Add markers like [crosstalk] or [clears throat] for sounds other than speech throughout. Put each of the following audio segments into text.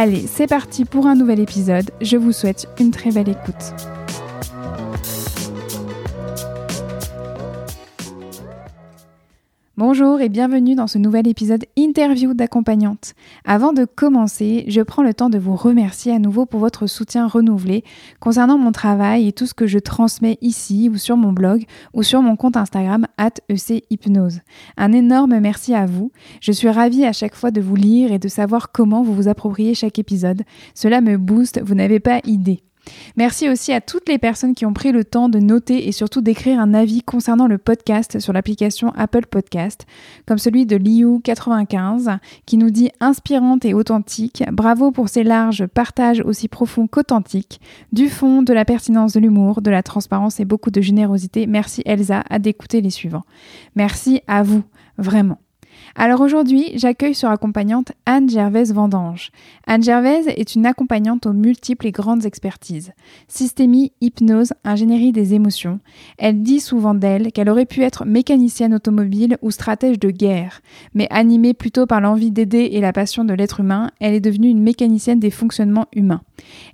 Allez, c'est parti pour un nouvel épisode. Je vous souhaite une très belle écoute. Bonjour et bienvenue dans ce nouvel épisode interview d'accompagnante. Avant de commencer, je prends le temps de vous remercier à nouveau pour votre soutien renouvelé concernant mon travail et tout ce que je transmets ici ou sur mon blog ou sur mon compte Instagram at echypnose. Un énorme merci à vous. Je suis ravie à chaque fois de vous lire et de savoir comment vous vous appropriez chaque épisode. Cela me booste, vous n'avez pas idée. Merci aussi à toutes les personnes qui ont pris le temps de noter et surtout d'écrire un avis concernant le podcast sur l'application Apple Podcast, comme celui de Liu95 qui nous dit inspirante et authentique. Bravo pour ces larges partages aussi profonds qu'authentiques, du fond, de la pertinence de l'humour, de la transparence et beaucoup de générosité. Merci Elsa à d'écouter les suivants. Merci à vous, vraiment. Alors aujourd'hui, j'accueille sur accompagnante Anne Gervaise Vendange. Anne Gervaise est une accompagnante aux multiples et grandes expertises. Systémie, hypnose, ingénierie des émotions. Elle dit souvent d'elle qu'elle aurait pu être mécanicienne automobile ou stratège de guerre, mais animée plutôt par l'envie d'aider et la passion de l'être humain, elle est devenue une mécanicienne des fonctionnements humains.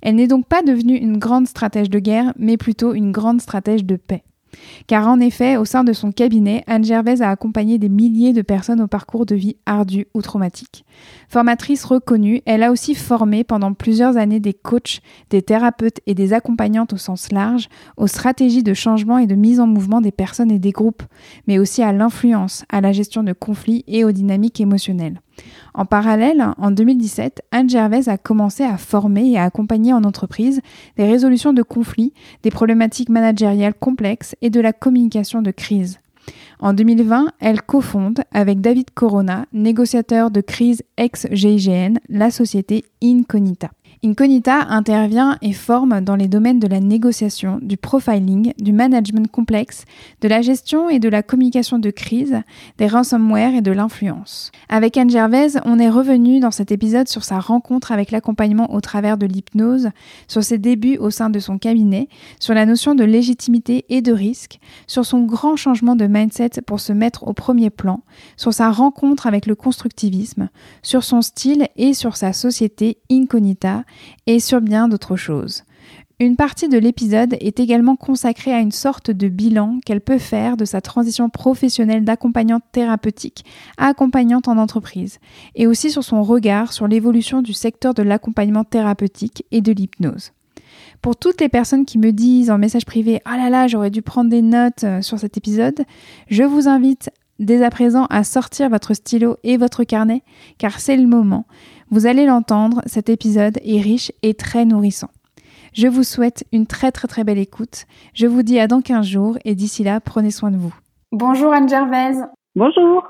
Elle n'est donc pas devenue une grande stratège de guerre, mais plutôt une grande stratège de paix. Car en effet, au sein de son cabinet, Anne Gervaise a accompagné des milliers de personnes au parcours de vie ardu ou traumatique. Formatrice reconnue, elle a aussi formé pendant plusieurs années des coachs, des thérapeutes et des accompagnantes au sens large aux stratégies de changement et de mise en mouvement des personnes et des groupes, mais aussi à l'influence, à la gestion de conflits et aux dynamiques émotionnelles. En parallèle, en 2017, Anne Gervais a commencé à former et à accompagner en entreprise des résolutions de conflits, des problématiques managériales complexes et de la communication de crise. En 2020, elle cofonde avec David Corona, négociateur de crise ex-GIGN, la société Incognita. Incognita intervient et forme dans les domaines de la négociation, du profiling, du management complexe, de la gestion et de la communication de crise, des ransomware et de l'influence. Avec Anne Gervaise, on est revenu dans cet épisode sur sa rencontre avec l'accompagnement au travers de l'hypnose, sur ses débuts au sein de son cabinet, sur la notion de légitimité et de risque, sur son grand changement de mindset pour se mettre au premier plan, sur sa rencontre avec le constructivisme, sur son style et sur sa société Incognita et sur bien d'autres choses. Une partie de l'épisode est également consacrée à une sorte de bilan qu'elle peut faire de sa transition professionnelle d'accompagnante thérapeutique à accompagnante en entreprise, et aussi sur son regard sur l'évolution du secteur de l'accompagnement thérapeutique et de l'hypnose. Pour toutes les personnes qui me disent en message privé Ah là là, j'aurais dû prendre des notes euh, sur cet épisode, je vous invite dès à présent à sortir votre stylo et votre carnet, car c'est le moment. Vous allez l'entendre, cet épisode est riche et très nourrissant. Je vous souhaite une très très très belle écoute. Je vous dis à dans 15 jours et d'ici là, prenez soin de vous. Bonjour Anne Gervaise. Bonjour.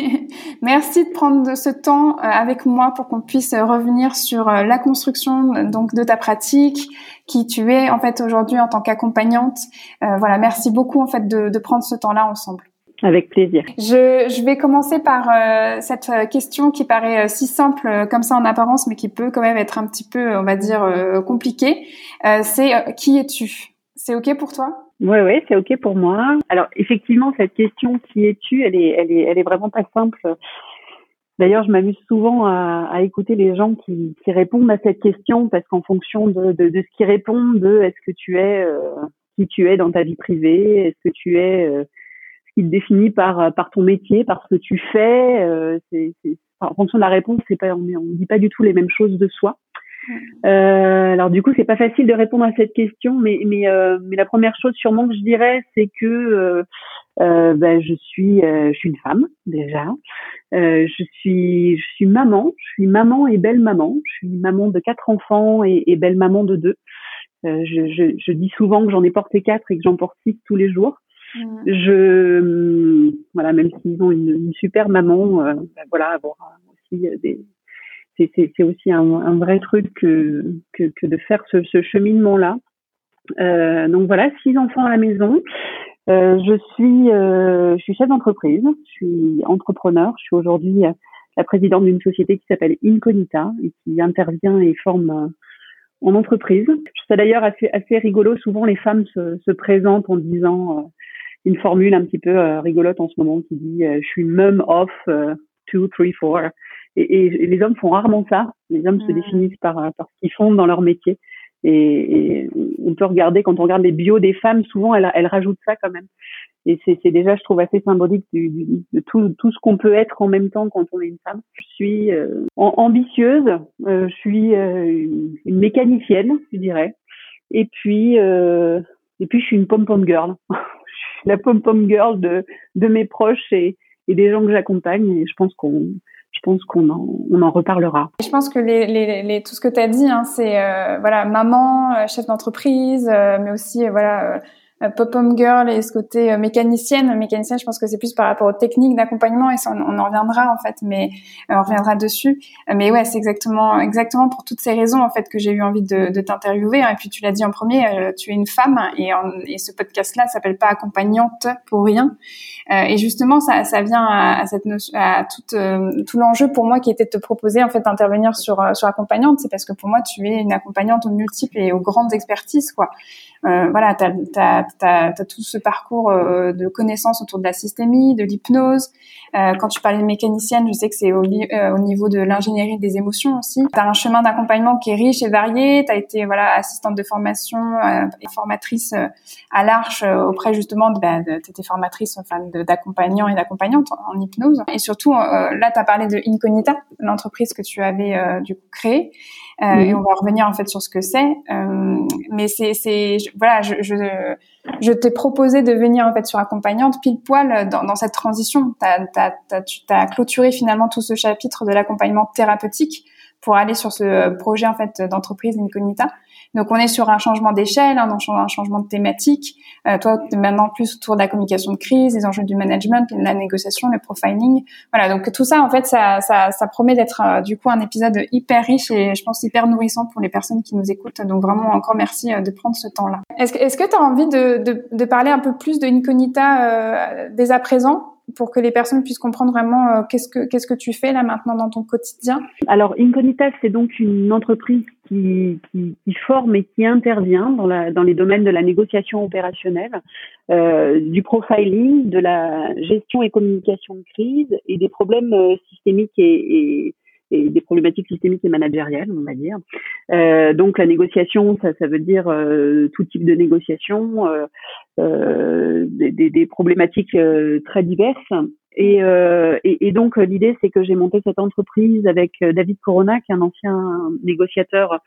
[laughs] Merci de prendre ce temps euh, avec moi pour qu'on puisse revenir sur euh, la construction donc de ta pratique, qui tu es en fait aujourd'hui en tant qu'accompagnante. Euh, voilà, merci beaucoup en fait de prendre ce temps-là ensemble. Avec plaisir. Je, je vais commencer par euh, cette euh, question qui paraît euh, si simple comme ça en apparence, mais qui peut quand même être un petit peu, on va dire, compliquée. c'est qui es-tu? C'est ok pour toi? Oui, oui, c'est ok pour moi. Alors effectivement, cette question qui es-tu, elle est, elle est, elle est vraiment pas simple D'ailleurs, je m'amuse souvent à, à, écouter les gens qui, qui, répondent à cette question parce qu'en fonction de, de, de, ce qu'ils répondent, de est-ce que tu es euh, qui tu es dans ta vie privée, est-ce que tu es euh, qui te définit par par ton métier, par ce que tu fais, euh, c'est, en fonction de la réponse, c'est pas on ne dit pas du tout les mêmes choses de soi. Euh, alors du coup, c'est pas facile de répondre à cette question, mais mais euh, mais la première chose sûrement que je dirais, c'est que euh, euh ben, je suis je suis une femme déjà. je suis je suis maman. Je suis maman et belle maman. Je suis maman de quatre enfants et, et belle maman de deux. Je, je, je, dis souvent que j'en ai porté quatre et que j'en porte six tous les jours. Je voilà, même s'ils ont une, super maman, ben, voilà, avoir aussi des c'est aussi un, vrai truc que, que, de faire ce, cheminement-là. Euh, donc voilà, six enfants à la maison. Euh, je suis euh, je suis chef d'entreprise, je suis entrepreneur. Je suis aujourd'hui la présidente d'une société qui s'appelle Incognita et qui intervient et forme euh, en entreprise. C'est d'ailleurs assez rigolo. Souvent les femmes se, se présentent en disant euh, une formule un petit peu rigolote en ce moment qui dit je suis mum of two, three, four. Et, et, les hommes font rarement ça. Les hommes se définissent par, par ce qu'ils font dans leur métier. Et, et, on peut regarder, quand on regarde les bios des femmes, souvent elles, elles rajoutent ça quand même. Et c'est déjà, je trouve, assez symbolique du, du, de tout, tout ce qu'on peut être en même temps quand on est une femme. Je suis euh, ambitieuse, euh, je suis euh, une mécanicienne, je dirais. Et puis, euh, et puis je suis une pom-pom girl. [laughs] la pom-pom girl de, de mes proches et, et des gens que j'accompagne. Et je pense qu'on je pense qu'on en, on en reparlera. Je pense que les, les, les tout ce que tu as dit, hein, c'est euh, voilà maman, euh, chef d'entreprise, euh, mais aussi voilà euh, pop-up girl et ce côté euh, mécanicienne. Mécanicienne, je pense que c'est plus par rapport aux techniques d'accompagnement et ça, on, en reviendra en fait, mais euh, on reviendra dessus. Mais ouais, c'est exactement, exactement pour toutes ces raisons en fait que j'ai eu envie de, de t'interviewer. Et puis tu l'as dit en premier, tu es une femme et, ce podcast-là s'appelle pas accompagnante pour rien. et justement, ça, ça vient à, cette notion, à tout, tout l'enjeu pour moi qui était de te proposer en fait d'intervenir sur sur accompagnante. C'est parce que pour moi, tu es une accompagnante aux multiples et aux grandes expertises quoi. Euh, voilà, tu as, tout ce parcours euh, de connaissances autour de la systémie, de l'hypnose. Euh, quand tu parlais de mécanicienne, je sais que c'est au, au, niveau de l'ingénierie des émotions aussi. Tu as un chemin d'accompagnement qui est riche et varié. Tu as été voilà assistante de formation et formatrice à l'Arche auprès justement de, bah, de tes formatrices, enfin d'accompagnants et d'accompagnantes en, hypnose. Et surtout, là, tu as parlé de Incognita, l'entreprise que tu avais du coup créée. Euh, et on va revenir en fait sur ce que c'est. Euh, mais c'est, c'est, voilà, je, je, je t'ai proposé de venir en fait sur accompagnante pile poil dans, dans cette transition. T'as, t'as, t'as, tu t'as clôturé finalement tout ce chapitre de l'accompagnement thérapeutique pour aller sur ce projet en fait d'entreprise Incognita. Donc on est sur un changement d'échelle, un, un changement de thématique. Euh, toi, maintenant plus autour de la communication de crise, les enjeux du management, la négociation, le profiling. Voilà, donc tout ça en fait, ça, ça, ça promet d'être euh, du coup un épisode hyper riche et je pense hyper nourrissant pour les personnes qui nous écoutent. Donc vraiment encore merci euh, de prendre ce temps-là. Est-ce que est-ce que tu as envie de, de, de, parler un peu plus de Incognita euh, dès à présent pour que les personnes puissent comprendre vraiment euh, qu'est-ce que qu'est-ce que tu fais là maintenant dans ton quotidien? Alors Incognita, c'est donc une entreprise qui, forme et qui intervient dans, la, dans les domaines de la négociation opérationnelle, euh, du profiling, de la gestion et communication de crise et des problèmes euh, systémiques et et des problématiques systémiques et managériales, on va dire. Euh, donc la négociation, ça, ça veut dire euh, tout type de négociation, euh, euh des, des, des, problématiques euh, très diverses. Et, et, et donc l'idée, c'est que j'ai monté cette entreprise avec David Corona, qui est un ancien négociateur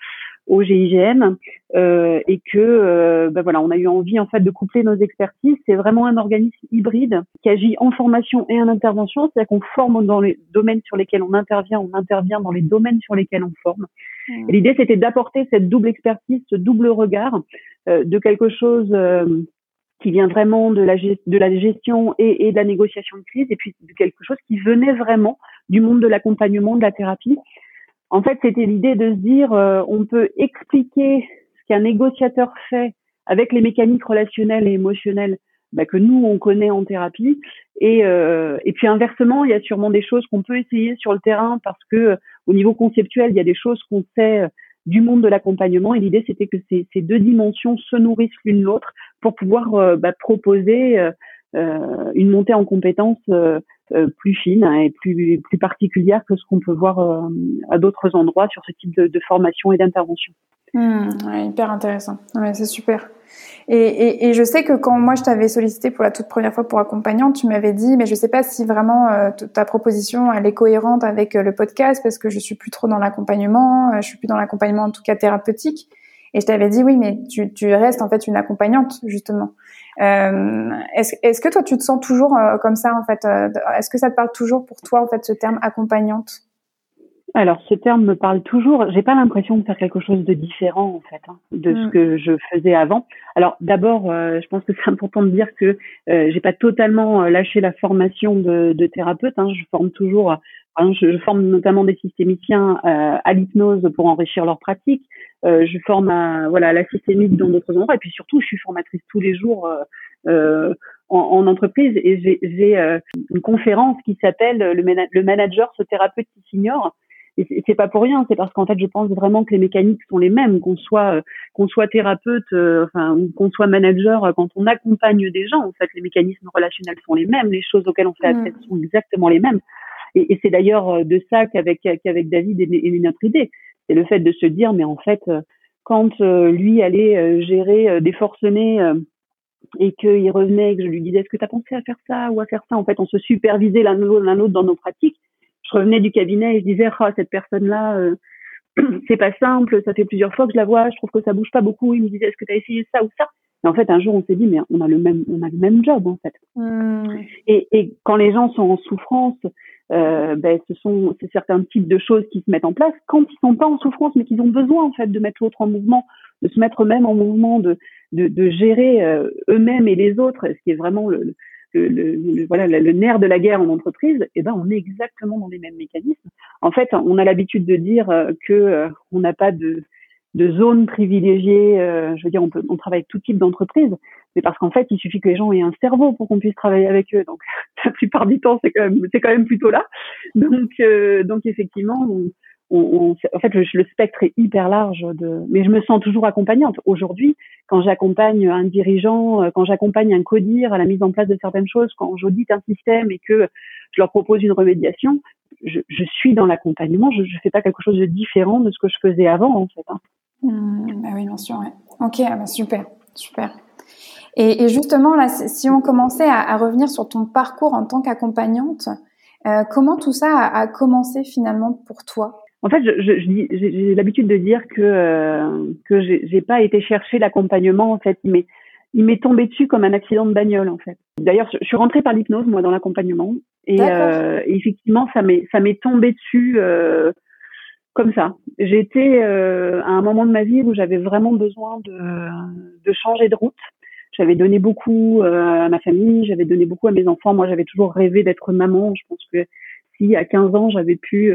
au GIGN euh, et que euh, ben voilà, on a eu envie en fait de coupler nos expertises. C'est vraiment un organisme hybride qui agit en formation et en intervention, c'est-à-dire qu'on forme dans les domaines sur lesquels on intervient, on intervient dans les domaines sur lesquels on forme. Mmh. L'idée c'était d'apporter cette double expertise, ce double regard euh, de quelque chose euh, qui vient vraiment de la, de la gestion et, et de la négociation de crise, et puis de quelque chose qui venait vraiment du monde de l'accompagnement, de la thérapie, en fait, c'était l'idée de se dire, euh, on peut expliquer ce qu'un négociateur fait avec les mécaniques relationnelles et émotionnelles bah, que nous on connaît en thérapie, et, euh, et puis inversement, il y a sûrement des choses qu'on peut essayer sur le terrain parce que euh, au niveau conceptuel, il y a des choses qu'on sait du monde de l'accompagnement, et l'idée c'était que ces, deux dimensions se nourrissent l'une l'autre pour pouvoir bah, proposer une montée en compétences plus fine hein, et plus plus particulière que ce qu'on peut voir à d'autres endroits sur ce type de, de formation et d'intervention. Mmh, hyper intéressant. Ouais, c'est super. Et, et, et, je sais que quand moi je t'avais sollicité pour la toute première fois pour accompagnante, tu m'avais dit, mais je sais pas si vraiment euh, ta proposition elle est cohérente avec euh, le podcast parce que je suis plus trop dans l'accompagnement, euh, je suis plus dans l'accompagnement en tout cas thérapeutique. Et je t'avais dit oui, mais tu, tu, restes en fait une accompagnante justement. Est-ce, est-ce que toi tu te sens toujours comme ça en fait Est-ce que ça te parle toujours pour toi en fait ce terme accompagnante? Alors, ce terme me parle toujours. J'ai pas l'impression de faire quelque chose de différent en fait hein, de ce mm. que je faisais avant. Alors, d'abord, euh, je pense que c'est important de dire que euh, j'ai pas totalement euh, lâché la formation de, de thérapeute. Hein. Je forme toujours. Je, forme notamment des systémiciens euh, à l'hypnose pour enrichir leur pratique. je forme à, voilà la systémique dans d'autres endroits. Et puis surtout, je suis formatrice tous les jours. En, en, entreprise et j'ai une conférence qui s'appelle le, le, manager ce thérapeute qui s'ignore et c'est pas pour rien, c'est parce qu'en fait, je pense vraiment que les mécaniques sont les mêmes, qu'on soit euh, qu'on soit thérapeute, euh, enfin, qu'on soit manager, euh, quand on accompagne des gens, en fait, les mécanismes relationnels sont les mêmes, les choses auxquelles on fait appel sont exactement les mêmes. Et, c'est d'ailleurs de ça qu'avec qu'avec David est, notre idée, c'est le fait de se dire, mais en fait, quand lui allait gérer des forcenés et qu'il revenait et que je lui disais est-ce que tu as pensé à faire ça ou à faire ça? En fait on se supervisait l'un l'autre dans nos pratiques. Je revenais du cabinet et je disais, oh, cette personne-là, euh, [clears throat] c'est pas simple, ça fait plusieurs fois que je la vois, je trouve que ça bouge pas beaucoup. Il me disait, est-ce que tu as essayé ça ou ça? Et en fait, un jour, on s'est dit, mais on a le même, on a le même job en fait. Mmh. Et, et, quand les gens sont en souffrance, euh, ben, ce sont c'est certains types de choses qui se mettent en place. Quand ils sont pas en souffrance, mais qu'ils ont besoin en fait de mettre l'autre en mouvement, de se mettre eux-mêmes en mouvement, de de, de gérer euh, eux-mêmes et les autres, ce qui est vraiment le, le, le, voilà le, nerf de la guerre en entreprise, et eh ben on est exactement dans les mêmes mécanismes. En fait, on a l'habitude de dire euh, que euh, on n'a pas de, de zone privilégiée. Euh, je veux dire, on, peut, on travaille avec tout type d'entreprise, mais parce qu'en fait, il suffit que les gens aient un cerveau pour qu'on puisse travailler avec eux. Donc, [laughs] la plupart du temps, c'est quand même quand même plutôt là. Donc, donc effectivement, on, on, en fait, le, le, spectre est hyper large. De, mais je me sens toujours accompagnante. Aujourd'hui, quand j'accompagne un dirigeant, euh, quand j'accompagne un codir à la mise en place de certaines choses, quand j'audite un système et que je leur propose une remédiation, je, je suis dans l'accompagnement. Je ne fais pas quelque chose de différent de ce que je faisais avant, en fait. Hein. Mmh, bah oui, bien sûr. Ouais. Ok, ah bah super, super. Et, et, justement, là, si on commençait à, à, revenir sur ton parcours en tant qu'accompagnante, euh, comment tout ça a, a commencé finalement pour toi? En fait, j'ai l'habitude de dire que euh, que j'ai pas été chercher l'accompagnement en fait, mais il m'est tombé dessus comme un accident de bagnole en fait. D'ailleurs, je suis rentrée par l'hypnose moi dans l'accompagnement et, euh, effectivement ça m'est ça m'est tombé dessus euh, comme ça. J'étais euh, à un moment de ma vie où j'avais vraiment besoin de de changer de route. J'avais donné beaucoup euh, à ma famille, j'avais donné beaucoup à mes enfants. Moi, j'avais toujours rêvé d'être maman. Je pense que si à 15 ans j'avais pu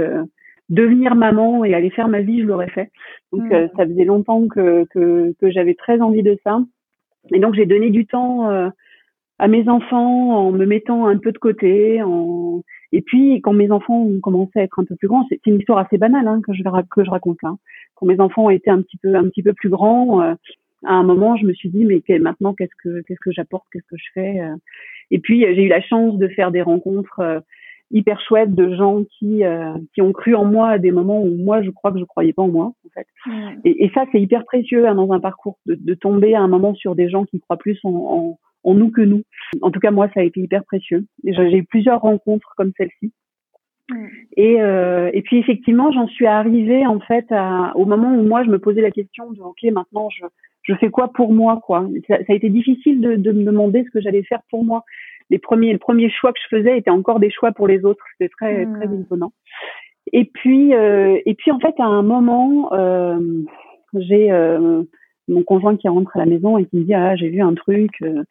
devenir maman et aller faire ma vie, je l'aurais fait. Donc euh, ça faisait longtemps que, que, que j'avais très envie de ça. Et donc j'ai donné du temps euh, à mes enfants en me mettant un peu de côté. En... Et puis quand mes enfants ont commencé à être un peu plus grands, c'est une histoire assez banale hein, que je que je raconte là. Quand mes enfants ont été un petit peu un petit peu plus grands, euh, à un moment je me suis dit mais maintenant qu'est-ce que qu'est-ce que j'apporte, qu'est-ce que je fais. Et puis j'ai eu la chance de faire des rencontres hyper chouette de gens qui euh, qui ont cru en moi à des moments où moi je crois que je croyais pas en moi en fait et, et, ça c'est hyper précieux hein, dans un parcours de, de, tomber à un moment sur des gens qui croient plus en, en, en, nous que nous en tout cas moi ça a été hyper précieux j'ai eu plusieurs rencontres comme celle-ci et euh, et puis effectivement j'en suis arrivée en fait à, au moment où moi je me posais la question de ok maintenant je je fais quoi pour moi quoi? Ça, ça a été difficile de, de me demander ce que j'allais faire pour moi les premiers, le premier choix que je faisais était encore des choix pour les autres. C'était très, mmh. très étonnant. Et puis, euh, et puis en fait, à un moment, euh, j'ai euh, mon conjoint qui rentre à la maison et qui me dit ah j'ai vu un truc, euh,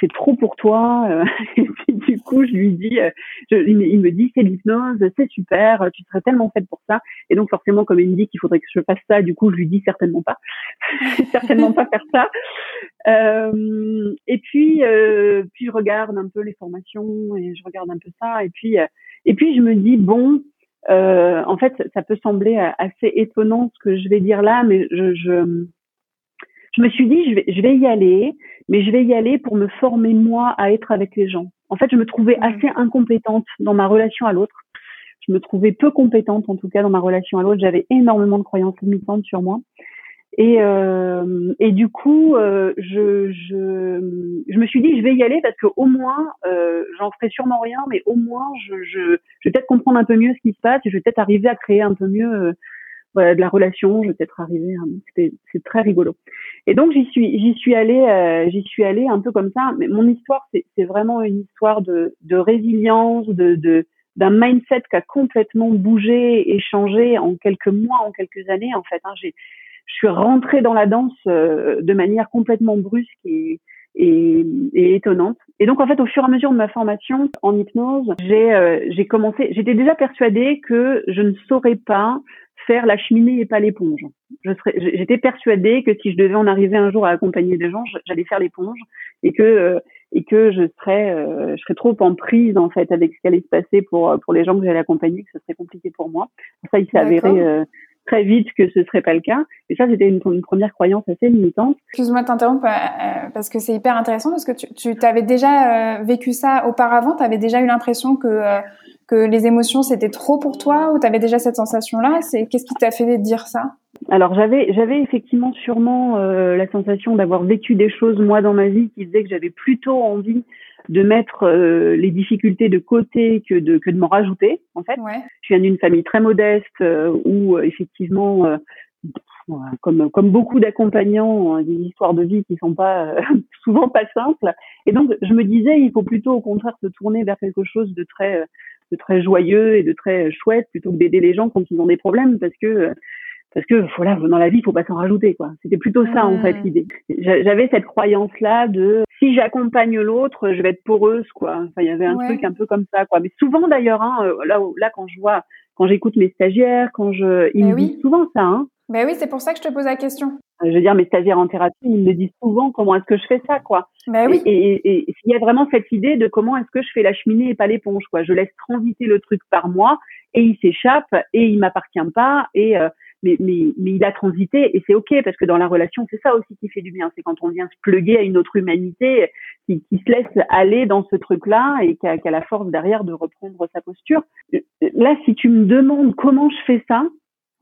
c'est trop pour toi. Euh, [laughs] et puis du coup, je lui dis, euh, je, il, me, dit c'est l'hypnose, c'est super, tu serais tellement faite pour ça. Et donc forcément, comme il me dit qu'il faudrait que je fasse ça, du coup, je lui dis certainement pas, [laughs] certainement pas faire ça. Euh, et puis, euh, puis je regarde un peu les formations et je regarde un peu ça. Et puis, et puis je me dis bon. en fait, ça peut sembler assez étonnant ce que je vais dire là, mais je, je je me suis dit, je vais, je vais y aller, mais je vais y aller pour me former moi à être avec les gens. En fait, je me trouvais assez incompétente dans ma relation à l'autre. Je me trouvais peu compétente, en tout cas, dans ma relation à l'autre. J'avais énormément de croyances limitantes sur moi. Et, euh, et du coup, euh, je, je, je me suis dit, je vais y aller parce que au moins, euh, j'en ferai sûrement rien, mais au moins, je, je, je vais peut-être comprendre un peu mieux ce qui se passe et je vais peut-être arriver à créer un peu mieux euh, voilà, de la relation. Je vais peut-être arriver. c'est très rigolo. Et donc j'y suis, j'y suis allée, euh, j'y suis allée un peu comme ça. Mais mon histoire, c'est vraiment une histoire de, de résilience, de, d'un mindset qui a complètement bougé et changé en quelques mois, en quelques années. En fait, hein, j'ai je suis rentrée dans la danse euh, de manière complètement brusque et, et, étonnante. Et donc en fait, au fur et à mesure de ma formation en hypnose, j'ai euh, j'ai commencé. J'étais déjà persuadée que je ne saurais pas faire la cheminée et pas l'éponge. J'étais persuadée que si je devais en arriver un jour à accompagner des gens, j'allais faire l'éponge et que euh, et que je serais je serais trop en prise en fait avec ce qui allait se passer pour pour les gens que j'allais accompagner, que ce serait compliqué pour moi. Ça, il s'est avéré très vite que ce serait pas le cas. Et ça, c'était une, première croyance assez limitante. Excuse-moi de t'interrompre euh, euh, parce que c'est hyper intéressant parce que tu, tu avais déjà euh, vécu ça auparavant. Tu avais déjà eu l'impression que que les émotions c'était trop pour toi ou tu avais déjà cette sensation-là? C'est qu'est-ce qui t'a fait dire ça? Alors j'avais j'avais effectivement sûrement la sensation d'avoir vécu des choses moi dans ma vie qui faisaient que j'avais plutôt envie de mettre euh, les difficultés de côté que de que de m'en rajouter en fait. Ouais. Je viens d'une famille très modeste euh, où euh, effectivement comme comme beaucoup d'accompagnants des histoires de vie qui sont pas [laughs] souvent pas simples et donc je me disais il faut plutôt au contraire se tourner vers quelque chose de très de très joyeux et de très chouette plutôt que d'aider les gens quand ils ont des problèmes parce que parce que voilà dans la vie il faut pas s'en rajouter quoi. C'était plutôt ça en fait l'idée. J'avais cette croyance là de si j'accompagne l'autre je vais être poreuse quoi. Enfin il y avait un truc un peu comme ça quoi. Mais souvent d'ailleurs hein, euh, là là quand je vois quand j'écoute mes stagiaires quand je ils me disent souvent ça hein. Ben oui c'est pour ça que je te pose la question. Je veux dire mes stagiaires en thérapie ils me disent souvent comment est-ce que je fais ça quoi. Ben oui. et, et, il y a vraiment cette idée de comment est-ce que je fais la cheminée et pas l'éponge quoi. Je laisse transiter le truc par moi et il s'échappe et il m'appartient pas et euh, mais, mais, mais il a transité et c'est ok parce que dans la relation, c'est ça aussi qui fait du bien. C'est quand on vient se pluguer à une autre humanité qui, qui se laisse aller dans ce truc-là et qui a, qui a la force derrière de reprendre sa posture. Là, si tu me demandes comment je fais ça,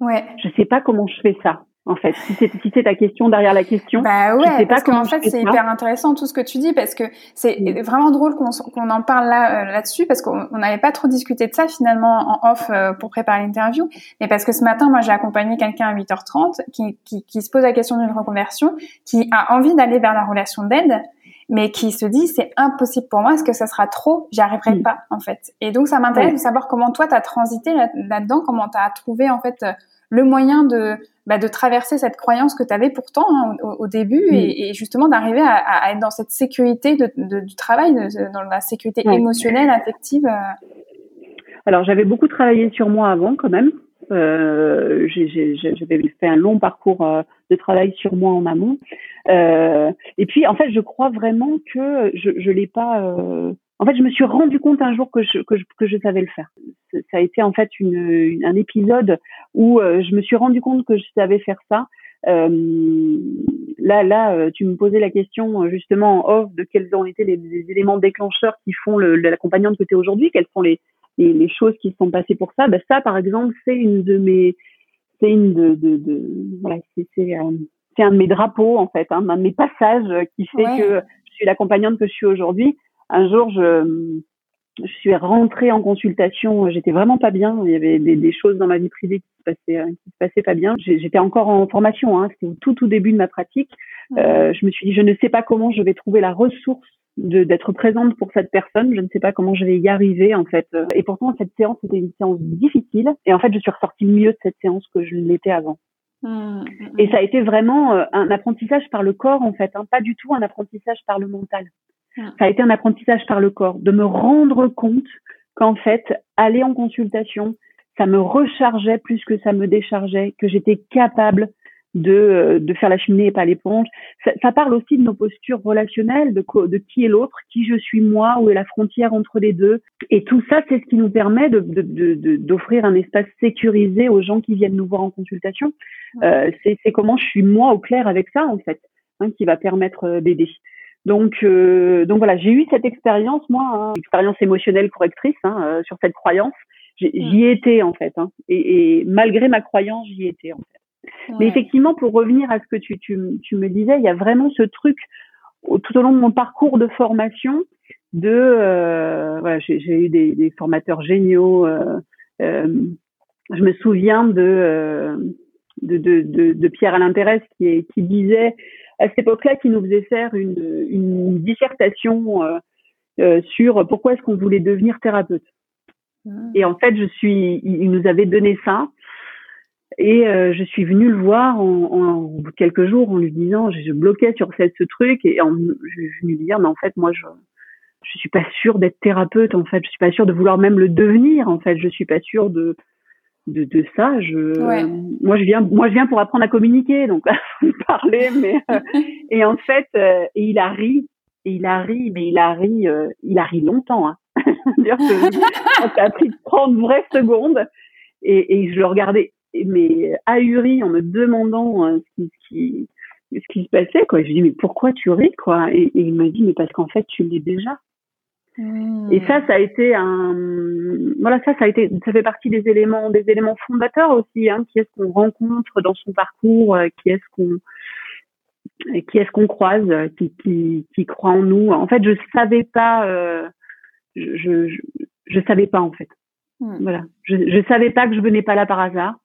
ouais. je sais pas comment je fais ça en fait. Si c'est si ta question derrière la question, bah ouais, je sais pas parce qu'en fait c'est hyper intéressant tout ce que tu dis parce que c'est mm. vraiment drôle qu'on en parle là euh, là-dessus parce qu'on n'avait pas trop discuté de ça finalement en off euh, pour préparer l'interview, mais parce que ce matin moi j'ai accompagné quelqu'un à 8h30 qui, qui qui se pose la question d'une reconversion, qui a envie d'aller vers la relation d'aide mais qui se dit c'est impossible pour moi, est-ce que ça sera trop, j'y arriverai mm. pas en fait. Et donc ça m'intéresse de savoir comment toi tu as transité là-dedans, comment tu as trouvé en fait le moyen de bah, de traverser cette croyance que tu avais pourtant hein, au, début et, justement d'arriver à, à, être dans cette sécurité de, de, du travail, dans la sécurité émotionnelle, affective. Euh. Alors j'avais beaucoup travaillé sur moi avant quand même. Euh, j'avais fait un long parcours euh, de travail sur moi en amont. Euh, et puis en fait, je crois vraiment que je je l'ai pas. Euh, en fait, je me suis rendu compte un jour que je, que je, que je savais le faire. Ça a été en fait une, un épisode où euh, je me suis rendu compte que je savais faire ça. Euh, là, là, euh, tu me posais la question justement en off de quels ont été les, éléments déclencheurs qui font l'accompagnante que tu es aujourd'hui, quelles sont les, les, les, choses qui se sont passées pour ça? Ben, ça, par exemple, c'est une de mes, c'est une de, de, de voilà, c'est c'est un de mes drapeaux en fait, hein, un de mes passages qui fait que je suis l'accompagnante que je suis aujourd'hui un jour, je, je suis rentrée en consultation. J'étais vraiment pas bien. Il y avait des, des, choses dans ma vie privée qui se passaient, qui se passaient pas bien. J'étais encore en formation. Hein, C'était au tout, tout début de ma pratique. Euh, je me suis dit, je ne sais pas comment je vais trouver la ressource d'être présente pour cette personne. Je ne sais pas comment je vais y arriver en fait. Et pourtant, cette séance était une séance difficile. Et en fait, je suis ressortie mieux de cette séance que je l'étais avant. Mmh, mmh, Et ça a été vraiment euh, un apprentissage par le corps en fait, hein, pas du tout un apprentissage par le mental. Ça a été un apprentissage par le corps, de me rendre compte qu'en fait, aller en consultation, ça me rechargeait plus que ça me déchargeait, que j'étais capable de, de faire la cheminée et pas l'éponge. Ça, ça, parle aussi de nos postures relationnelles, de, de qui est l'autre, qui je suis moi, où est la frontière entre les deux. Et tout ça, c'est ce qui nous permet d'offrir de, de, un espace sécurisé aux gens qui viennent nous voir en consultation. Euh, c'est comment je suis moi au clair avec ça, en fait. hein, qui va permettre d'aider. Donc, donc voilà, j'ai eu cette expérience, moi, hein, expérience émotionnelle correctrice hein, sur cette croyance. J'y mmh. étais en fait, hein, et, et, malgré ma croyance, j'y étais en fait. Mais effectivement, pour revenir à ce que tu, tu, tu me disais, il y a vraiment ce truc tout au long de mon parcours de formation de euh, voilà j'ai eu des, des, formateurs géniaux euh, euh, je me souviens de euh, de, de, de, de, Pierre Alain Pérez qui, qui disait à cette époque-là qu'il nous faisait faire une, une dissertation euh, sur pourquoi est-ce qu'on voulait devenir thérapeute. Ah. Et en fait, je suis, il nous avait donné ça et euh, je suis venue le voir en, en, quelques jours en lui disant, je, bloquais sur cette, ce truc et en, je suis venue lui dire, mais en fait, moi, je je suis pas sûre d'être thérapeute. En fait, je suis pas sûre de vouloir même le devenir. En fait, je suis pas sûre de de, de ça. Je, moi, je viens, moi, je viens pour apprendre à communiquer, donc [laughs] parler, mais euh, [laughs] et en fait, euh, et il a ri, et il a ri, mais il a ri, il a ri longtemps. Hein. [laughs] ça a pris 30 vraies secondes. Et, et je le regardais mais ahuri en me demandant euh, ce, qui, ce qui se passait quoi. Je lui dis mais pourquoi tu ris quoi? Et, il me dit mais parce qu'en fait tu l'es déjà. Mmh. Et ça, ça a été un, voilà, ça, ça a été, ça fait partie des éléments, des éléments fondateurs aussi. Hein, qui est-ce qu'on rencontre dans son parcours, euh, qui est-ce qu'on, qui est-ce qu'on croise, qui, qui, qui croit en nous? En fait, je savais pas, euh, je, je, je, savais pas en fait. Mmh. Voilà, je, je savais pas que je venais pas là par hasard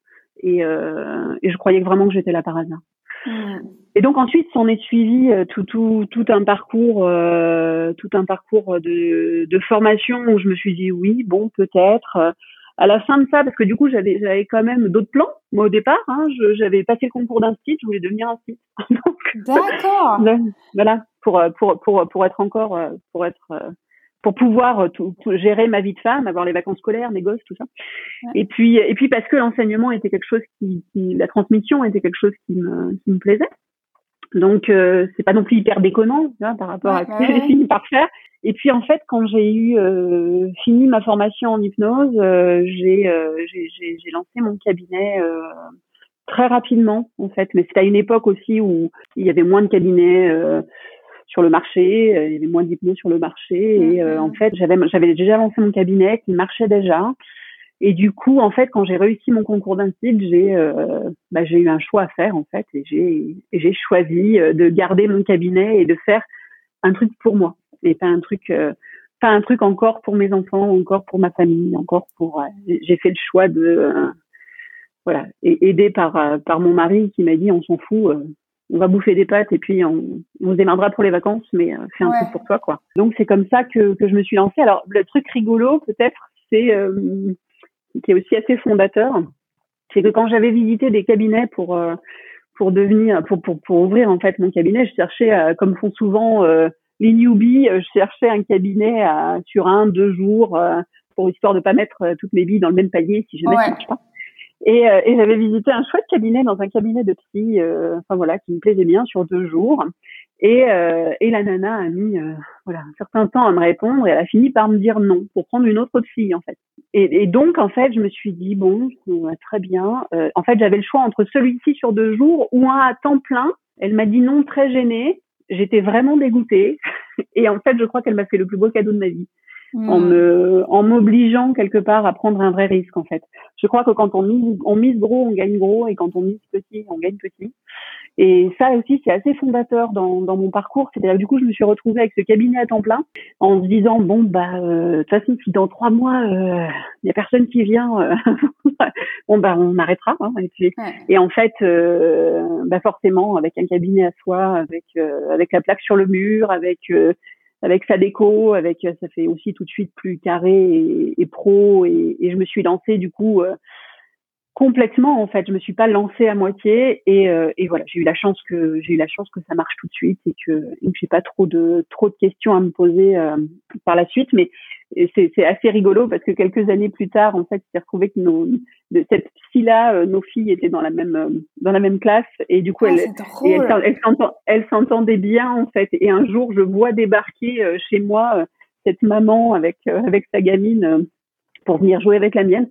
et, euh, et je croyais vraiment que j'étais là par hasard. Hmm. Et donc ensuite, s'en est suivi euh, tout, tout, tout un parcours, euh, tout un parcours de, de formation où je me suis dit oui, bon, peut-être. À la fin de ça, parce que du coup, j'avais, j'avais quand même d'autres plans. Moi, au départ, hein, j'avais passé le concours d'un site, je voulais devenir un site. [laughs] D'accord. [laughs] voilà, pour, pour, pour, pour être encore, pour être pour pouvoir euh, tout, gérer ma vie de femme, avoir les vacances scolaires, mes gosses, tout ça. Et puis et puis parce que l'enseignement était quelque chose qui, qui, la transmission était quelque chose qui me qui me plaisait. Donc euh, c'est pas non plus hyper déconnant hein, par rapport à ce que j'ai fini par faire. Et puis en fait quand j'ai eu euh, fini ma formation en hypnose, euh, j'ai j'ai lancé mon cabinet très rapidement en fait. Mais c'était à une époque aussi où il y avait moins de cabinets sur le marché, euh, il y avait moins d'hypnose sur le marché et euh, en fait j'avais j'avais déjà lancé mon cabinet qui marchait déjà et du coup en fait quand j'ai réussi mon concours d'institut j'ai euh, bah, j'ai eu un choix à faire en fait et j'ai j'ai choisi de garder mon cabinet et de faire un truc pour moi et pas un truc pas un truc encore pour mes enfants encore pour ma famille encore pour j'ai fait le choix de voilà et aidé par par mon mari qui m'a dit on s'en fout on va bouffer des pâtes et puis on, on se démerdera pour les vacances, mais euh, fais un truc pour toi, quoi. Donc c'est comme ça que, que je me suis lancée. Alors le truc rigolo, peut-être, c'est euh, qui est aussi assez fondateur, c'est que quand j'avais visité des cabinets pour euh, pour devenir, pour, pour pour ouvrir en fait mon cabinet, je cherchais, euh, comme font souvent les newbies, je cherchais un cabinet sur un, deux jours pour histoire de pas mettre toutes mes billes dans le même panier si jamais ça marche pas. Et, euh, et j'avais visité un chouette cabinet dans un cabinet de psy, euh, enfin voilà, qui me plaisait bien sur deux jours. Et, euh, et la nana a mis voilà un certain temps à me répondre et elle a fini par me dire non pour prendre une autre fille en fait. Et, et donc en fait je me suis dit bon très bien. en fait j'avais le choix entre celui-ci sur deux jours ou un à temps plein. Elle m'a dit non très gênée. J'étais vraiment dégoûtée [laughs] et en fait je crois qu'elle m'a fait le plus beau cadeau de ma vie en hmm. me en m'obligeant quelque part à prendre un vrai risque en fait. Je crois que quand on mise on mise gros, on gagne gros et quand on mise petit, on gagne petit. Et ça aussi c'est assez fondateur dans dans mon parcours, c'est-à-dire du coup je me suis retrouvée avec ce cabinet à temps plein en se disant bon bah euh, de toute façon si dans trois mois il euh, y a personne qui vient euh, [laughs] bon bah on arrêtera hein, et, et en fait bah forcément avec un cabinet à soi, avec avec la plaque sur le mur, avec avec sa déco, avec ça fait aussi tout de suite plus carré et, pro et, et, je me suis lancée du coup euh, complètement en fait. Je me suis pas lancée à moitié et, euh, et voilà, j'ai eu la chance que j'ai eu la chance que ça marche tout de suite et que, et que j'ai pas trop de trop de questions à me poser euh, par la suite. Mais c'est assez rigolo parce que quelques années plus tard, en fait, s'est retrouvé que nos, de cette fille-là, euh, nos filles étaient dans la même euh, dans la même classe et du coup, ah, elles elles s'entendaient bien en fait. Et un jour, je vois débarquer euh, chez moi cette maman avec avec sa gamine pour venir jouer avec la mienne.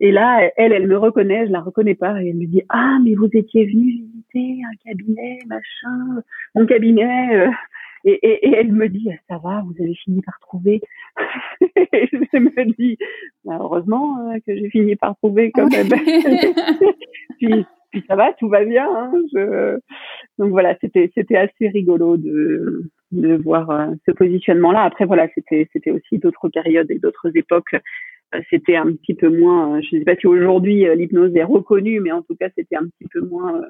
Et là, elle, elle me reconnaît, je la reconnais pas, et elle me dit ah mais vous étiez venu visiter un cabinet, machin, mon cabinet. Euh. Et, et, et, elle me dit ça va, vous avez fini par trouver. [laughs] et je me dis bah, heureusement euh, que j'ai fini par trouver quand même. [laughs] puis, puis ça va, tout va bien. Hein, je... Donc voilà, c'était c'était assez rigolo de de voir euh, ce positionnement-là. Après voilà, c'était c'était aussi d'autres périodes et d'autres époques c'était un petit peu moins, euh, je ne sais pas si aujourd'hui euh, l'hypnose est reconnue, mais en tout cas c'était un petit peu moins,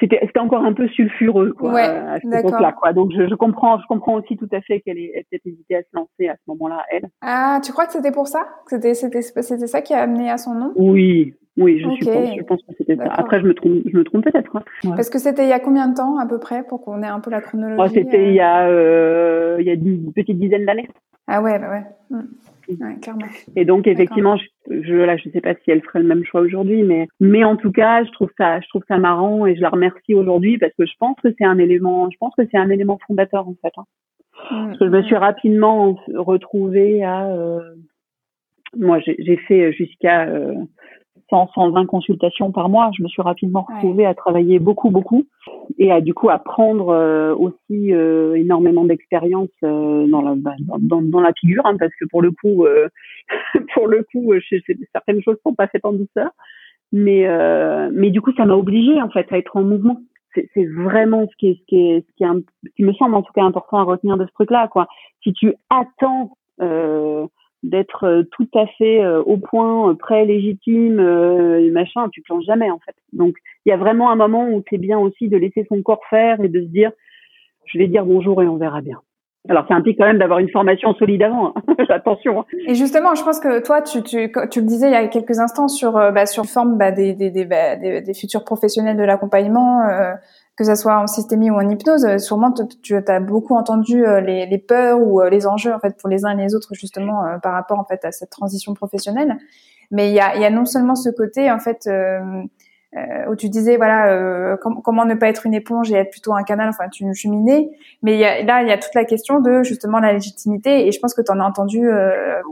c'était c'était encore un peu sulfureux quoi ouais, à cette époque-là quoi. Donc je, je, comprends, je comprends aussi tout à fait qu'elle ait peut-être hésité à se lancer à ce moment-là elle. Ah, tu crois que c'était pour ça? C'était c'était c'était ça qui a amené à son nom? Oui. Oui, je, suppose, je pense que c'était ça. Après, je me trompe, je me trompe peut-être. Hein. Parce que c'était il y a combien de temps à peu près pour qu'on ait un peu la chronologie oh, C'était il y a euh, il y a une petite dizaine d'années. Ah ouais, bah ouais. Mm. Ouais, clairement. Et donc effectivement, je, je là, je sais pas si elle ferait le même choix aujourd'hui, mais mais en tout cas, je trouve ça, je trouve ça marrant et je la remercie aujourd'hui parce que je pense que c'est un élément, je pense que c'est un élément fondateur en fait. Hein. Mmh, parce que je me mmh. suis rapidement retrouvée à, euh, moi, j'ai fait jusqu'à euh, 100, 120 consultations par mois. Je me suis rapidement retrouvée à travailler beaucoup, beaucoup et à du coup à prendre euh, aussi euh, énormément d'expérience euh, dans, la, bah, dans, dans, la figure, hein, parce que pour le coup, [laughs] pour le coup, je, certaines choses sont pas faites en douceur. Mais mais du coup, ça m'a obligée en fait à être en mouvement. C'est vraiment ce qui est ce qui est ce qui, est, qui me semble en tout cas important à retenir de ce truc-là. Quoi. Si tu attends d'être euh, tout à fait euh, au point, euh, prêt, légitime, machin, tu planches jamais en fait. Donc il y a vraiment un moment où c'est bien aussi de laisser son corps faire et de se dire, je vais dire bonjour et on verra bien. Alors, ça implique quand même d'avoir une formation solide avant. Hein. [laughs] Attention. Hein. Et justement, je pense que toi, tu, tu, tu le disais il y a quelques instants sur bah, sur forme bah, des, bah, des, des, futurs professionnels de l'accompagnement, que ça soit en systémie ou en hypnose, euh, sûrement tu as beaucoup entendu euh, les, les, peurs ou euh, les enjeux en fait pour les uns et les autres justement par rapport en fait à cette transition professionnelle. Mais il y a, y a non seulement ce côté en fait euh, où tu disais voilà comment ne pas être une éponge et être plutôt un canal, enfin une cheminée. Mais y a, là il y a toute la question de justement la légitimité et je pense que tu en as entendu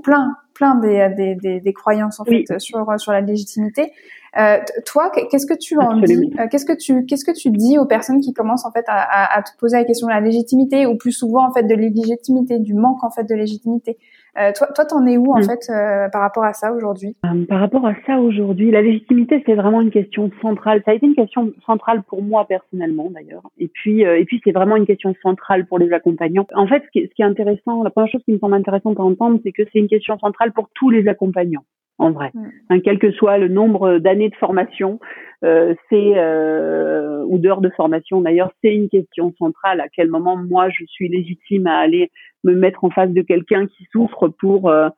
plein plein des, des, des, des croyances en fait sur sur la légitimité. Euh, toi, qu'est-ce que tu en dis euh, Qu'est-ce que tu qu'est-ce que tu dis aux personnes qui commencent en fait à, à, à, te poser la question de la légitimité ou plus souvent en fait de l'illégitimité, du manque en fait de légitimité? Euh, Toi, toi, t'en es où en mm. fait euh, par rapport à ça aujourd'hui? Euh, Par rapport à ça aujourd'hui, la légitimité c'est vraiment une question centrale. Ça a été une question centrale pour moi personnellement d'ailleurs. Et puis et puis c'est vraiment une question centrale pour les accompagnants. En fait, ce qui, est, ce qui est intéressant, la première chose qui me semble intéressante à entendre, c'est que c'est une question centrale pour tous les accompagnants en vrai. Mm. Hein, quel que soit le nombre d'années de formation, euh, c'est euh, ou d'heures de formation d'ailleurs, c'est une question centrale. À quel moment moi je suis légitime à aller me mettre en face de quelqu'un qui souffre pour euh,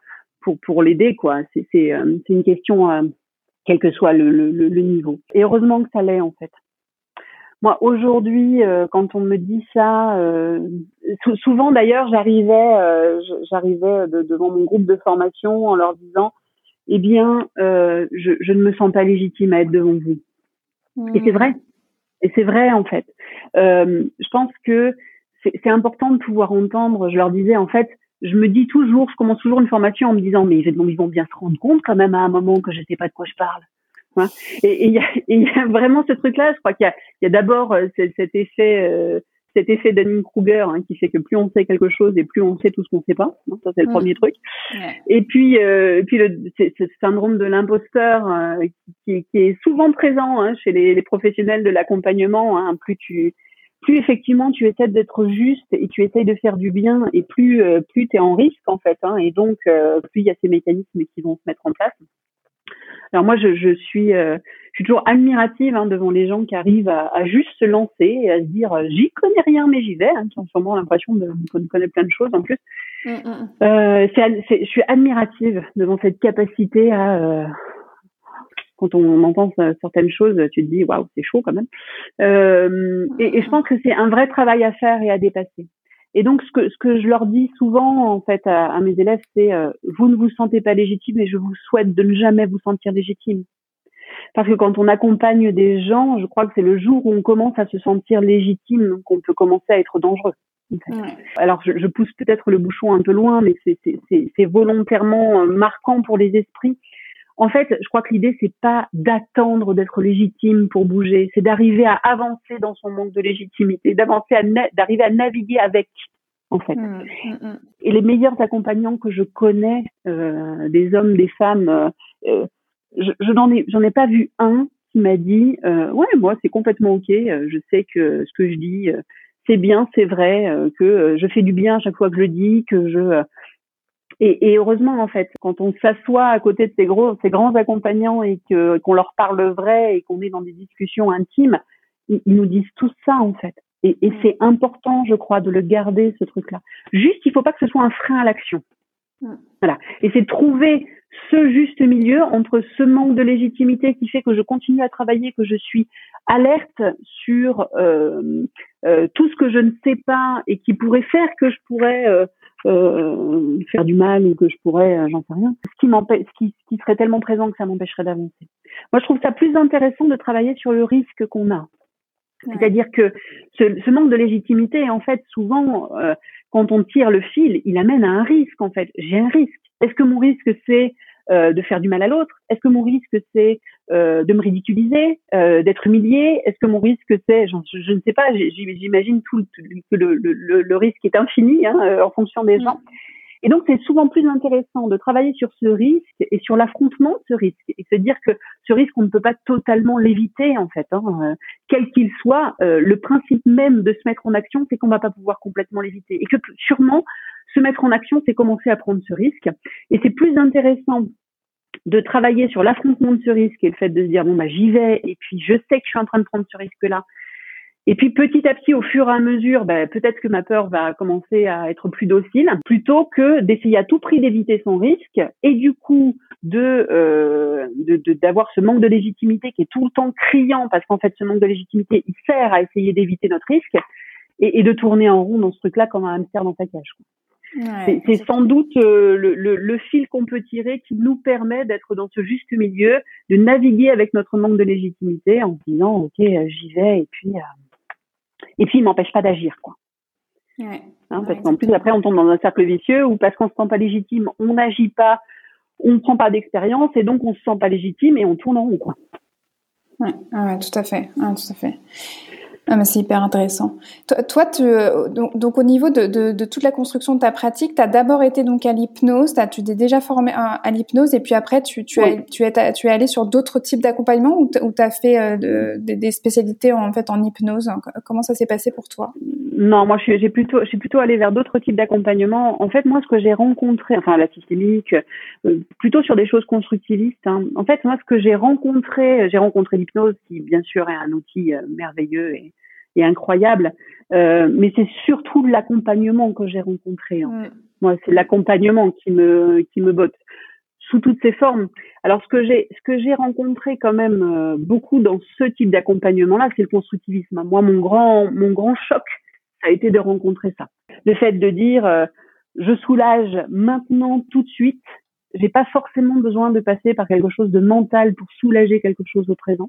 pour pour l'aider quoi. C'est c'est euh, c'est une question euh, quel que soit le, le, le, niveau. Et heureusement que ça l'est en fait. Moi aujourd'hui, quand on me dit ça, souvent d'ailleurs, j'arrivais, j'arrivais devant mon groupe de formation en leur disant eh bien, euh, je, je, ne me sens pas légitime à être devant vous. Et c'est vrai. Et c'est vrai, en fait. Euh, je pense que c'est important de pouvoir entendre. Je leur disais, en fait, je me dis toujours, je commence toujours une formation en me disant, mais ils vont bien se rendre compte quand même à un moment que je sais pas de quoi je parle. Et il y, y, a vraiment ce truc-là. Je crois qu'il y a, a d'abord euh, cet effet euh, cet effet Dunning-Kruger hein, qui fait que plus on sait quelque chose et plus on sait tout ce qu'on ne sait pas. Hein, ça, c'est le mm. premier truc. Et puis, euh, puis le, ce syndrome de l'imposteur euh, qui, qui, est souvent présent hein, chez les, les, professionnels de l'accompagnement. Plus tu plus effectivement tu essaies d'être juste et tu essayes de faire du bien et plus euh, plus tu es en risque en fait et donc plus il y a ces mécanismes qui vont se mettre en place alors moi, je, je suis, euh, je suis toujours admirative hein, devant les gens qui arrivent à, à, juste se lancer et à se dire, euh, j'y connais rien, mais j'y vais, hein, qui ont sûrement l'impression de, de, connaître plein de choses en plus. Mm, mm. Euh, je suis admirative devant cette capacité à, euh, quand on entend certaines choses, tu te dis, waouh, c'est chaud quand même. Euh, et, et je pense que c'est un vrai travail à faire et à dépasser. Et donc, ce que, ce que je leur dis souvent, en fait, à, à mes élèves, c'est euh, vous ne vous sentez pas légitime et je vous souhaite de ne jamais vous sentir légitime. Parce que quand on accompagne des gens, je crois que c'est le jour où on commence à se sentir légitime qu'on peut commencer à être dangereux. Alors, je, je pousse peut-être le bouchon un peu loin, mais c'est volontairement euh, marquant pour les esprits. En fait, je crois que l'idée c'est pas d'attendre d'être légitime pour bouger, c'est d'arriver à avancer dans son manque de légitimité, d'avancer à d'arriver à naviguer avec en fait. Mmh, mmh, mmh. Et les meilleurs accompagnants que je connais, euh, des hommes, des femmes, euh, euh je, je n'en ai, j'en ai pas vu un qui m'a dit, euh, ouais, moi c'est complètement ok, euh, je sais que ce que je dis, c'est bien, c'est vrai, que je fais du bien à chaque fois que je le dis, que je et, et, heureusement en fait, quand on s'assoit à côté de ces gros, ces grands accompagnants et que qu'on leur parle vrai et qu'on est dans des discussions intimes, ils, nous disent tout ça en fait. Et, et c'est important, je crois, de le garder ce truc-là. Juste, il faut pas que ce soit un frein à l'action. Voilà. Et c'est trouver ce juste milieu entre ce manque de légitimité qui fait que je continue à travailler, que je suis alerte sur euh, euh, tout ce que je ne sais pas et qui pourrait faire que je pourrais euh, euh, faire du mal ou que je pourrais, euh, j'en sais rien. Ce qui m'empêche, ce qui, qui, serait tellement présent que ça m'empêcherait d'avancer. Moi, je trouve ça plus intéressant de travailler sur le risque qu'on a. C'est-à-dire que ce, ce, manque de légitimité, en fait, souvent, euh, quand on tire le fil, il amène à un risque, en fait. J'ai un risque. Est-ce que mon risque, c'est euh, de faire du mal à l'autre? Est-ce que mon risque c'est euh, de me ridiculiser, euh, d'être humilié Est-ce que mon risque c'est, je, je, ne sais pas, j'imagine tout, que le, le, le, risque est infini hein, euh, en fonction des gens. Et donc c'est souvent plus intéressant de travailler sur ce risque et sur l'affrontement de ce risque et se dire que ce risque on ne peut pas totalement l'éviter en fait, hein, euh, quel qu'il soit. le principe même de se mettre en action, c'est qu'on va pas pouvoir complètement l'éviter et que sûrement se mettre en action, c'est commencer à prendre ce risque. Et c'est plus intéressant de travailler sur l'affrontement de ce risque et le fait de se dire bon bah j'y vais et puis je sais que je suis en train de prendre ce risque là et puis petit à petit au fur et à mesure bah, peut-être que ma peur va commencer à être plus docile plutôt que d'essayer à tout prix d'éviter son risque et du coup de euh, d'avoir ce manque de légitimité qui est tout le temps criant parce qu'en fait ce manque de légitimité il sert à essayer d'éviter notre risque et, de tourner en rond dans ce truc là comme un hamster dans sa cage c'est sans doute euh, le, le, le, fil qu'on peut tirer qui nous permet d'être dans ce juste milieu, de naviguer avec notre manque de légitimité en disant ok euh, j'y vais et puis euh, et puis il m'empêche pas d'agir quoi. Ouais. Hein, parce qu'en plus après on tombe dans un cercle vicieux où parce qu'on se sent pas légitime on n'agit pas, on ne prend pas d'expérience et donc on se sent pas légitime et on tourne en rond quoi. Ouais, tout à fait, tout à fait. Ah, c'est hyper intéressant. Toi, toi tu, euh, donc, donc, au niveau de, de, de, toute la construction de ta pratique, tu as d'abord été donc à l'hypnose, tu t'es déjà formé à, l'hypnose et puis après tu, tu, as, tu, es, tu es allé sur d'autres types d'accompagnement ou tu as fait euh, de, des spécialités en, fait en hypnose? Comment ça s'est passé pour toi? Non, moi j'ai plutôt, j'ai plutôt allé vers d'autres types d'accompagnement. En fait, moi ce que j'ai rencontré, enfin la systémique, euh, plutôt sur des choses constructivistes. Hein. En fait, moi ce que j'ai rencontré, j'ai rencontré l'hypnose qui bien sûr est un outil merveilleux et et incroyable. Euh, mais c'est surtout l'accompagnement que j'ai rencontré. Hein. Mm. Moi, c'est l'accompagnement qui me qui me botte sous toutes ses formes. Alors ce que j'ai ce que j'ai rencontré quand même euh, beaucoup dans ce type d'accompagnement là, c'est le constructivisme. Moi, mon grand mon grand choc, ça a été de rencontrer ça. Le fait de dire euh, je soulage maintenant tout de suite. J'ai pas forcément besoin de passer par quelque chose de mental pour soulager quelque chose au présent.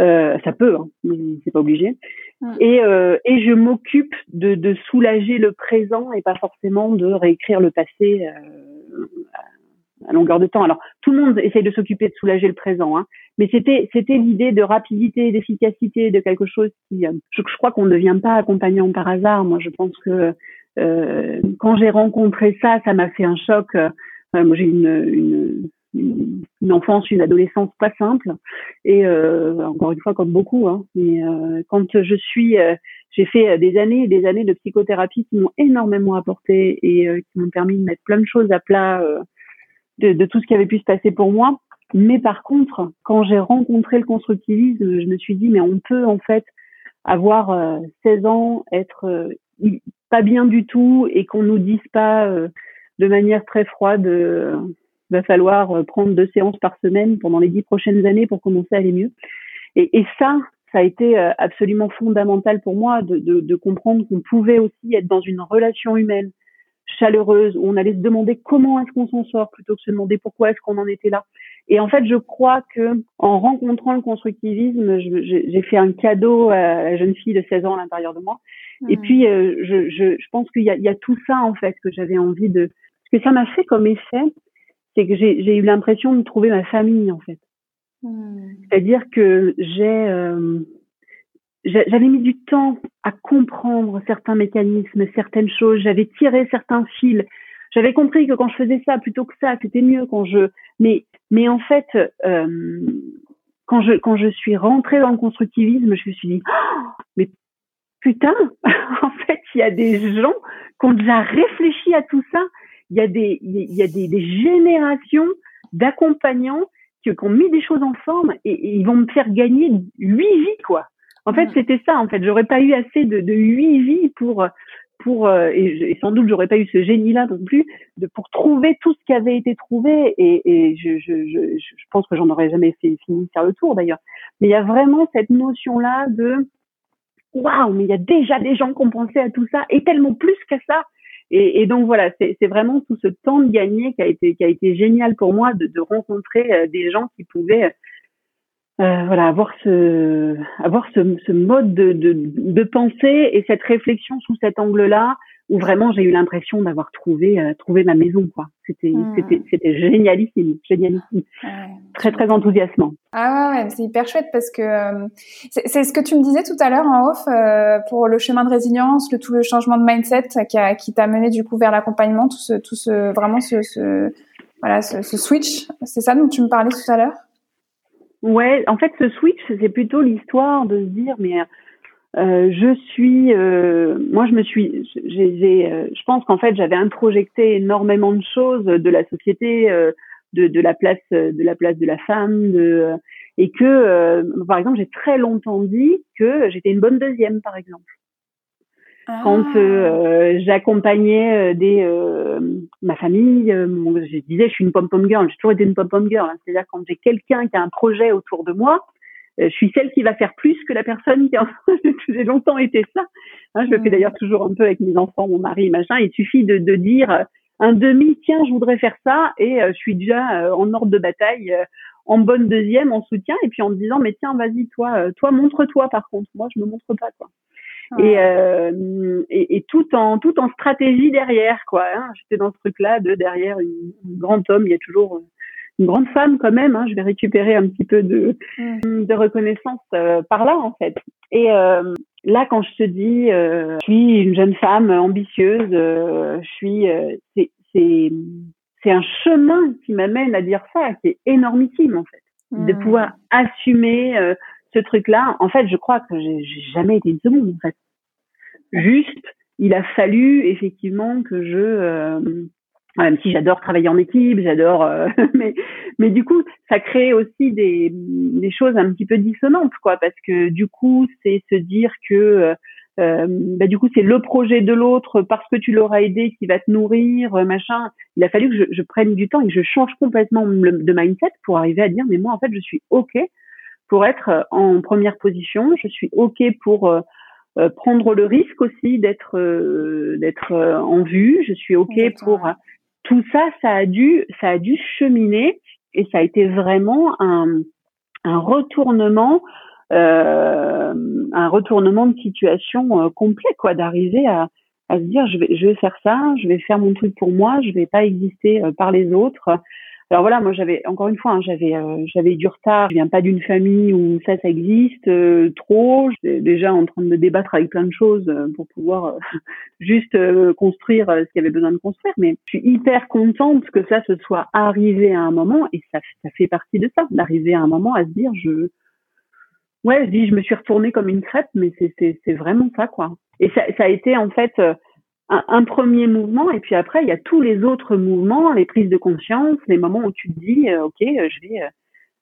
Euh, ça peut, hein, mais c'est pas obligé. Et, euh, et je m'occupe de, de, soulager le présent et pas forcément de réécrire le passé euh, à longueur de temps. Alors tout le monde essaye de s'occuper de soulager le présent, hein, mais c'était c'était l'idée de rapidité, d'efficacité, de quelque chose qui. Euh, je, je crois qu'on ne devient pas accompagnant par hasard. Moi, je pense que euh, quand j'ai rencontré ça, ça m'a fait un choc. Euh, moi, j'ai une, une une enfance, une adolescence pas simple. Et euh, encore une fois, comme beaucoup. Hein, mais euh, quand je suis, euh, j'ai fait des années et des années de psychothérapie qui m'ont énormément apporté et qui m'ont permis de mettre plein de choses à plat de, de, tout ce qui avait pu se passer pour moi. Mais par contre, quand j'ai rencontré le constructivisme, je me suis dit, mais on peut en fait avoir 16 ans, être pas bien du tout et qu'on nous dise pas de manière très froide va falloir euh, prendre deux séances par semaine pendant les dix prochaines années pour commencer à aller mieux. Et, et ça, ça a été euh, absolument fondamental pour moi de, de, de comprendre qu'on pouvait aussi être dans une relation humaine chaleureuse où on allait se demander comment est-ce qu'on s'en sort plutôt que se demander pourquoi est-ce qu'on en était là. Et en fait, je crois que en rencontrant le constructivisme, j'ai fait un cadeau à la jeune fille de 16 ans à l'intérieur de moi. Et puis, euh, je, je, je, pense qu'il y, y a, tout ça en fait que j'avais envie de. Ce que ça m'a fait comme effet, c'est que j'ai eu l'impression de trouver ma famille en fait. Hmm. C'est-à-dire que j'ai euh, j'avais mis du temps à comprendre certains mécanismes, certaines choses. J'avais tiré certains fils. J'avais compris que quand je faisais ça plutôt que ça, c'était mieux quand je. Mais mais en fait, euh, quand je quand je suis rentrée dans le constructivisme, je me suis dit oh, mais putain, [laughs] en fait, il y a des gens qui ont déjà réfléchi à tout ça. Il y a des il y a des, des générations d'accompagnants qui, ont mis des choses en forme et, ils vont me faire gagner huit vies quoi. En fait, c'était ça. En fait, j'aurais pas eu assez de, huit vies pour pour euh, et, sans doute j'aurais pas eu ce génie là non plus de pour trouver tout ce qui avait été trouvé et, et je, je, je, je pense que j'en aurais jamais fait fini de faire le tour d'ailleurs. Mais il y a vraiment cette notion là de waouh, mais il y a déjà des gens qui ont pensé à tout ça et tellement plus qu'à ça. Et, donc voilà, c'est vraiment tout ce temps de gagner qui a été qui a été génial pour moi de, rencontrer euh, des gens qui pouvaient euh, voilà avoir ce avoir ce, ce mode de, de, de, pensée et cette réflexion sous cet angle-là où vraiment j'ai eu l'impression d'avoir trouvé euh, trouvé ma maison quoi. C'était hmm. c'était c'était génialissime, génialissime. Très très enthousiasmant. Ah ouais, ouais c'est hyper chouette parce que euh, c'est ce que tu me disais tout à l'heure en off euh, pour le chemin de résilience, le tout le changement de mindset qui a, qui t'a mené du coup vers l'accompagnement, tout ce tout ce vraiment ce, ce voilà ce, ce switch, c'est ça dont tu me parlais tout à l'heure? Ouais, en fait ce switch c'est plutôt l'histoire de se dire mais euh, je suis, euh, moi je me suis, j'ai, euh, je pense qu'en fait j'avais introjecté énormément de choses de la société, euh, de, de, la place, de la place de la femme, de, et que, par exemple, j'ai très longtemps dit que j'étais une bonne deuxième, par exemple. Quand ah. j'accompagnais des ma famille, je disais je suis une pom pom girl, j'ai toujours été une pom pom girl. Hein. C'est-à-dire quand j'ai quelqu'un qui a un projet autour de moi, euh, je suis celle qui va faire plus que la personne qui a [laughs] j'ai longtemps été ça. Hein, je le fais mm. d'ailleurs toujours un peu avec mes enfants, mon mari, machin. Il suffit de, de dire euh, un demi, tiens, je voudrais faire ça, et euh, je suis déjà en ordre de bataille, en bonne deuxième, en soutien, et puis en me disant, mais tiens, vas-y, toi, toi, montre-toi. Par contre, moi, je me montre pas, quoi. Et, et, et, tout en tout en stratégie derrière, quoi. Hein. J'étais dans ce truc-là de derrière une, un grand homme, il y a toujours une grande femme quand même. Hein, je vais récupérer un petit peu de, de reconnaissance euh, par là en fait. Et euh, là, quand je te dis, euh, je suis une jeune femme ambitieuse, je suis, c'est c'est c'est un chemin qui m'amène à dire ça, qui est énormissime en fait, de pouvoir assumer ce truc-là. En fait, je crois que j'ai jamais été une seconde en fait. Juste, il a fallu effectivement que je même si j'adore travailler en équipe, j'adore, euh, [laughs] mais mais du coup, ça crée aussi des des choses un petit peu dissonantes, quoi, parce que du coup, c'est se dire que euh, euh bah, du coup, c'est le projet de l'autre parce que tu l'auras aidé qui va te nourrir, euh, machin. Il a fallu que je, je, prenne du temps et que je change complètement de mindset pour arriver à dire, mais moi, en fait, je suis ok pour être en première position, je suis ok pour prendre le risque aussi d'être d'être en vue. Je suis ok pour tout ça, ça a dû, ça a dû cheminer et ça a été vraiment un, un retournement, euh, un retournement de situation euh, complet, quoi, d'arriver à, à se dire je vais, je vais faire ça, je vais faire mon truc pour moi, je vais pas exister euh, par les autres. Alors voilà, moi j'avais encore une fois, hein, j'avais euh, j'avais du retard. Je viens pas d'une famille où ça ça existe euh, trop. J'étais déjà en train de me débattre avec plein de choses euh, pour pouvoir [laughs] juste construire ce qu'il y avait besoin de construire. Mais je suis hyper contente que ça se soit arrivé à un moment et ça ça fait partie de ça, d'arriver à un moment à se dire je ouais je dis je me suis retournée comme une crêpe, mais c'est c'est vraiment ça quoi. Et ça a été en fait un, premier mouvement et puis après il y a tous les autres mouvements, les prises de conscience, les moments où tu te dis euh, ok euh, je vais euh,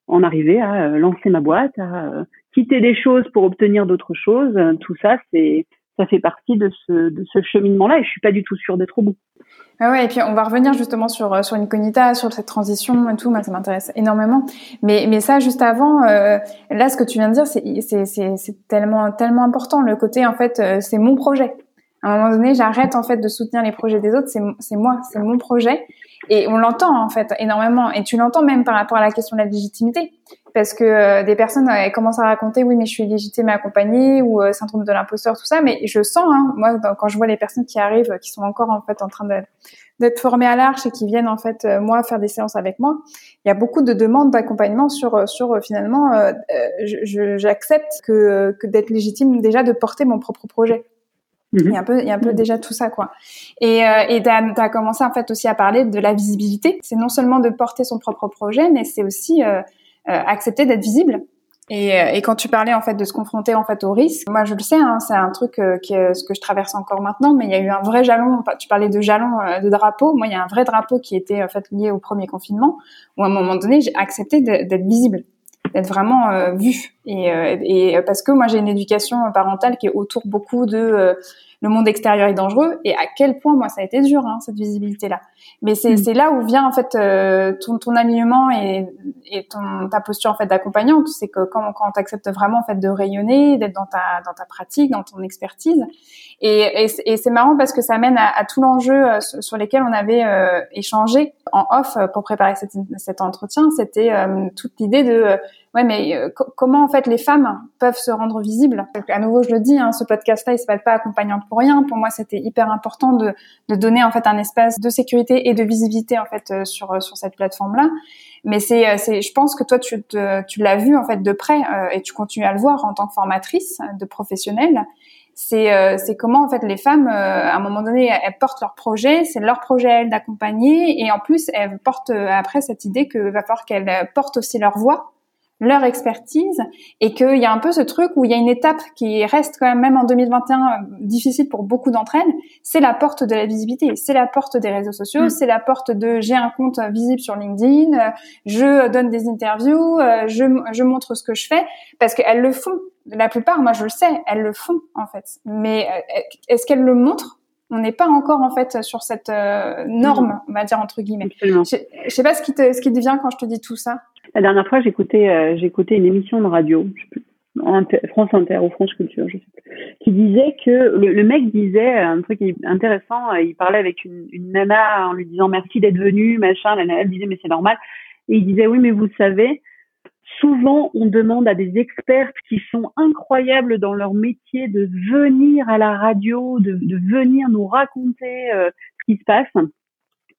en arriver à lancer ma boîte, à quitter des choses pour obtenir d'autres choses. Tout ça c'est ça fait partie de ce, de ce cheminement-là et je suis pas du tout sûre d'être au bout. Ah ouais, et puis on va revenir justement sur sur Incognita, sur cette transition et tout. Moi, ça m'intéresse énormément. Mais mais ça, juste avant, là, ce que tu viens de dire, c'est c'est c'est tellement tellement important. Le côté en fait, c'est mon projet à un moment donné, j'arrête en fait de soutenir les projets des autres. C'est moi, c'est mon projet. Et on l'entend en fait énormément. Et tu l'entends même par rapport à la question de la légitimité, parce que euh, des personnes elles commencent à raconter oui mais je suis légitime et accompagnée ou euh, syndrome de l'imposteur tout ça. Mais je sens hein, moi quand je vois les personnes qui arrivent, qui sont encore en fait en train d'être formés à l'arche et qui viennent en fait moi faire des séances avec moi, il y a beaucoup de demandes d'accompagnement sur sur finalement j'accepte que que d'être légitime déjà de porter mon propre projet. Il y a un peu, il y a un peu déjà tout ça, quoi. Et euh, et t'as as commencé en fait aussi à parler de la visibilité. C'est non seulement de porter son propre projet, mais c'est aussi euh, euh accepter d'être visible. Et, euh, et, quand tu parlais en fait de se confronter en fait au risque, moi je le sais, hein, c'est un truc euh, qui est ce que je traverse encore maintenant, mais il y a eu un vrai jalon. Tu parlais de jalon de drapeau. Moi, il y a un vrai drapeau qui était en fait lié au premier confinement, où à un moment donné, j'ai accepté d'être visible d'être vraiment euh, vu et, euh, et parce que moi j'ai une éducation parentale qui est autour beaucoup de euh, le monde extérieur est dangereux et à quel point moi ça a été dur hein, cette visibilité là mais c'est mm. là où vient en fait ton, ton alignement et, et ton ta posture en fait d'accompagnante. C'est que quand quand tu acceptes vraiment en fait de rayonner d'être dans ta dans ta pratique dans ton expertise. Et, et, c'est marrant parce que ça mène à, à tout l'enjeu sur lesquels on avait échangé en off pour préparer cet, cet entretien. C'était toute l'idée de ouais, mais euh, comment en fait les femmes peuvent se rendre visibles? À nouveau, je le dis, hein, ce podcast-là, il s'appelle pas accompagnante pour rien. Pour moi, c'était hyper important de, de donner en fait un espace de sécurité et de visibilité en fait euh, sur euh, sur cette plateforme-là. Mais c'est, c'est, je pense que toi, tu, te, tu l'as vu en fait de près et tu continues à le voir en tant que formatrice de professionnelle. C'est, c'est comment en fait les femmes, à un moment donné, elles, portent leur projet, c'est leur projet elles d'accompagner, et en plus elles portent après cette idée que va falloir qu'elles portent aussi leur voix leur expertise et qu'il y a un peu ce truc où il y a une étape qui reste quand même, même en 2021 difficile pour beaucoup d'entre elles, c'est la porte de la visibilité, c'est la porte des réseaux sociaux, mm. c'est la porte de j'ai un compte visible sur LinkedIn, je donne des interviews, je, je montre ce que je fais parce qu'elles le font. La plupart, moi je le sais, elles le font en fait. Mais euh, est-ce qu'elles le montrent? On n'est pas encore en fait sur cette euh, norme, on va dire entre guillemets. Je, je sais pas ce qui te ce qui te vient quand je te dis tout ça. La dernière fois, j'écoutais euh, j'écoutais une émission de radio, France Inter ou France Culture, je sais plus, qui disait que le, mec disait un truc intéressant. Il parlait avec une, une nana en lui disant merci d'être venu, machin. La nana disait mais c'est normal. Et il disait oui mais vous savez, souvent on demande à des experts qui sont incroyables dans leur métier de venir à la radio, de, de venir nous raconter euh, ce qui se passe.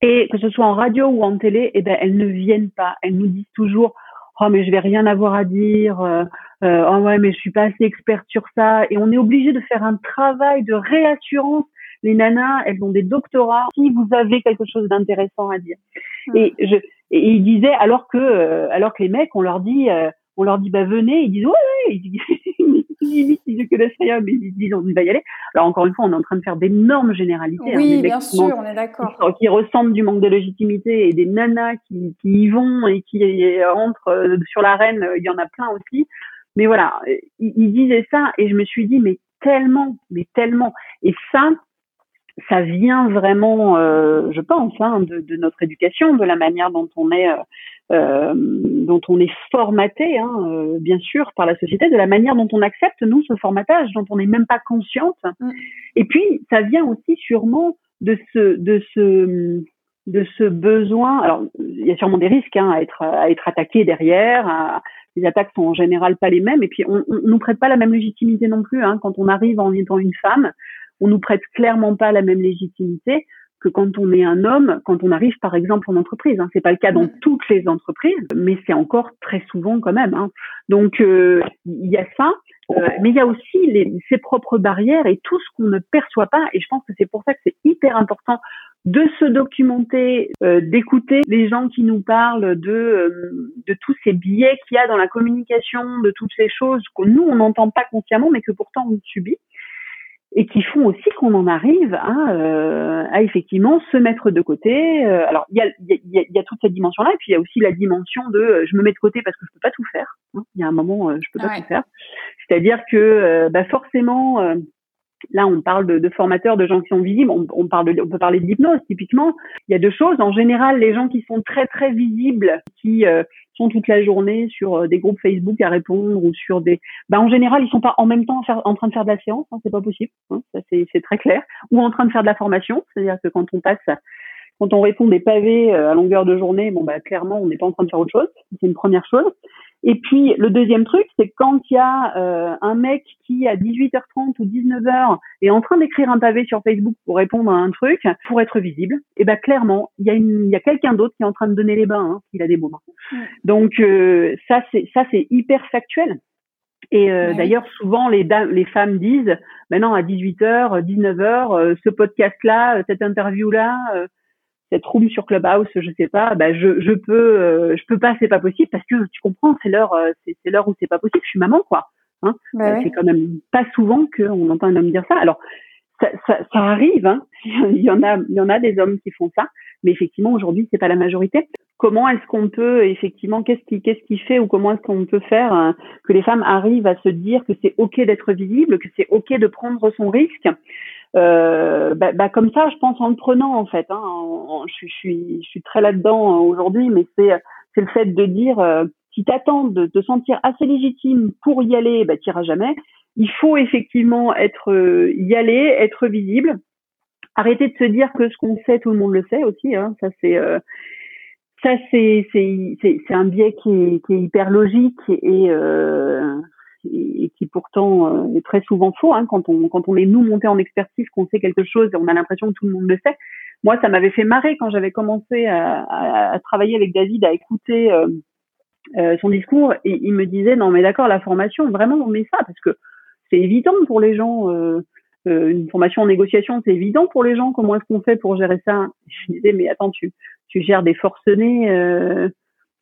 Et que ce soit en radio ou en télé, eh ben elles ne viennent pas. Elles nous disent toujours oh mais je vais rien avoir à dire, euh, euh, oh ouais mais je suis pas assez experte sur ça. Et on est obligé de faire un travail de réassurance. Les nanas, elles ont des doctorats. Si vous avez quelque chose d'intéressant à dire, et je, et il disait alors que euh, alors que les mecs, on leur dit euh, on leur dit bah venez, ils disent ouais, ouais ils disent [laughs] ils connaissent rien, mais ils disent on va y aller. Alors encore une fois, on est en train de faire d'énormes généralités. Hein, oui, bien sûr, on est d'accord. Qui, ressentent du manque de légitimité et des nanas qui, qui y vont et qui rentrent euh, sur l'arène, il y en a plein aussi. Mais voilà, ils, ils disaient ça et je me suis dit mais tellement, mais tellement. Et ça, ça vient vraiment, euh, je pense, hein, de, de, notre éducation, de la manière dont on est, euh, euh dont on est formaté, hein, euh, bien sûr, par la société, de la manière dont on accepte nous ce formatage, dont on n'est même pas consciente. Mm. Et puis, ça vient aussi sûrement de ce, de ce, de ce besoin. Alors, il y a sûrement des risques hein, à être, à être attaqué derrière. les attaques sont en général pas les mêmes, et puis on, on, nous prête pas la même légitimité non plus hein, quand on arrive en étant une femme on nous prête clairement pas la même légitimité que quand on est un homme, quand on arrive par exemple en entreprise. Hein. C'est pas le cas dans mm. toutes les entreprises, mais c'est encore très souvent quand même. Hein. Donc euh, il y a ça, euh, mais il y a aussi les, ses propres barrières et tout ce qu'on ne perçoit pas. Et je pense que c'est pour ça que c'est hyper important de se documenter, euh, d'écouter les gens qui nous parlent de de tous ces biais qu'il y a dans la communication, de toutes ces choses que nous on n'entend pas consciemment, mais que pourtant on subit et qui font aussi qu'on en arrive à, euh, à, effectivement se mettre de côté. Euh, alors il y a, y, a, y a, toute cette dimension-là, et puis il y a aussi la dimension de euh, je me mets de côté parce que je peux pas tout faire. Hein. Il y a un moment je peux pas tout faire. C'est-à-dire que bah forcément Là, on parle de, de, formateurs, de gens qui sont visibles. On, on, parle on peut parler de l'hypnose, typiquement. Il y a deux choses. En général, les gens qui sont très très visibles, qui toute la journée sur euh, des groupes Facebook à répondre ou sur des, bah, en général, ils sont pas en même temps en train de faire de la séance. Hein, c'est pas possible. Hein, c'est très clair. Ou en train de faire de la formation. C'est-à-dire que quand on passe quand on répond des pavés euh, à longueur de journée, bon bah clairement on n'est pas en train de faire autre chose. C'est une première chose. Et puis le deuxième truc, c'est quand il y a euh, un mec qui à 18h30 ou 19h est en train d'écrire un pavé sur Facebook pour répondre à un truc, pour être visible, et eh ben clairement, il y a, une, il y a quelqu'un d'autre qui est en train de donner les bains, hein, qu'il a des moments. Donc euh, ça c'est ça c'est hyper factuel. Et euh, d'ailleurs, souvent, les, les femmes disent, maintenant à 18h, 19h, ce podcast-là, cette interview-là, cette room sur Clubhouse, je sais pas, bah je, je peux euh, je peux pas, c'est pas possible parce que tu comprends, c'est l'heure euh, c'est, c'est l'heure où c'est pas possible. Je suis maman quoi. Hein bah euh, C'est quand même pas souvent qu'on entend un homme dire ça. Alors ça, ça, ça arrive, hein. [laughs] il y en a il y en a des hommes qui font ça, mais effectivement aujourd'hui c'est pas la majorité. Comment est-ce qu'on peut effectivement qu'est-ce qui qu'est-ce qui fait ou comment est-ce qu'on peut faire hein, que les femmes arrivent à se dire que c'est ok d'être visible, que c'est ok de prendre son risque? Euh, bah, bah, comme ça, je pense en le prenant en fait. Hein, je, suis, je suis très là-dedans euh, aujourd'hui, mais c'est c'est le fait de dire euh, si t'attends de te sentir assez légitime pour y aller, bah t'iras jamais. Il faut effectivement être euh, y aller, être visible. Arrêter de se dire que ce qu'on sait, tout le monde le sait aussi. Hein, ça c'est ça c'est c'est c'est un biais qui est, qui est hyper logique et euh, et qui pourtant euh, est très souvent faux. Hein, quand on est nous monté en expertise, qu'on sait quelque chose, et on a l'impression que tout le monde le sait. Moi, ça m'avait fait marrer quand j'avais commencé à, à, travailler avec David, à écouter euh, euh, son discours, et il me disait non mais d'accord, la formation, vraiment on met ça parce que c'est évident pour les gens. une formation en négociation, c'est évident pour les gens. Comment est-ce qu'on fait pour gérer ça Je disais mais attends, tu tu gères des forcenés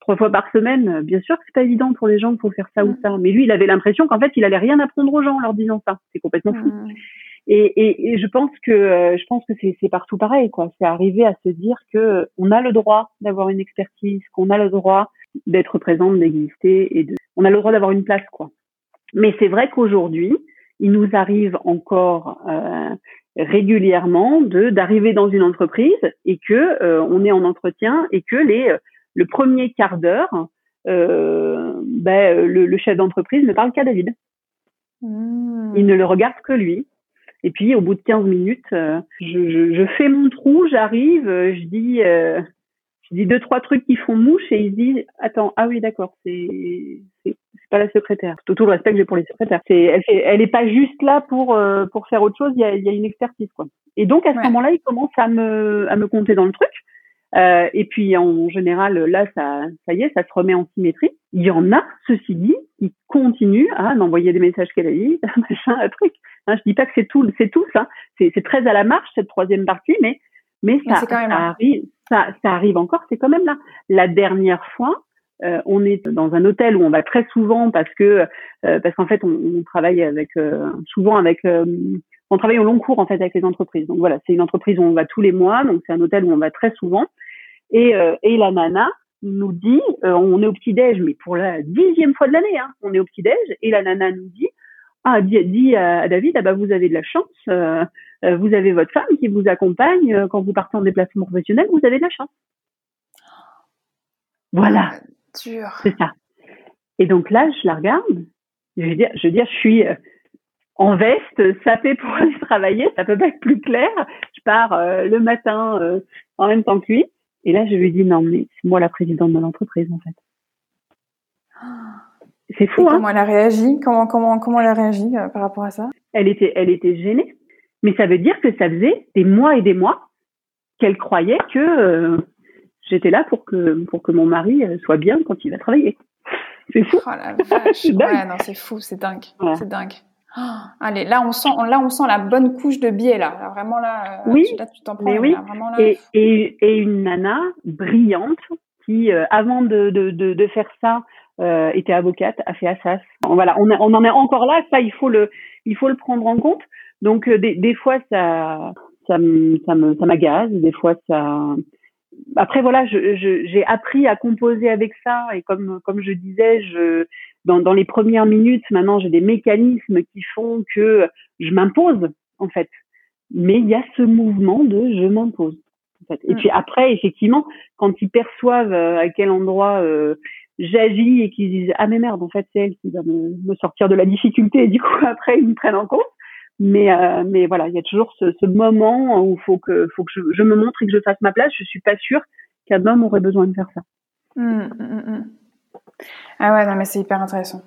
trois fois par semaine, bien sûr que c'est pas évident pour les gens pour faire ça ou mm. ça. Mais lui, il avait l'impression qu'en fait, il allait rien apprendre aux gens en leur disant ça. C'est complètement fou. Mm. Et, et, et, je pense que euh, je pense que c'est partout pareil, quoi. C'est arriver à se dire que on a le droit d'avoir une expertise, qu'on a le droit d'être présente, d'exister et de, on a le droit d'avoir une place, quoi. Mais c'est vrai qu'aujourd'hui, il nous arrive encore euh, régulièrement de d'arriver dans une entreprise et que euh, on est en entretien et que les le premier quart d'heure, euh, ben, le, chef d'entreprise ne parle qu'à David. Hmm. Il ne le regarde que lui. Et puis, au bout de 15 minutes, euh, je, fais mon trou, j'arrive, je dis, euh, je dis deux trois trucs qui font mouche et il se dit, attends, ah oui, d'accord, c'est c'est pas la secrétaire. Tout, tout le respect que j'ai pour les secrétaires. C'est elle elle est pas juste là pour pour faire autre chose. Il y a, il y a une expertise quoi. Et donc à ce moment-là, il commence à me à me compter dans le truc. Euh, et puis en général, là, ça, ça y est, ça se remet en symétrie. Il y en a, ceci dit, qui continuent à m'envoyer des messages qu'elle a dit, [laughs] machin, un truc. Hein, je dis pas que c'est tout, c'est tous. Hein. C'est, très à la marche cette troisième partie, mais mais ça, ça arrive, ça, ça arrive encore. C'est quand même là. La dernière fois, euh, on est dans un hôtel où on va très souvent parce que euh, parce qu'en fait on, on, travaille avec euh, souvent avec on travaille au long cours en fait avec les entreprises. Donc voilà, c'est une entreprise où on va tous les mois, donc c'est un hôtel où on va très souvent. Et, euh, et la nana nous dit, euh, on est au petit déj, mais pour la dixième fois de l'année, hein, on est au petit déj, et la nana nous dit, ah dit, dit à David, ah bah vous avez de la chance, euh, vous avez votre femme qui vous accompagne quand vous partez en déplacement professionnel, vous avez de la chance. Voilà. C'est ça. Et donc là, je la regarde, je veux dire, je veux dire, je suis en veste, sapé pour aller travailler, ça peut pas être plus clair. Je pars euh, le matin euh, en même temps que lui. Et là, je lui dis non, mais c'est moi la présidente de l'entreprise en fait. C'est fou, hein Comment elle a réagi? Comment comment comment elle a réagi euh, par rapport à ça? Elle était elle était gênée, mais ça veut dire que ça faisait des mois et des mois qu'elle croyait que j'étais là pour que pour que mon mari soit bien quand il va travailler. C'est fou. Oh la vache. [laughs] ouais, non, c'est fou, c'est dingue. C'est dingue. Oh, allez, là on sent, là on sent la bonne couche de biais là. vraiment là, euh, oui, tu, t'en prends. oui. Et, et, et, une nana brillante qui, euh, avant de, de, de, de, faire ça, euh, était avocate, a fait Assas. Voilà, on, on en est encore là. Ça, il faut le, il faut le prendre en compte. Donc des, des fois ça, ça, ça me, ça m'agace. Des fois ça, après voilà, j'ai je, appris à composer avec ça et comme comme je disais, je dans, dans les premières minutes, maintenant j'ai des mécanismes qui font que je m'impose en fait. Mais il y a ce mouvement de je m'impose. En fait. Et mm. puis après, effectivement, quand ils perçoivent euh, à quel endroit euh, j'agis et qu'ils disent ah mais merde, en fait c'est elle qui va me, me, sortir de la difficulté et du coup [laughs] après ils me prennent en compte. Mais euh, mais voilà, il y a toujours ce, ce moment où il faut que faut que je, je, me montre et que je fasse ma place. Je suis pas sûre qu'un homme aurait besoin de faire ça. Mmh, mmh. Ah ouais, non, mais c'est hyper intéressant.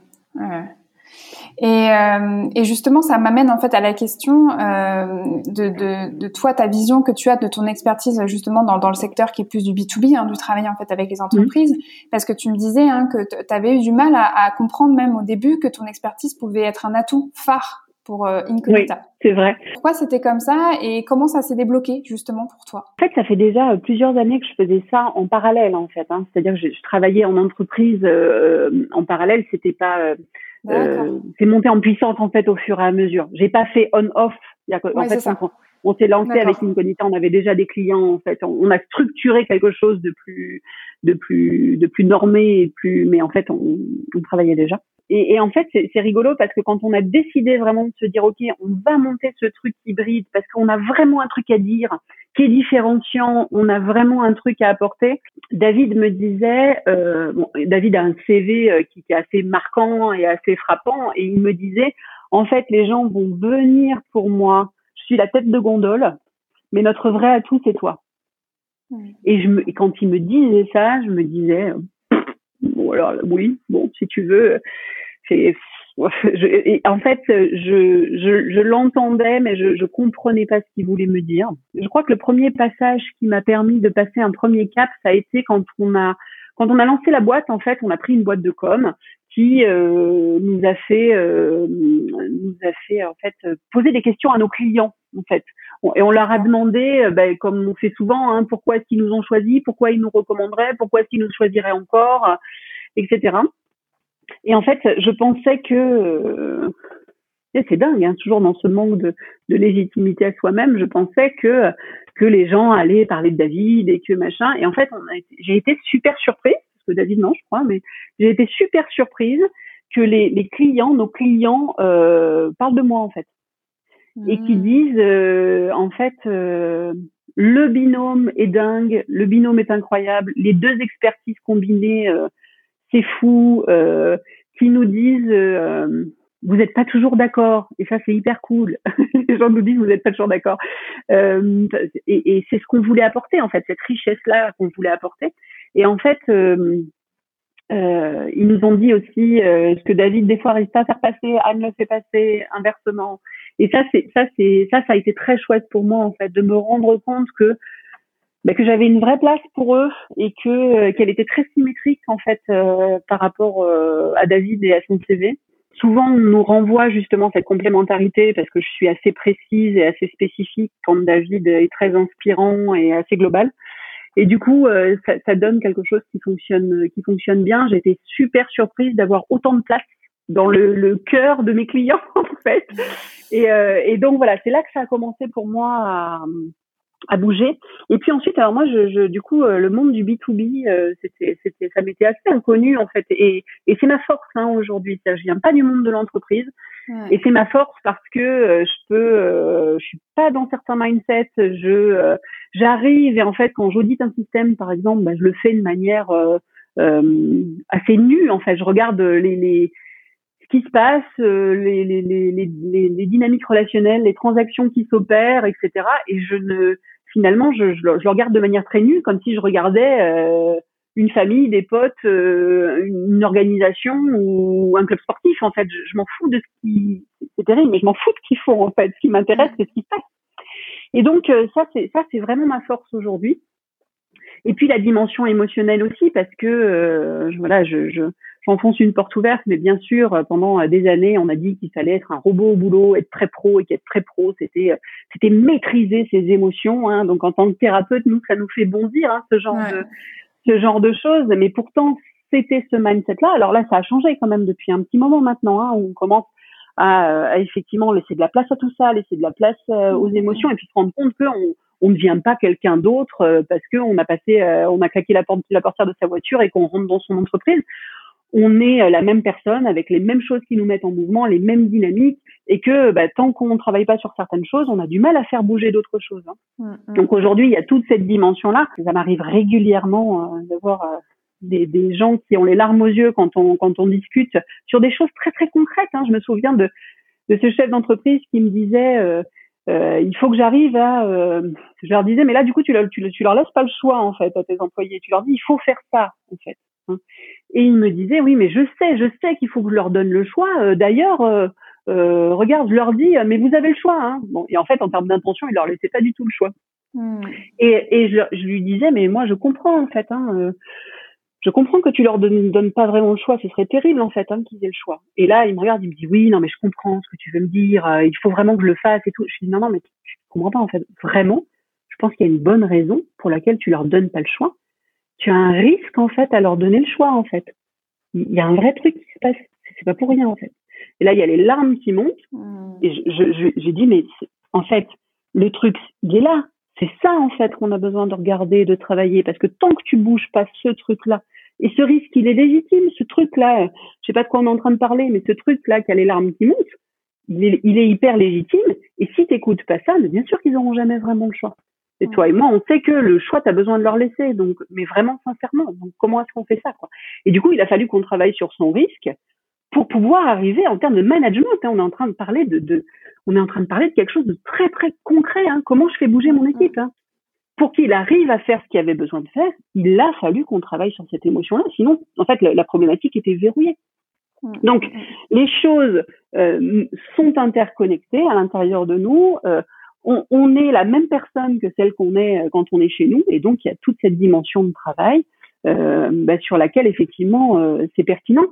Et, euh, et, justement, ça m'amène en fait à la question euh, de, de, de, toi, ta vision que tu as de ton expertise justement dans, dans le secteur qui est plus du B2B, hein, du travail en fait avec les entreprises, parce que tu me disais hein, que tu avais eu du mal à, à, comprendre même au début que ton expertise pouvait être un atout phare pour euh, Incognita. Oui, c'est vrai. Pourquoi c'était comme ça et comment ça s'est débloqué justement pour toi? En fait, ça fait déjà euh, plusieurs années que je faisais ça en parallèle en fait. Hein. C'est-à-dire que je, je, travaillais en entreprise euh, en parallèle. C'était pas euh, c'est monté en puissance en fait au fur et à mesure. J'ai pas fait on-off. En fait, on, on s'est lancé avec Incognita, on avait déjà des clients en fait. On, on, a structuré quelque chose de plus, de plus, de plus normé et plus, mais en fait, on, on travaillait déjà. Et, et, en fait, c'est rigolo parce que quand on a décidé vraiment de se dire, OK, on va monter ce truc hybride parce qu'on a vraiment un truc à dire qui est différenciant, on a vraiment un truc à apporter. David me disait, euh, bon, David a un CV euh, qui, qui est assez marquant et assez frappant, et il me disait, en fait, les gens vont venir pour moi. Je suis la tête de gondole, mais notre vrai atout, c'est toi. Et, je me, et quand il me disait ça, je me disais, bon alors oui, bon si tu veux, c'est [laughs] en fait, je, je, je l'entendais, mais je, je comprenais pas ce qu'il voulait me dire. Je crois que le premier passage qui m'a permis de passer un premier cap, ça a été quand on a quand on a lancé la boîte. En fait, on a pris une boîte de com qui euh, nous a fait euh, nous a fait en fait poser des questions à nos clients en fait et on leur a demandé ben, comme on fait souvent hein, pourquoi est-ce qu'ils nous ont choisis pourquoi ils nous recommanderaient pourquoi est-ce qu'ils nous choisiraient encore etc et en fait, je pensais que euh, c'est dingue, hein, toujours dans ce manque de, de légitimité à soi-même, je pensais que que les gens allaient parler de David et que machin. Et en fait, j'ai été super surprise, parce que David non, je crois, mais j'ai été super surprise que les, les clients, nos clients, euh, parlent de moi en fait, et qui mmh. disent euh, en fait euh, le binôme est dingue, le binôme est incroyable, les deux expertises combinées euh, c'est fou, euh, qui nous disent euh, vous n'êtes pas toujours d'accord et ça c'est hyper cool. [laughs] Les gens nous disent vous n'êtes pas toujours d'accord euh, et, et c'est ce qu'on voulait apporter en fait cette richesse là qu'on voulait apporter et en fait euh, euh, ils nous ont dit aussi euh, ce que David des fois n'arrive pas à faire passer, Anne le fait passer inversement. Et ça ça ça a été très chouette pour moi en fait de me rendre compte que bah, que j'avais une vraie place pour eux et que euh, qu'elle était très symétrique en fait euh, par rapport euh, à David et à son CV. Souvent, on nous renvoie justement cette complémentarité parce que je suis assez précise et assez spécifique quand David est très inspirant et assez global. Et du coup, ça, donne quelque chose qui fonctionne, qui fonctionne bien. Été super surprise d'avoir autant de place dans le cœur de mes clients [laughs] en fait. Et, et donc voilà, c'est là que ça a commencé pour moi à, à bouger. Et puis ensuite, alors moi, je, je du coup, euh, le monde du B2B, euh, c'était, c'était, ça m'était assez inconnu en fait. Et, et c'est ma force hein, aujourd'hui. Je viens pas du monde de l'entreprise. Et c'est ma force parce que euh, je peux, je suis pas dans certains mindsets. Je, j'arrive et en fait, quand j'audite un système, par exemple, bah, je le fais de manière assez nue. En fait, je regarde les, les qui se passe, les, les, les, les, les dynamiques relationnelles, les transactions qui s'opèrent, etc. Et je ne, finalement, je, je, le regarde de manière très nue, comme si je regardais euh, une famille, des potes, euh, une organisation ou un club sportif. En fait, je, je m'en fous de ce qui, c'est terrible, mais je m'en fous de ce qu'ils font. En fait, ce qui m'intéresse, c'est ce qui se passe. Et donc euh, ça, c'est ça, c'est vraiment ma force aujourd'hui. Et puis la dimension émotionnelle aussi, parce que euh, voilà, je, je j'enfonce une porte ouverte, mais bien sûr, pendant des années, on a dit qu'il fallait être un robot au boulot, être très pro, et qu'être très pro, c'était c'était maîtriser ses émotions. Hein. Donc en tant que thérapeute, nous, ça nous fait bondir hein, ce genre de ce genre de choses. Mais pourtant, c'était ce mindset-là. Alors là, ça a changé quand même depuis un petit moment maintenant, hein, où on commence à, à, effectivement laisser de la place à tout ça, laisser de la place euh, aux émotions, et puis se rendre compte qu'on on ne vient pas quelqu'un d'autre euh, parce qu'on a passé, euh, on a claqué la, porte, la portière de sa voiture et qu'on rentre dans son entreprise on est euh, la même personne avec les mêmes choses qui nous mettent en mouvement, les mêmes dynamiques, et que bah, tant qu'on ne travaille pas sur certaines choses, on a du mal à faire bouger d'autres choses. Hein. Mm, mm. Donc aujourd'hui, il y a toute cette dimension-là. Ça m'arrive régulièrement euh, de voir euh, des, des, gens qui ont les larmes aux yeux quand on quand on discute sur des choses très très concrètes. Hein. Je me souviens de de ce chef d'entreprise qui me disait euh, il faut que j'arrive à je leur disais mais là du coup tu, tu, tu leur laisses pas le choix en fait à tes employés tu leur dis il faut faire ça en fait. Et il me disait, oui, mais je sais, je sais qu'il faut que je leur donne le choix. Euh, d'ailleurs, euh, euh, regarde, je leur dis, mais vous avez le choix. Hein. Bon, et en fait, en termes d'intention, il leur laissait pas du tout le choix. Hmm. Et, et je, je, lui disais, mais moi, je comprends en fait. Hein, je comprends que tu leur donnes, donnes pas vraiment le choix. Ce serait terrible en fait hein, qu'ils aient le choix. Et là, il me regarde, il me dit, oui, non, mais je comprends ce que tu veux me dire. il faut vraiment que je le fasse et tout. Je lui dis, non, non, mais tu, tu comprends pas en fait. Vraiment, je pense qu'il y a une bonne raison pour laquelle tu leur donnes pas le choix tu as un risque en fait à leur donner le choix en fait. Il y a un vrai truc qui se passe. C'est pas pour rien en fait. Et là, il y a les larmes qui montent. Mmh. Et je, je, j'ai dit, mais en fait, le truc, il est là. C'est ça en fait qu'on a besoin de regarder, de travailler, parce que tant que tu bouges pas ce truc-là, et ce risque, il est légitime, ce truc-là. Je sais pas de quoi on est en train de parler, mais ce truc-là qui a les larmes qui montent, il est, il est hyper légitime. Et si t'écoutes pas ça, mais bien sûr qu'ils auront jamais vraiment le choix. Et toi et moi, on sait que le choix, tu as besoin de leur laisser. Donc, mais vraiment sincèrement. Donc, comment est-ce qu'on fait ça, quoi? Et du coup, il a fallu qu'on travaille sur son risque pour pouvoir arriver en termes de management. Hein, on est en train de parler de, de, on est en train de parler de quelque chose de très très concret. Hein, comment je fais bouger mon équipe hein? Pour qu'il arrive à faire ce qu'il avait besoin de faire, il a fallu qu'on travaille sur cette émotion-là. Sinon, en fait, la, problématique était verrouillée. Donc, les choses euh, sont interconnectées à l'intérieur de nous. Euh, on, on, est la même personne que celle qu'on est euh, quand on est chez nous, et donc il y a toute cette dimension de travail euh, bah, sur laquelle effectivement euh, c'est pertinent.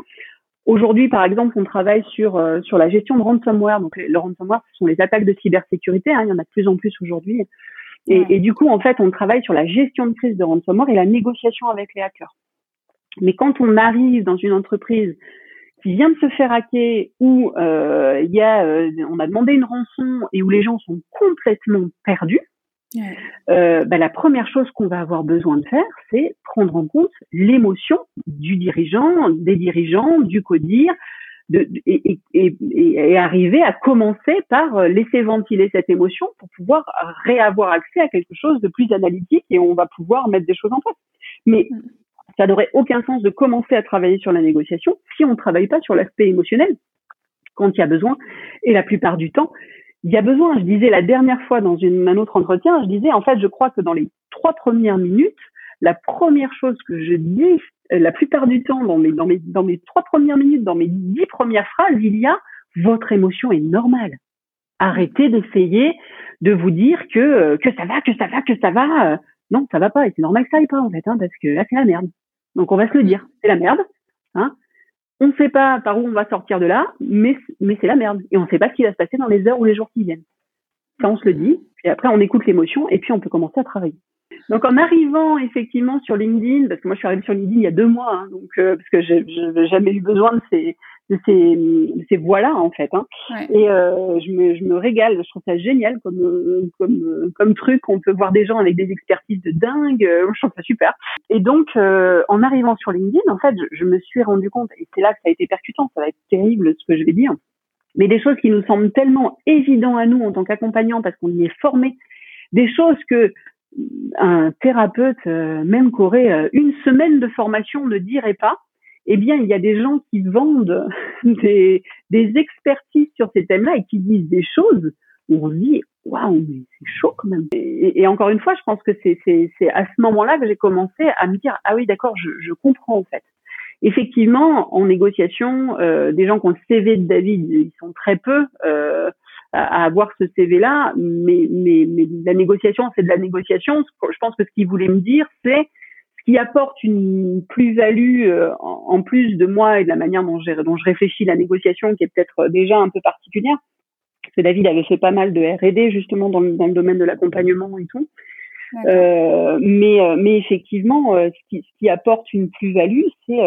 Aujourd'hui, par exemple, on travaille sur euh, sur la gestion de ransomware. Donc, le ransomware, ce sont les attaques de cybersécurité. Hein, il y en a de plus en plus aujourd'hui. Et, et, du coup, en fait, on travaille sur la gestion de crise de ransomware et la négociation avec les hackers. Mais quand on arrive dans une entreprise qui vient de se faire hacker où euh, il y a, euh, on a demandé une rançon et où les gens sont complètement perdus, euh, bah, la première chose qu'on va avoir besoin de faire, c'est prendre en compte l'émotion du dirigeant, des dirigeants, du codir, de, et, et, et, arriver à commencer par laisser ventiler cette émotion pour pouvoir réavoir accès à quelque chose de plus analytique et on va pouvoir mettre des choses en place. Mais mm ça n'aurait aucun sens de commencer à travailler sur la négociation si on ne travaille pas sur l'aspect émotionnel quand il y a besoin. Et la plupart du temps, il y a besoin. Je disais la dernière fois dans un autre entretien, je disais en fait, je crois que dans les trois premières minutes, la première chose que je dis euh, la plupart du temps dans mes trois premières minutes, dans mes dix premières phrases, il y a votre émotion est normale. Arrêtez d'essayer de vous dire que, euh, que ça va, que ça va, que ça va. Euh, non, ça va pas. Et c'est normal que ça aille pas, en fait, hein, parce que là, c'est la merde. Donc on va se le dire, c'est la merde. Hein. On ne sait pas par où on va sortir de là, mais, c'est la merde. Et on ne sait pas ce qui va se passer dans les heures ou les jours qui viennent. Ça, on se le dit, puis après on écoute l'émotion, et puis on peut commencer à travailler. Donc en arrivant effectivement sur LinkedIn, parce que moi je suis arrivée sur LinkedIn il y a deux mois, hein, donc euh, parce que je n'ai jamais eu besoin de ces de ces, ces voix-là en fait. Hein. Et euh, je, me, je me régale, je trouve ça génial comme comme comme truc. On peut voir des gens avec des expertises de dingue. Euh, je trouve ça super. Et donc euh, en arrivant sur LinkedIn, en fait, je, je me suis rendu compte et c'est là que ça a été percutant. Ça va être terrible ce que je vais dire, mais des choses qui nous semblent tellement évidentes à nous en tant qu'accompagnants parce qu'on y est formé, des choses que un thérapeute, euh, même qui aurait euh, une semaine de formation, ne dirait pas, eh bien, il y a des gens qui vendent [laughs] des, des expertises sur ces thèmes-là et qui disent des choses où on se dit, waouh, mais c'est chaud quand même. Et, encore une fois, je pense que c'est, à ce moment-là que j'ai commencé à me dire, ah oui, d'accord, je, je comprends en fait. Effectivement, en négociation, euh, des gens qui ont le CV de David, ils sont très peu. Euh, à, avoir ce CV-là, mais, mais, mais la négociation, c'est de la négociation. Je pense que ce qu'il voulait me dire, c'est ce qui apporte une plus-value euh, en, plus de moi et de la manière dont, dont je réfléchis la négociation, qui est peut-être déjà un peu particulière. Parce que David avait fait pas mal de R&D justement dans le, dans le domaine de l'accompagnement et tout. Euh, mais, euh, mais effectivement, euh, ce qui, ce qui apporte une plus-value, c'est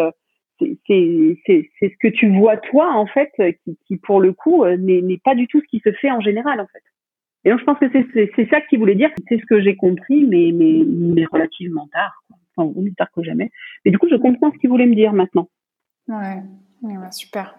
c'est ce que tu vois toi en fait qui, qui pour le coup euh, n'est pas du tout ce qui se fait en général en fait. Et donc je pense que c'est ça qu'il voulait dire, c'est ce que j'ai compris mais, mais mais relativement tard, quoi. Enfin plus tard que jamais. Et du coup je comprends ce qu'il voulait me dire maintenant. Ouais, super.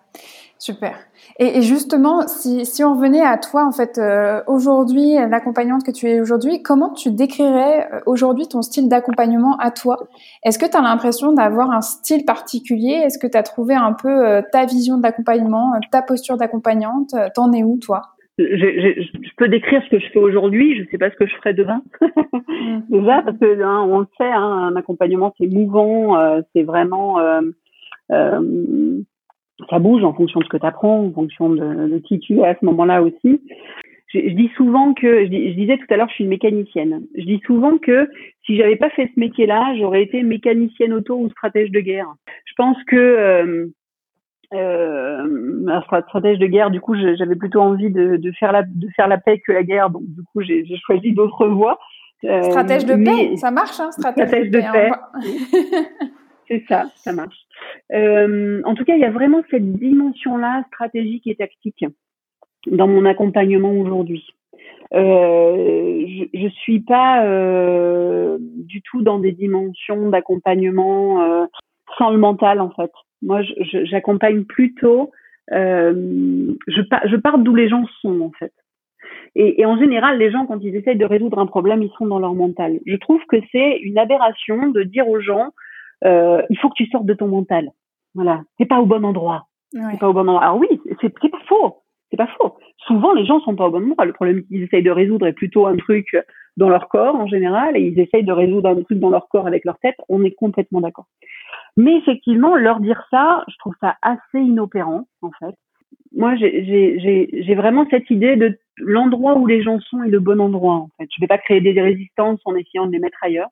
Super. Et, justement, si, si, on venait à toi, en fait, euh, aujourd'hui, l'accompagnante que tu es aujourd'hui, comment tu décrirais euh, aujourd'hui ton style d'accompagnement à toi? Est-ce que tu as l'impression d'avoir un style particulier? Est-ce que tu as trouvé un peu euh, ta vision de l'accompagnement, ta posture d'accompagnante? T'en es où, toi? Je, je, je, peux décrire ce que je fais aujourd'hui, je ne sais pas ce que je ferai demain. Mm. [laughs] Déjà, parce que hein, on le sait, hein, un accompagnement c'est mouvant, c'est vraiment ça bouge en fonction de ce que tu apprends, en fonction de, de, qui tu es à ce moment-là aussi. Je, je, dis souvent que, je, je, disais tout à l'heure, je suis une mécanicienne. Je dis souvent que si j'avais pas fait ce métier-là, j'aurais été mécanicienne auto ou stratège de guerre. Je pense que euh, stratège de guerre, du coup, j'avais plutôt envie de, de, faire la de faire la paix que la guerre, donc du coup, j'ai choisi d'autres voies. Euh, stratège de paix, ça marche, hein, stratège, stratège de, paix. Hein. [laughs] C'est ça, ça marche. Euh, en tout cas, il y a vraiment cette dimension-là stratégique et tactique dans mon accompagnement aujourd'hui. Euh, je, ne suis pas euh, du tout dans des dimensions d'accompagnement sans le mental en fait. Moi, j'accompagne plutôt. je, je pars d'où les gens sont en fait. Et, et, en général, les gens, quand ils essayent de résoudre un problème, ils sont dans leur mental. Je trouve que c'est une aberration de dire aux gens euh, il faut que tu sortes de ton mental. Voilà, t'es pas au bon endroit. Ouais. pas au bon endroit. Alors oui, c'est pas faux. C'est pas faux. Souvent, les gens sont pas au bon endroit. Le problème qu'ils essayent de résoudre est plutôt un truc dans leur corps en général, et ils essayent de résoudre un truc dans leur corps avec leur tête. On est complètement d'accord. Mais effectivement, leur dire ça, je trouve ça assez inopérant, en fait. Moi, j'ai vraiment cette idée de l'endroit où les gens sont est le bon endroit, en fait. Je vais pas créer des résistances en essayant de les mettre ailleurs.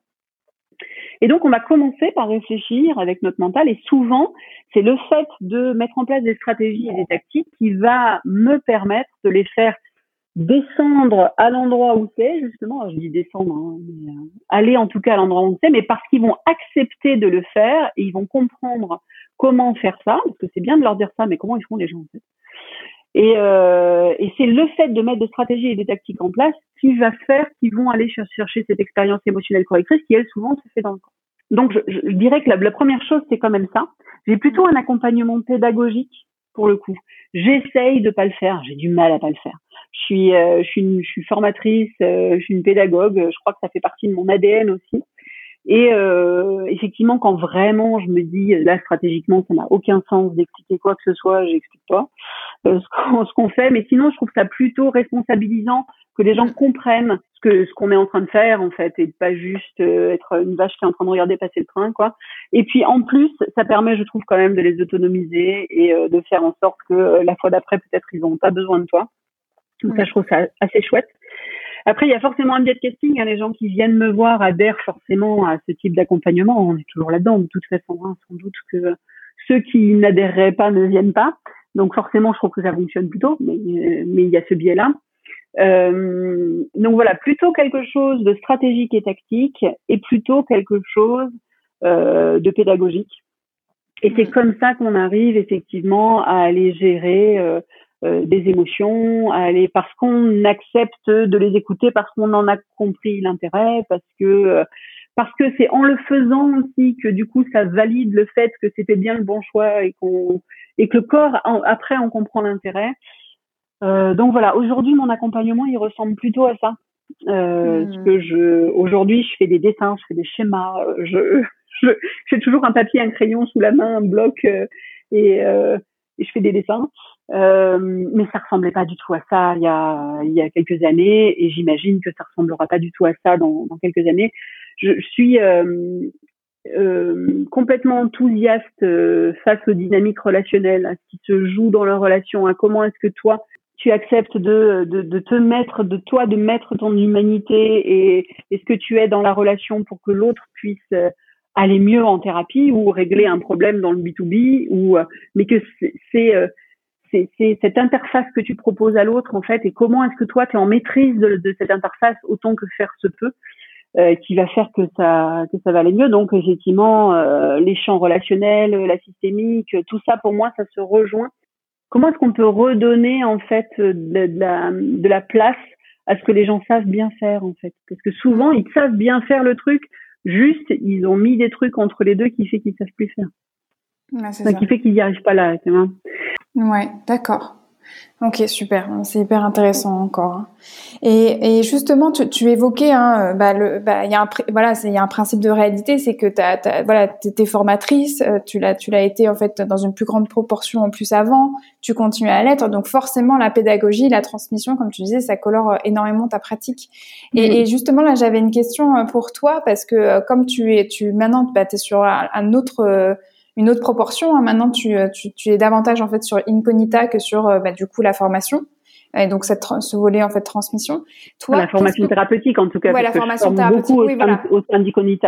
Et donc, on va commencer par réfléchir avec notre mental. Et souvent, c'est le fait de mettre en place des stratégies et des tactiques qui va me permettre de les faire descendre à l'endroit où c'est, justement, je dis descendre, hein, euh, aller en tout cas à l'endroit où c'est, mais parce qu'ils vont accepter de le faire et ils vont comprendre comment faire ça, parce que c'est bien de leur dire ça, mais comment ils font les gens en fait. Et, euh, et c'est le fait de mettre des stratégies et des tactiques en place qui va faire qu'ils vont aller chercher cette expérience émotionnelle correctrice qui, elle, souvent, se fait dans le corps. Donc, je, je dirais que la, la première chose, c'est quand même ça. J'ai plutôt un accompagnement pédagogique pour le coup. J'essaye de pas le faire. J'ai du mal à pas le faire. Je suis, euh, je suis, une, je suis formatrice, euh, je suis une pédagogue. Je crois que ça fait partie de mon ADN aussi. Et euh, effectivement, quand vraiment je me dis là stratégiquement, ça n'a aucun sens d'expliquer quoi que ce soit, j'explique pas euh, ce qu'on fait. Mais sinon, je trouve ça plutôt responsabilisant que les gens comprennent ce que ce qu'on est en train de faire en fait, et pas juste euh, être une vache qui est en train de regarder passer le train, quoi. Et puis en plus, ça permet, je trouve quand même, de les autonomiser et euh, de faire en sorte que la fois d'après, peut-être, ils n'ont pas besoin de toi. Donc ça, je trouve ça assez chouette. Après, il y a forcément un biais de casting. Hein, les gens qui viennent me voir adhèrent forcément à ce type d'accompagnement. On est toujours là-dedans, de toute façon. Hein, sans doute que ceux qui n'adhéreraient pas ne viennent pas. Donc forcément, je trouve que ça fonctionne plutôt, mais, mais il y a ce biais-là. Euh, donc voilà, plutôt quelque chose de stratégique et tactique, et plutôt quelque chose euh, de pédagogique. Et c'est comme ça qu'on arrive effectivement à aller gérer euh, euh, des émotions, à aller parce qu'on accepte de les écouter, parce qu'on en a compris l'intérêt, parce que euh, parce que c'est en le faisant aussi que du coup ça valide le fait que c'était bien le bon choix et qu'on et que le corps après on comprend l'intérêt. Euh, donc voilà, aujourd'hui mon accompagnement il ressemble plutôt à ça. Euh, hmm. que je aujourd'hui je fais des dessins, je fais des schémas, je je j'ai toujours un papier, un crayon sous la main, un bloc et, et je fais des dessins. Euh, mais ça ressemblait pas du tout à ça il y a, il y a quelques années et j'imagine que ça ressemblera pas du tout à ça dans, dans quelques années. Je, je suis euh, euh, complètement enthousiaste euh, face aux dynamiques relationnelles, à ce qui se joue dans leur relation, à comment est-ce que toi tu acceptes de, de, de, te mettre, de toi, de mettre ton humanité et, et ce que tu es dans la relation pour que l'autre puisse euh, aller mieux en thérapie ou régler un problème dans le B2B ou mais que c'est c'est cette interface que tu proposes à l'autre en fait et comment est-ce que toi tu es en maîtrise de, de, cette interface autant que faire se peut euh, qui va faire que ça que ça va aller mieux. Donc effectivement euh, les champs relationnels la systémique tout ça pour moi ça se rejoint. Comment est-ce qu'on peut redonner en fait de, la, de la place à ce que les gens savent bien faire en fait? Parce que souvent ils savent bien faire le truc juste ils ont mis des trucs entre les deux qui fait qu'ils savent plus faire. Qui fait qu'ils n'y arrivent pas là. Ouais, d'accord. Ok, super, c'est hyper intéressant encore. Hein. Et, et justement, tu, tu évoquais, hein, bah, le, bah, y a un, voilà, il y a un principe de réalité, c'est que t'as, t'as, voilà, t'étais formatrice, euh, tu l'as, tu l'as été en fait dans une plus grande proportion en plus avant, tu continues à l'être, donc forcément la pédagogie, la transmission, comme tu disais, ça colore énormément ta pratique. Et, mm-hmm. et justement là, j'avais une question euh, pour toi parce que euh, comme tu es, tu maintenant, bah, es sur un, autre une autre proportion. Hein. Maintenant, tu, tu, tu, es davantage en fait sur incognita que sur bah, du coup la formation et donc cette ce volet en fait transmission. Toi, la formation thérapeutique en tout cas. Ouais, la formation thérapeutique, oui, voilà. Au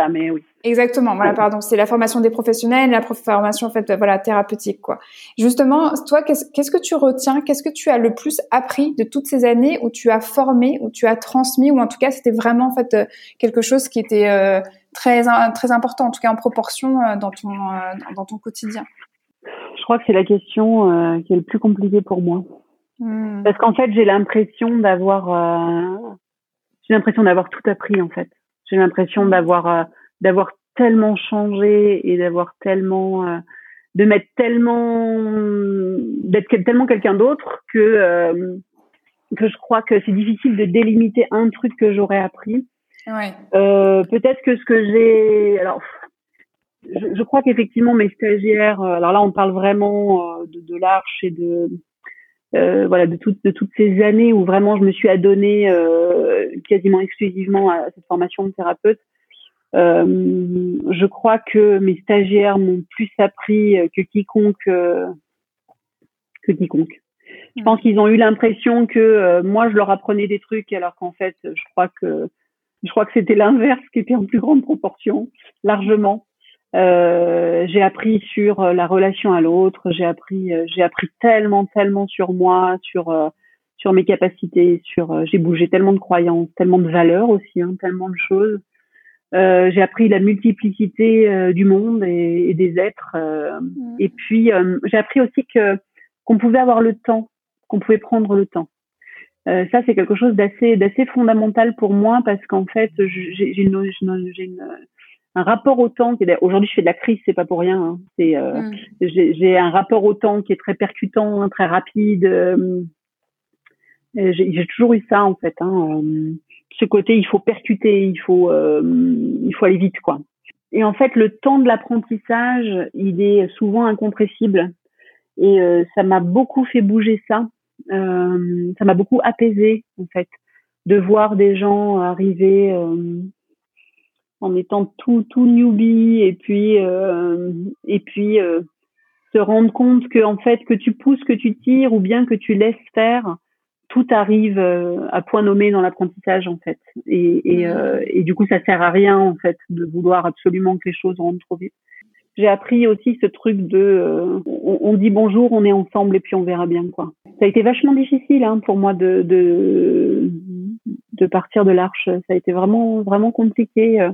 mais oui. Exactement. Voilà, pardon. C'est la formation des professionnels, la formation en fait, voilà, thérapeutique, quoi. Justement, toi, qu'est-ce que tu retiens Qu'est-ce que tu as le plus appris de toutes ces années où tu as formé, où tu as transmis, ou en tout cas, c'était vraiment en fait euh, quelque chose qui était euh, très très important, en tout cas en proportion euh, dans ton dans ton quotidien. Je crois que c'est la question qui est le plus compliquée pour moi. Hmm. Parce qu'en fait, j'ai l'impression d'avoir, euh, j'ai l'impression d'avoir tout appris en fait. J'ai l'impression d'avoir, euh, d'avoir tellement changé et d'avoir tellement, euh, de mettre tellement, d'être tellement quelqu'un d'autre que que je crois que c'est difficile de délimiter un truc que j'aurais appris. Ouais. Peut-être que ce que j'ai, alors je, je crois qu'effectivement mes stagiaires, alors là on parle vraiment de, de l'arche et de euh, voilà de toutes de toutes ces années où vraiment je me suis adonnée euh, quasiment exclusivement à cette formation de thérapeute. Euh, je crois que mes stagiaires m'ont plus appris que quiconque que quiconque. Je pense qu'ils ont eu l'impression que moi je leur apprenais des trucs alors qu'en fait je crois que je crois que c'était l'inverse qui était en plus grande proportion, largement. Euh, j'ai appris sur euh, la relation à l'autre, j'ai appris, euh, j'ai appris tellement, tellement sur moi, sur sur mes capacités, sur j'ai bougé tellement de croyances, tellement de valeurs aussi, hein, tellement de choses. Euh, j'ai appris la multiplicité du monde et, et des êtres. Mmh. Et puis j'ai appris aussi que qu'on pouvait avoir le temps, qu'on pouvait prendre le temps. Ça c'est quelque chose d'assez d'assez fondamental pour moi parce qu'en fait j'ai une, une, un rapport au temps qui aujourd'hui je fais de la crise c'est pas pour rien hein. c'est euh, mm. j'ai un rapport au temps qui est très percutant hein, très rapide euh, j'ai toujours eu ça en fait hein, euh, ce côté il faut percuter il faut il faut aller vite quoi et en fait le temps de l'apprentissage il est souvent incompressible et ça m'a beaucoup fait bouger ça ça m'a beaucoup apaisé en fait de voir des gens arriver en étant tout tout newbie et puis euh, et puis euh, se rendre compte que en fait que tu pousses que tu tires ou bien que tu laisses faire tout arrive euh, à point nommé dans l'apprentissage en fait et et, mmh. et du coup ça sert à rien en fait de vouloir absolument que les choses rentrent trop vite j'ai appris aussi ce truc de on, on, dit bonjour on est ensemble et puis on verra bien quoi ça a été vachement difficile hein, pour moi de, de de partir de l'arche ça a été vraiment vraiment compliqué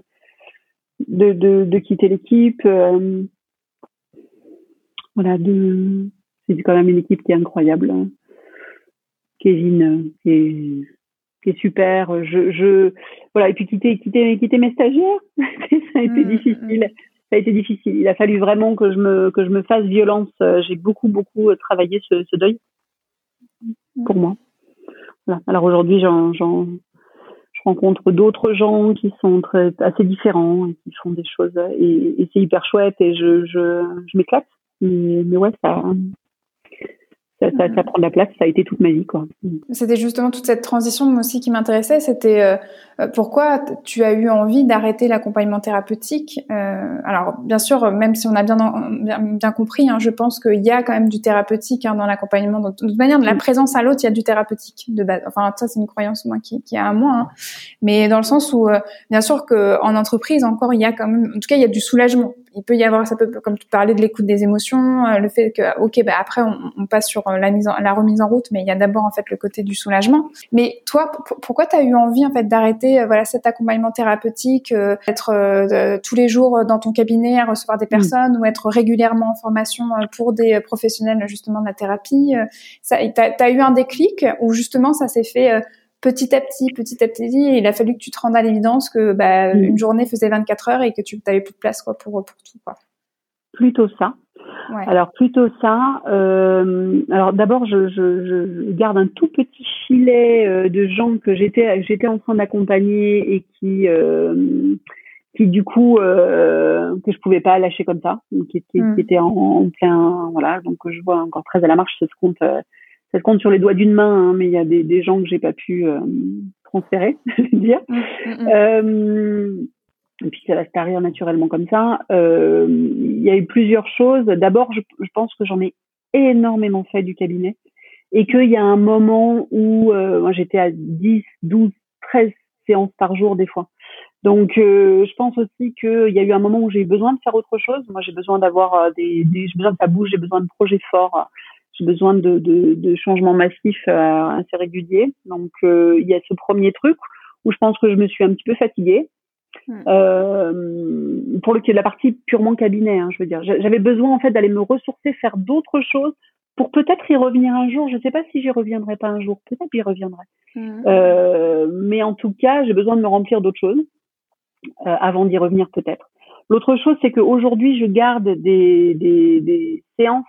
de, de, de quitter l'équipe. Euh, voilà, de, c'est quand même une équipe qui est incroyable. Hein. Kevin, euh, qui est, qui est super. Je, je, voilà, et puis quitter, quitter, quitter mes stagiaires, [laughs] ça a été mmh, difficile. Mmh. Ça a été difficile. Il a fallu vraiment que je me, que je me fasse violence. J'ai beaucoup, beaucoup travaillé ce, ce deuil pour moi. Voilà. Alors aujourd'hui, j'en, j'en, rencontre d'autres gens qui sont très, assez différents et qui font des choses et, et c'est hyper chouette et je, je, je m'éclate. Mais, mais ouais, ça, ça, ça, ça, prend de la place. Ça a été toute ma vie, quoi. C'était justement toute cette transition aussi qui m'intéressait. C'était euh, euh, pourquoi tu as eu envie d'arrêter l'accompagnement thérapeutique. Euh, alors, bien sûr, même si on a bien bien, compris, hein, je pense qu'il y a quand même du thérapeutique hein, dans l'accompagnement. De toute manière, de la présence à l'autre, il y a du thérapeutique de base. Enfin, ça, c'est une croyance moi qui, qui a à moi. Hein. Mais dans le sens où, bien sûr, que en entreprise encore, il y a quand même, en tout cas, il y a du soulagement. Il peut y avoir, ça peut, comme tu parlais de l'écoute des émotions, le fait que, ok, bah après, on, on passe sur la mise en, la remise en route, mais il y a d'abord en fait le côté du soulagement. Mais toi, pourquoi tu as eu envie en fait d'arrêter euh, voilà cet accompagnement thérapeutique, euh, être euh, tous les jours dans ton cabinet à recevoir des mm. personnes ou être régulièrement en formation pour des professionnels justement de la thérapie Ça, t'as as eu un déclic ou justement ça s'est fait petit à petit, petit à petit, et il a fallu que tu te rendes à l'évidence que bah, mm. une journée faisait 24 heures et que tu n'avais plus de place quoi pour pour tout quoi. Plutôt ça. Alors plutôt ça. Euh, alors d'abord, je, je, je, garde un tout petit filet euh, de gens que j'étais j'étais en train d'accompagner et qui euh, qui du coup que je pouvais pas lâcher comme ça, qui, qui, qui était en, en, plein voilà. Donc je vois encore très à la marche, ça se compte ça se compte sur les doigts d'une main, hein, mais il y a des, des gens que j'ai pas pu transférer, [laughs] je veux dire. Hmm, hmm, et puis ça va se tarir naturellement comme ça. Euh, il y a eu plusieurs choses. D'abord, je, je, pense que j'en ai énormément fait du cabinet et qu'il y a un moment où euh, moi j'étais à 10, 12, 13 séances par jour des fois. Donc euh, je pense aussi qu'il y a eu un moment où j'ai eu besoin de faire autre chose. Moi j'ai besoin d'avoir euh, des, des j'ai besoin que ça j'ai besoin de projets forts, j'ai besoin de, de, de changements massifs euh, assez réguliers. Donc il y a ce premier truc où je pense que je me suis un petit peu fatiguée. Hmm. Euh, pour le, la partie purement cabinet, hein, je veux dire. J'avais besoin en fait d'aller me ressourcer, faire d'autres choses pour peut-être y revenir un jour. Je ne sais pas si j'y reviendrai pas un jour. Peut-être j'y reviendrai. Hmm. Euh, mais en tout cas, j'ai besoin de me remplir d'autres choses euh, avant d'y revenir peut-être. L'autre chose, c'est qu'aujourd'hui, je garde des, des, des séances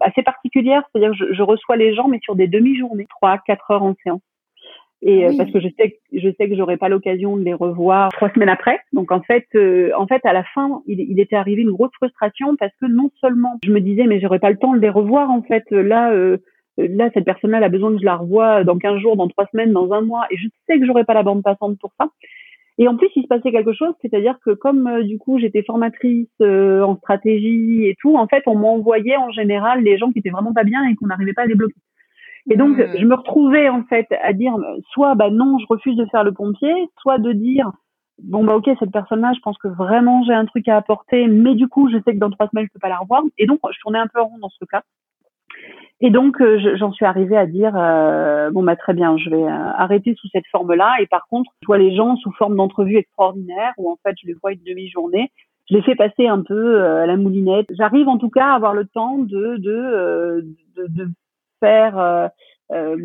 assez particulières, c'est-à-dire que je, je, reçois les gens, mais sur des demi-journées, trois, quatre heures en séance et euh, parce que je sais je sais que j'aurai pas l'occasion de les revoir trois semaines après. Donc en fait euh, en fait à la fin il, il, était arrivé une grosse frustration parce que non seulement je me disais mais j'aurais pas le temps de les revoir en fait là euh, là cette personne-là a besoin que je la revoie dans 15 jours, dans trois semaines, dans un mois et je sais que j'aurai pas la bande passante pour ça. Et en plus, il se passait quelque chose, c'est-à-dire que comme du coup j'étais formatrice en stratégie et tout, en fait, on m'envoyait en général les gens qui étaient vraiment pas bien et qu'on n'arrivait pas à débloquer. Et donc, hmm. je me retrouvais en fait à dire soit bah non, je refuse de faire le pompier, soit de dire bon bah ok cette personne-là, je pense que vraiment j'ai un truc à apporter, mais du coup je sais que dans trois semaines je peux pas la revoir. Et donc je tournais un peu rond dans ce cas. Et donc euh, j'en suis arrivée à dire euh, bon bah très bien, je vais euh, arrêter sous cette forme-là. Et par contre, je vois les gens sous forme d'entrevue extraordinaire où en fait je les vois une demi-journée. Je les fais passer un peu à la moulinette. J'arrive en tout cas à avoir le temps de de, de, de faire euh, euh,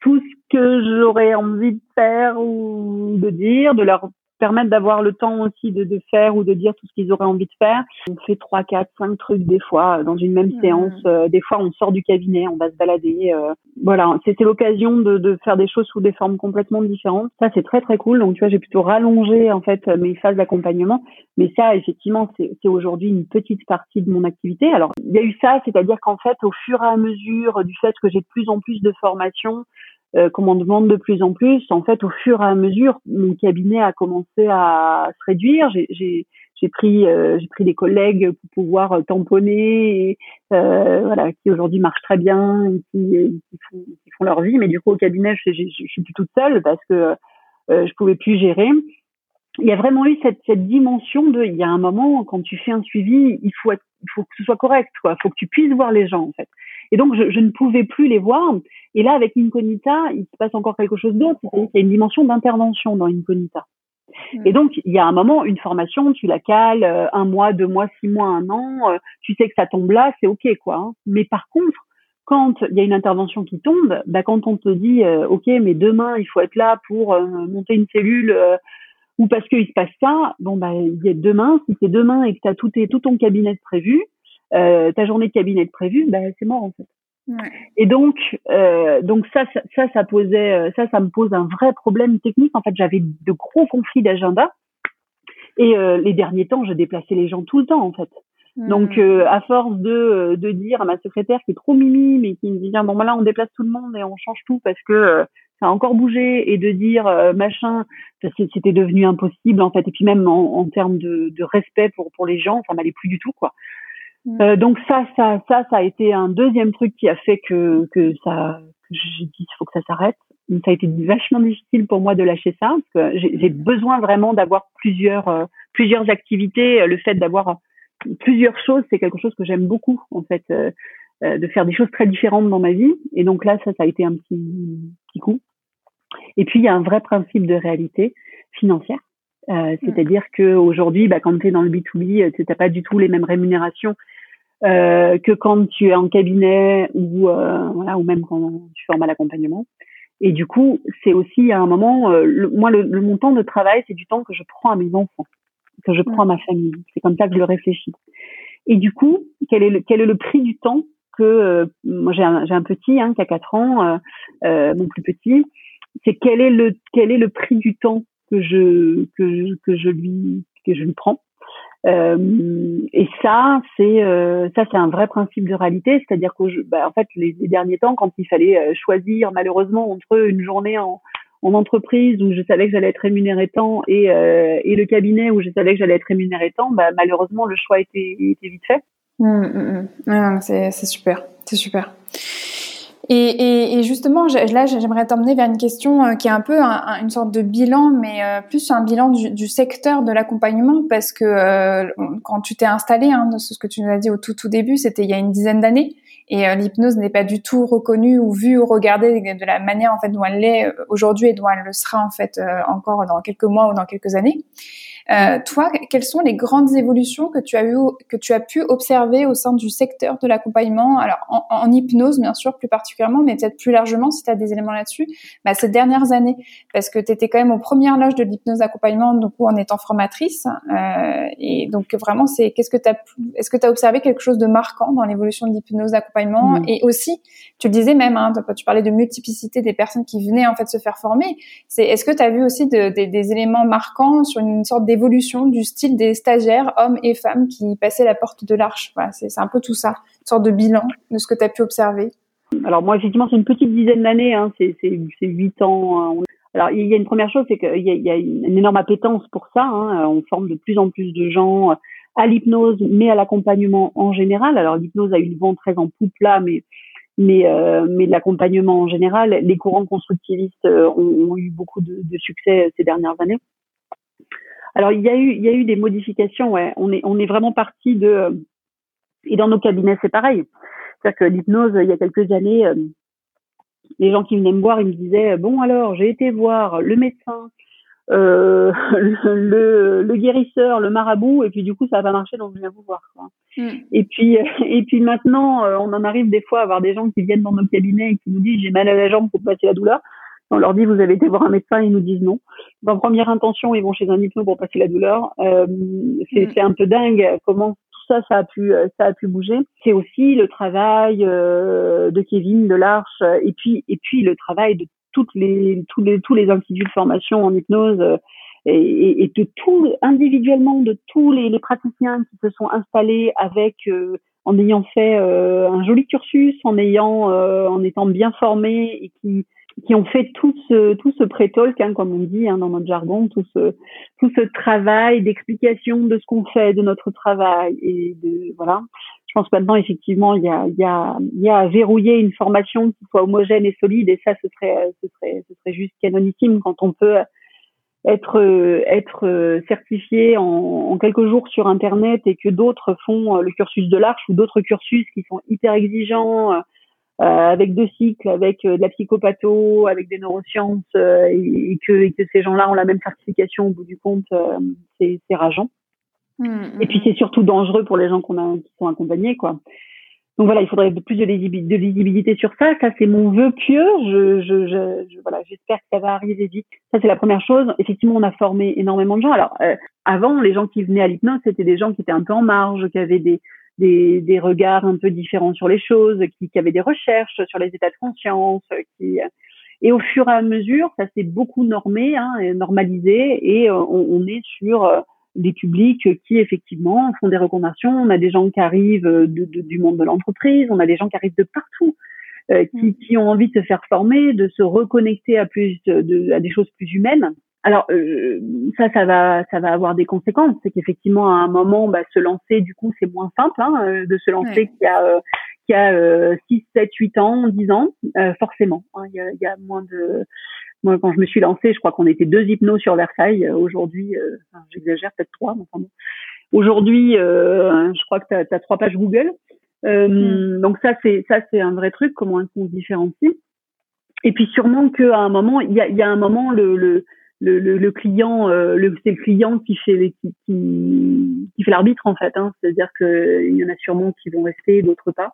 tout ce que j'aurais envie de faire ou de dire, de leur permettre d'avoir le temps aussi de, de, faire ou de dire tout ce qu'ils auraient envie de faire. On fait trois, quatre, cinq trucs des fois euh, dans une même mmh. séance. Euh, des fois, on sort du cabinet, on va se balader. Euh, voilà, c'était l'occasion de, de, faire des choses sous des formes complètement différentes. Ça, c'est très très cool. Donc, tu vois, j'ai plutôt rallongé en fait mes phases d'accompagnement. Mais ça, effectivement, c'est aujourd'hui une petite partie de mon activité. Alors, il y a eu ça, c'est-à-dire qu'en fait, au fur et à mesure du fait que j'ai de plus en plus de formations, euh, qu'on demande de plus en plus. En fait, au fur et à mesure, mon cabinet a commencé à se réduire. J'ai pris euh, pris des collègues pour pouvoir euh, tamponner, euh, voilà, qui aujourd'hui marchent très bien, et qui, qui, font, qui, font, leur vie. Mais du coup, au cabinet, je, suis plus toute seule parce que je pouvais plus gérer. Il y a vraiment eu cette, cette dimension de, il y a un moment quand tu fais un suivi, il faut être, il faut que ce soit correct, quoi. Il faut que tu puisses voir les gens, en fait. Et donc, je, je, ne pouvais plus les voir. Et là, avec Incognita, il se passe encore quelque chose d'autre. Il y a une dimension d'intervention dans Incognita. Mmh. Et donc, il y a un moment, une formation, tu la cales, euh, un mois, deux mois, six mois, un an, euh, tu sais que ça tombe là, c'est OK, quoi. Hein. Mais par contre, quand il y a une intervention qui tombe, bah, quand on te dit, euh, OK, mais demain, il faut être là pour monter une cellule ou parce qu'il se passe ça, bon, bah, il y a demain, si c'est demain et que tu as tout, tout ton cabinet prévu, euh, ta journée de cabinet prévue, ben c'est mort en fait. Ouais. Et donc, euh, donc ça, ça, ça, ça posait, euh, ça, ça me pose un vrai problème technique. En fait, j'avais de gros conflits d'agenda. Et euh, les derniers temps, je déplaçais les gens tout le temps, en fait. Donc, euh, à force de, de dire à ma secrétaire qui est trop mimi, mais qui me dit bon, ben là, on déplace tout le monde et on change tout parce que ça a encore bougé, et de dire machin, c'était devenu impossible, en fait. Et puis même en, en termes de, de respect pour pour les gens, ça m'allait plus du tout, quoi. Mm. Euh, donc ça, ça, ça, ça a été un deuxième truc qui a fait que que ça, j'ai dit il faut que ça s'arrête. Ça a été vachement difficile pour moi de lâcher ça parce que j'ai besoin vraiment d'avoir plusieurs euh, plusieurs activités. Le fait d'avoir plusieurs choses, c'est quelque chose que j'aime beaucoup en fait, euh, euh, de faire des choses très différentes dans ma vie. Et donc là, ça, ça a été un petit petit coup. Et puis il y a un vrai principe de réalité financière. Euh, c'est-à-dire que aujourd'hui, bah, quand tu es dans le B2B, tu n'as pas du tout les mêmes rémunérations euh, que quand tu es en cabinet ou euh, voilà ou même quand tu formes à l'accompagnement. Et du coup, c'est aussi à un moment, le, moi, le, le, mon temps de travail, c'est du temps que je prends à mes enfants, que je prends à ma famille. C'est comme ça que je le réfléchis. Et du coup, quel est le, quel est le prix du temps que moi j'ai un, j'ai un petit hein, qui a 4 ans, mon plus petit. C'est quel est le quel est le prix du temps que je que que je lui que je lui prends. Euh, et ça, c'est euh, ça, c'est un vrai principe de réalité, c'est-à-dire que, bah, en fait, les, derniers temps, quand il fallait euh, choisir malheureusement entre une journée en, en entreprise où je savais que j'allais être rémunéré tant et, euh, et le cabinet où je savais que j'allais être rémunéré tant, bah, malheureusement, le choix était, était vite fait. Mmh, mmh, mmh. c'est super, c'est super. Et, et, justement, là, j'aimerais t'emmener vers une question euh, qui est un peu une sorte de bilan, mais euh, plus un bilan du, du secteur de l'accompagnement, parce que euh, quand tu t'es installé, hein, ce que tu nous as dit au tout tout début, c'était il y a une dizaine d'années, et l'hypnose n'est pas du tout reconnue ou vue ou regardée de la manière en fait dont elle l'est aujourd'hui et dont elle le sera en fait encore dans quelques mois ou dans quelques années. Euh, toi, quelles sont les grandes évolutions que tu as eu, que tu as pu observer au sein du secteur de l'accompagnement? Alors, en, hypnose, bien sûr, plus particulièrement, mais peut-être plus largement, si tu as des éléments là-dessus, bah, ces dernières années, parce que tu étais quand même aux premières loges de l'hypnose d'accompagnement, donc en étant formatrice. Euh, et donc, vraiment, c'est qu'est-ce que tu as, est-ce que tu as observé quelque chose de marquant dans l'évolution de l'hypnose d'accompagnement mmh. Et aussi, tu le disais même, hein, tu parlais de multiplicité des personnes qui venaient en fait se faire former. C'est, est-ce que tu as vu aussi de, des éléments marquants sur une sorte d'évolution évolution du style des stagiaires, hommes et femmes, qui passaient la porte de l'arche. C'est un peu tout ça, une sorte de bilan de ce que tu as pu observer. Alors moi, effectivement, c'est une petite dizaine d'années, hein, c'est huit ans. Hein. Alors il y a une première chose, c'est qu'il y, a une énorme appétence pour ça. Hein. On forme de plus en plus de gens à l'hypnose, mais à l'accompagnement en général. Alors l'hypnose a eu le vent très en poupe là, mais mais euh, mais l'accompagnement en général, les courants constructivistes euh, ont, eu beaucoup de, succès ces dernières années. Alors il y a eu il y a eu des modifications. Ouais, on est on est vraiment parti de et dans nos cabinets c'est pareil. C'est-à-dire que l'hypnose il y a quelques années, euh, les gens qui venaient me voir ils me disaient bon alors j'ai été voir le médecin, euh, [laughs] le, le, guérisseur, le marabout, et puis du coup ça n'a pas marché, donc je viens vous voir. Quoi. Mm. Et puis et puis maintenant, euh, on en arrive des fois à avoir des gens qui viennent dans nos cabinets et qui nous disent j'ai mal à la jambe pour passer la douleur. On leur dit vous avez été voir un médecin, ils nous disent non. En première intention, ils vont chez un hypno pour passer la douleur. Euh, c'est mm. un peu dingue comment tout ça, ça a pu, ça a pu bouger. C'est aussi le travail euh, de Kevin, de l'Arche, et puis et puis le travail de toutes les tous les tous les instituts de formation en hypnose. Euh, et, et, de tout individuellement de tous les, les, praticiens qui se sont installés avec euh, en ayant fait euh, un joli cursus, en ayant en étant bien formés et qui qui ont fait tout ce tout ce pré-talk, hein, comme on dit hein, dans notre jargon, tout ce tout ce travail d'explication de ce qu'on fait, de notre travail et de voilà. Je pense que maintenant effectivement il y a il y a il y a à verrouiller une formation qui soit homogène et solide et ça ce serait ce serait ce serait juste canonissime quand on peut être être certifié en, en quelques jours sur internet et que d'autres font le cursus de l'arche ou d'autres cursus qui sont hyper exigeants avec deux cycles, avec euh, de la psychopatho, avec des neurosciences, euh, et, que, et, que, ces gens-là ont la même certification au bout du compte, c'est rageant. Mmh, et puis mmh. c'est surtout dangereux pour les gens qu'on a, qui sont accompagnés, quoi. Donc voilà, il faudrait plus de, de visibilité sur ça. Ça, c'est mon vœu pieux. Je, je, je, voilà, j'espère que ça va arriver vite. Ça, c'est la première chose. Effectivement, on a formé énormément de gens. Alors, avant, les gens qui venaient à l'hypnose, c'était des gens qui étaient un peu en marge, qui avaient des, des, des, regards un peu différents sur les choses, qui, qui avaient des recherches sur les états de conscience, qui et au fur et à mesure, ça s'est beaucoup normé, hein, normalisé, et euh, on, on, est sur euh, des publics qui effectivement font des reconversions. On a des gens qui arrivent de, de, du monde de l'entreprise, on a des gens qui arrivent de partout, euh, qui, qui, ont envie de se faire former, de se reconnecter à plus de, à des choses plus humaines. Alors euh, ça, ça va, ça va avoir des conséquences. C'est qu'effectivement, à un moment, bah, se lancer, du coup, c'est moins simple hein, euh, de se lancer qu'il y a, euh, qu'il y a 6, 7, 8 ans, 10 ans, forcément. Hein. il, y a, il, y a, moins de... Moi, quand je me suis lancée, je crois qu'on était deux hypnos sur Versailles. Aujourd'hui, enfin, j'exagère, peut-être trois. Mais enfin, Aujourd'hui, je crois que tu as, trois pages Google. Mm. Donc ça, c'est ça, c'est un vrai truc. Comment est-ce qu'on se différencie? Et puis sûrement qu'à un moment, il y a, il y a un moment le, le le, le, le, client, euh, le, c'est le client qui fait qui, qui, qui fait l'arbitre en fait. Hein. C'est-à-dire qu'il y en a sûrement qui vont rester, d'autres pas.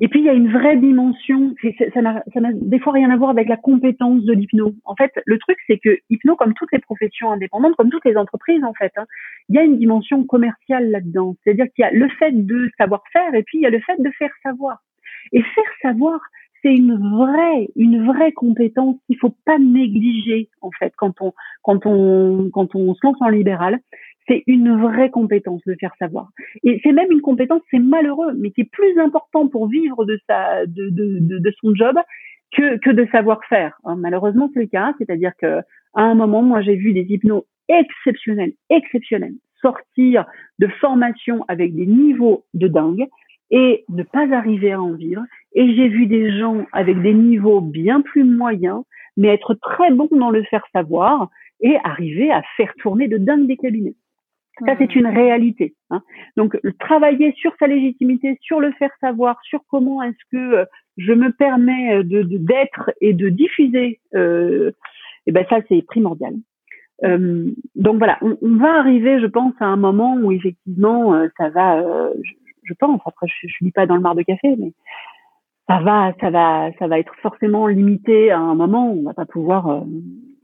Et puis il y a une vraie dimension. Ça n'a, des fois rien à voir avec la compétence de l'hypno. En fait, le truc c'est que hypno, comme toutes les professions indépendantes, comme toutes les entreprises en fait, hein, il y a une dimension commerciale là-dedans. C'est-à-dire qu'il y a le fait de savoir faire et puis il y a le fait de faire savoir. Et faire savoir, c'est une vraie, une vraie compétence qu'il faut pas négliger en fait quand on quand on quand on se lance en libéral. C'est une vraie compétence de faire savoir. Et c'est même une compétence, c'est malheureux, mais qui est plus important pour vivre de sa de, de, de, son job que, que de savoir-faire. Hein, malheureusement, c'est le cas. C'est-à-dire que à un moment, moi, j'ai vu des hypnos exceptionnels, exceptionnels, sortir de formation avec des niveaux de dingue et ne pas arriver à en vivre. Et j'ai vu des gens avec des niveaux bien plus moyens, mais être très bons dans le faire savoir et arriver à faire tourner de dingue des cabinets. Ça, c'est une réalité. Hein. Donc, travailler sur sa légitimité, sur le faire savoir, sur comment est-ce que euh, je me permets euh, de d'être et de diffuser, euh, et eh ben ça, c'est primordial. Euh, donc voilà, on, on, va arriver, je pense, à un moment où effectivement, euh, ça va, je, je, pense. Après, je, je lis pas dans le mar de café, mais ça va, ça va, ça va être forcément limité à un moment. Où on va pas pouvoir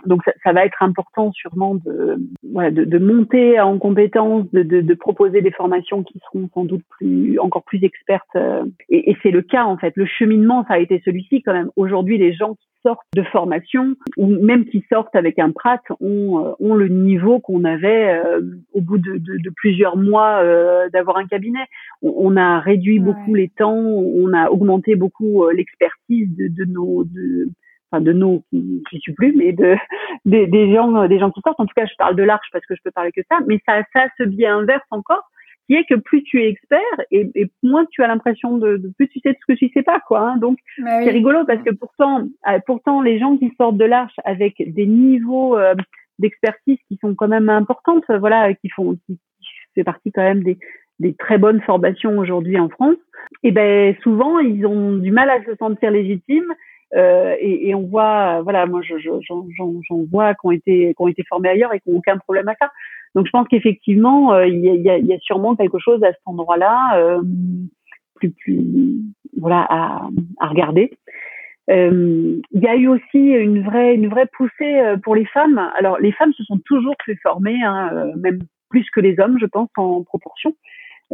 donc ça, ça, va être important sûrement de, voilà, de, de monter en compétences, de, de, de, proposer des formations qui seront sans doute plus encore plus expertes. Euh, et, et c'est le cas en fait. Le cheminement, ça a été celui-ci quand même. Aujourd'hui, les gens qui sortent de formation ou même qui sortent avec un prat ont, euh, ont le niveau qu'on avait euh, au bout de, de, plusieurs mois d'avoir un cabinet. On, on a réduit beaucoup les temps, on a augmenté beaucoup l'expertise de, nos de, enfin de nous qui, qui suis plus, mais de des, des, gens des gens qui sortent. En tout cas, je parle de l'arche parce que je peux parler que ça, mais ça ça se biais inverse encore, qui est que plus tu es expert et, et moins tu as l'impression de, de, plus tu sais de ce que tu sais pas quoi. Hein. Donc bah c'est rigolo parce que pourtant euh, pourtant les gens qui sortent de l'arche avec des niveaux euh, d'expertise qui sont quand même importantes, voilà, qui font qui, qui fait partie quand même des des très bonnes formations aujourd'hui en France, et ben souvent ils ont du mal à se sentir légitimes euh, et, et, on voit, voilà, moi j'en vois qui ont été qui ont été formés ailleurs et qui n'ont aucun problème à ça. Donc je pense qu'effectivement euh, il y, a, y, a, sûrement quelque chose à cet endroit-là euh, plus plus voilà à, à regarder. Euh, il y a eu aussi une vraie une vraie poussée pour les femmes. Alors les femmes se sont toujours fait former, hein, même plus que les hommes, je pense en proportion.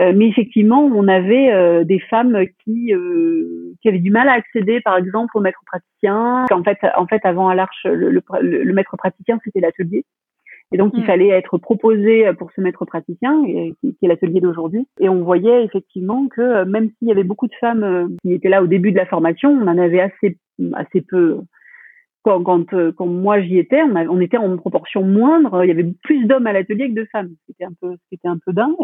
Euh, mais effectivement, on avait euh, des femmes qui, euh, qui avaient du mal à accéder, par exemple, au maître praticien. En fait, en fait, avant à l'Arche, le, le, maître praticien, c'était l'atelier. Et donc, il mm. fallait être proposé pour ce maître praticien, qui, qui est l'atelier d'aujourd'hui. Et on voyait effectivement que même s'il y avait beaucoup de femmes qui étaient là au début de la formation, on en avait assez, assez peu quand, quand, euh, quand moi j'y étais, on, on, était en proportion moindre. Il y avait plus d'hommes à l'atelier que de femmes. C'était un peu, c'était un peu dingue.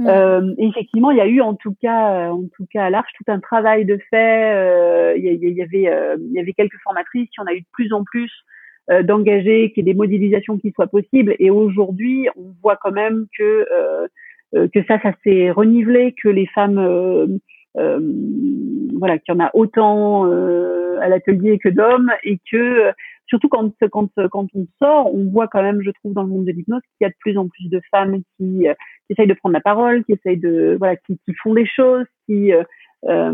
Euh, et effectivement, il y a eu en tout cas, en tout cas à l'Arche, tout un travail de fait. Euh, il, y, y, avait, euh, il y avait quelques formatrices. Y en a eu de plus en plus euh, d'engagés, qu'il y ait des modélisations qui soient possibles. Et aujourd'hui, on voit quand même que que ça, ça s'est renivelé, que les femmes euh, voilà, qu'il y en a autant euh, à l'atelier que d'hommes et que surtout quand quand quand on sort, on voit quand même, je trouve, dans le monde de l'hypnose qu'il y a de plus en plus de femmes qui, euh, qui essayent de prendre la parole, qui essayent de voilà, qui, qui font des choses, qui euh,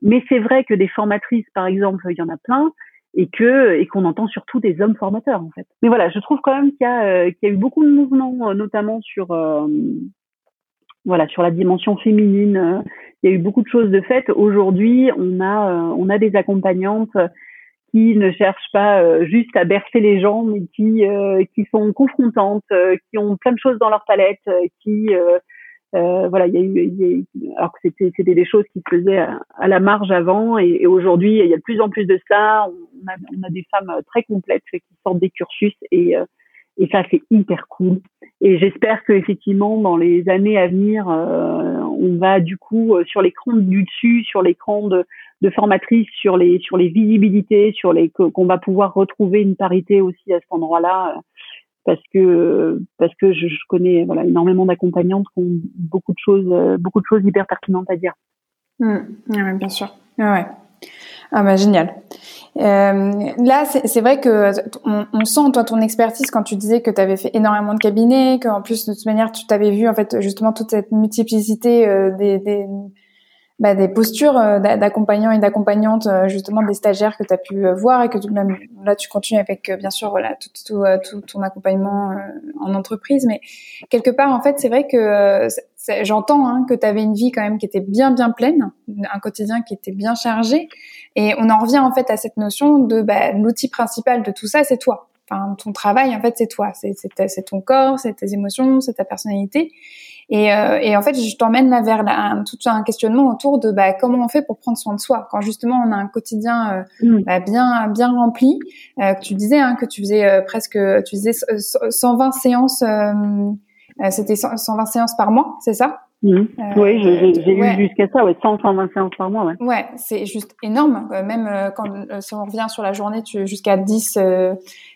mais c'est vrai que des formatrices, par exemple, il y en a plein et que et qu'on entend surtout des hommes formateurs en fait. Mais voilà, je trouve quand même qu'il y a qu'il y a eu beaucoup de mouvements, notamment sur voilà sur la dimension féminine il y a eu beaucoup de choses de faites. Aujourd'hui, on a, euh, on a des accompagnantes qui ne cherchent pas euh, juste à bercer les gens, mais qui, euh, qui sont confrontantes, qui ont plein de choses dans leur palette, qui, voilà, il y a eu, y a alors que c'était, c'était des choses qui se faisaient à, la marge avant, et, et, aujourd'hui, il y a de plus en plus de ça. On a, on a des femmes très complètes qui sortent des cursus et et ça c'est hyper cool. Et j'espère que effectivement dans les années à venir, euh, on va du coup euh, sur l'écran du dessus, sur l'écran de, formatrice, sur les sur les visibilités, sur les qu'on va pouvoir retrouver une parité aussi à cet endroit-là, euh, parce que parce que je, connais voilà énormément d'accompagnantes qui ont beaucoup de choses beaucoup de choses hyper pertinentes à dire. Mmh. Bien sûr. Ouais. Ah bah génial. Euh, là, c'est vrai que on, on, sent toi ton expertise quand tu disais que tu avais fait énormément de cabinets, qu'en plus de toute manière tu t'avais vu en fait justement toute cette multiplicité euh, des, des, bah, des postures euh, d'accompagnants et d'accompagnantes, euh, justement des stagiaires que tu as pu voir et que même là tu continues avec bien sûr voilà tout, tout, tout ton accompagnement en entreprise, mais quelque part en fait c'est vrai que j'entends hein, que tu avais une vie quand même qui était bien bien pleine, un quotidien qui était bien chargé, et on en revient en fait à cette notion de bah, l'outil principal de tout ça, c'est toi. Enfin, ton travail en fait, c'est toi, c'est ton corps, c'est tes émotions, c'est ta personnalité. Et, euh, et en fait, je t'emmène là vers un, tout un questionnement autour de bah, comment on fait pour prendre soin de soi quand justement on a un quotidien euh, mm. bah, bien bien rempli. Euh, tu disais hein, que tu faisais presque, tu faisais 120 séances, c'était 120 séances par mois, c'est ça? Mhm. Euh, oui, j'ai eu jusqu'à ça, ouais, 100, 120 séances par mois. Ouais, ouais c'est juste énorme. Euh, même euh, quand, si on revient sur la journée, tu jusqu'à 10,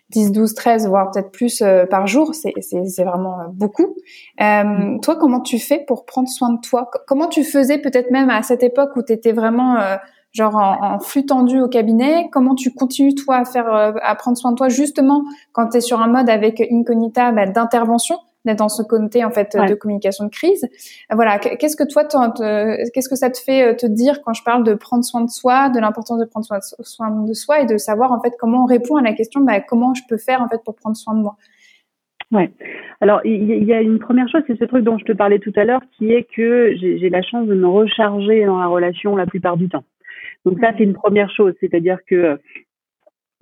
10, 12, 13, voire peut-être plus par jour, c'est vraiment beaucoup. Euh, Toi, comment tu fais pour prendre soin de toi? Comment tu faisais peut-être même à cette époque où tu étais vraiment genre en, flux tendu au cabinet? Comment tu continues toi à faire à prendre soin de toi justement quand tu es sur un mode avec Incognita bah, d'intervention? D'être dans ce comité en fait de communication de crise. Voilà, qu'est-ce que toi, qu'est-ce que ça te fait euh, te dire quand je parle de prendre soin de soi, de l'importance de prendre soin de soi et de savoir en fait comment on répond à la question, bah, comment je peux faire en fait pour prendre soin de moi? Ouais. Alors il y, a une première chose, c'est ce truc dont je te parlais tout à l'heure, qui est que j'ai la chance de me recharger dans la relation la plupart du temps. Donc ça, c'est une première chose, c'est-à-dire que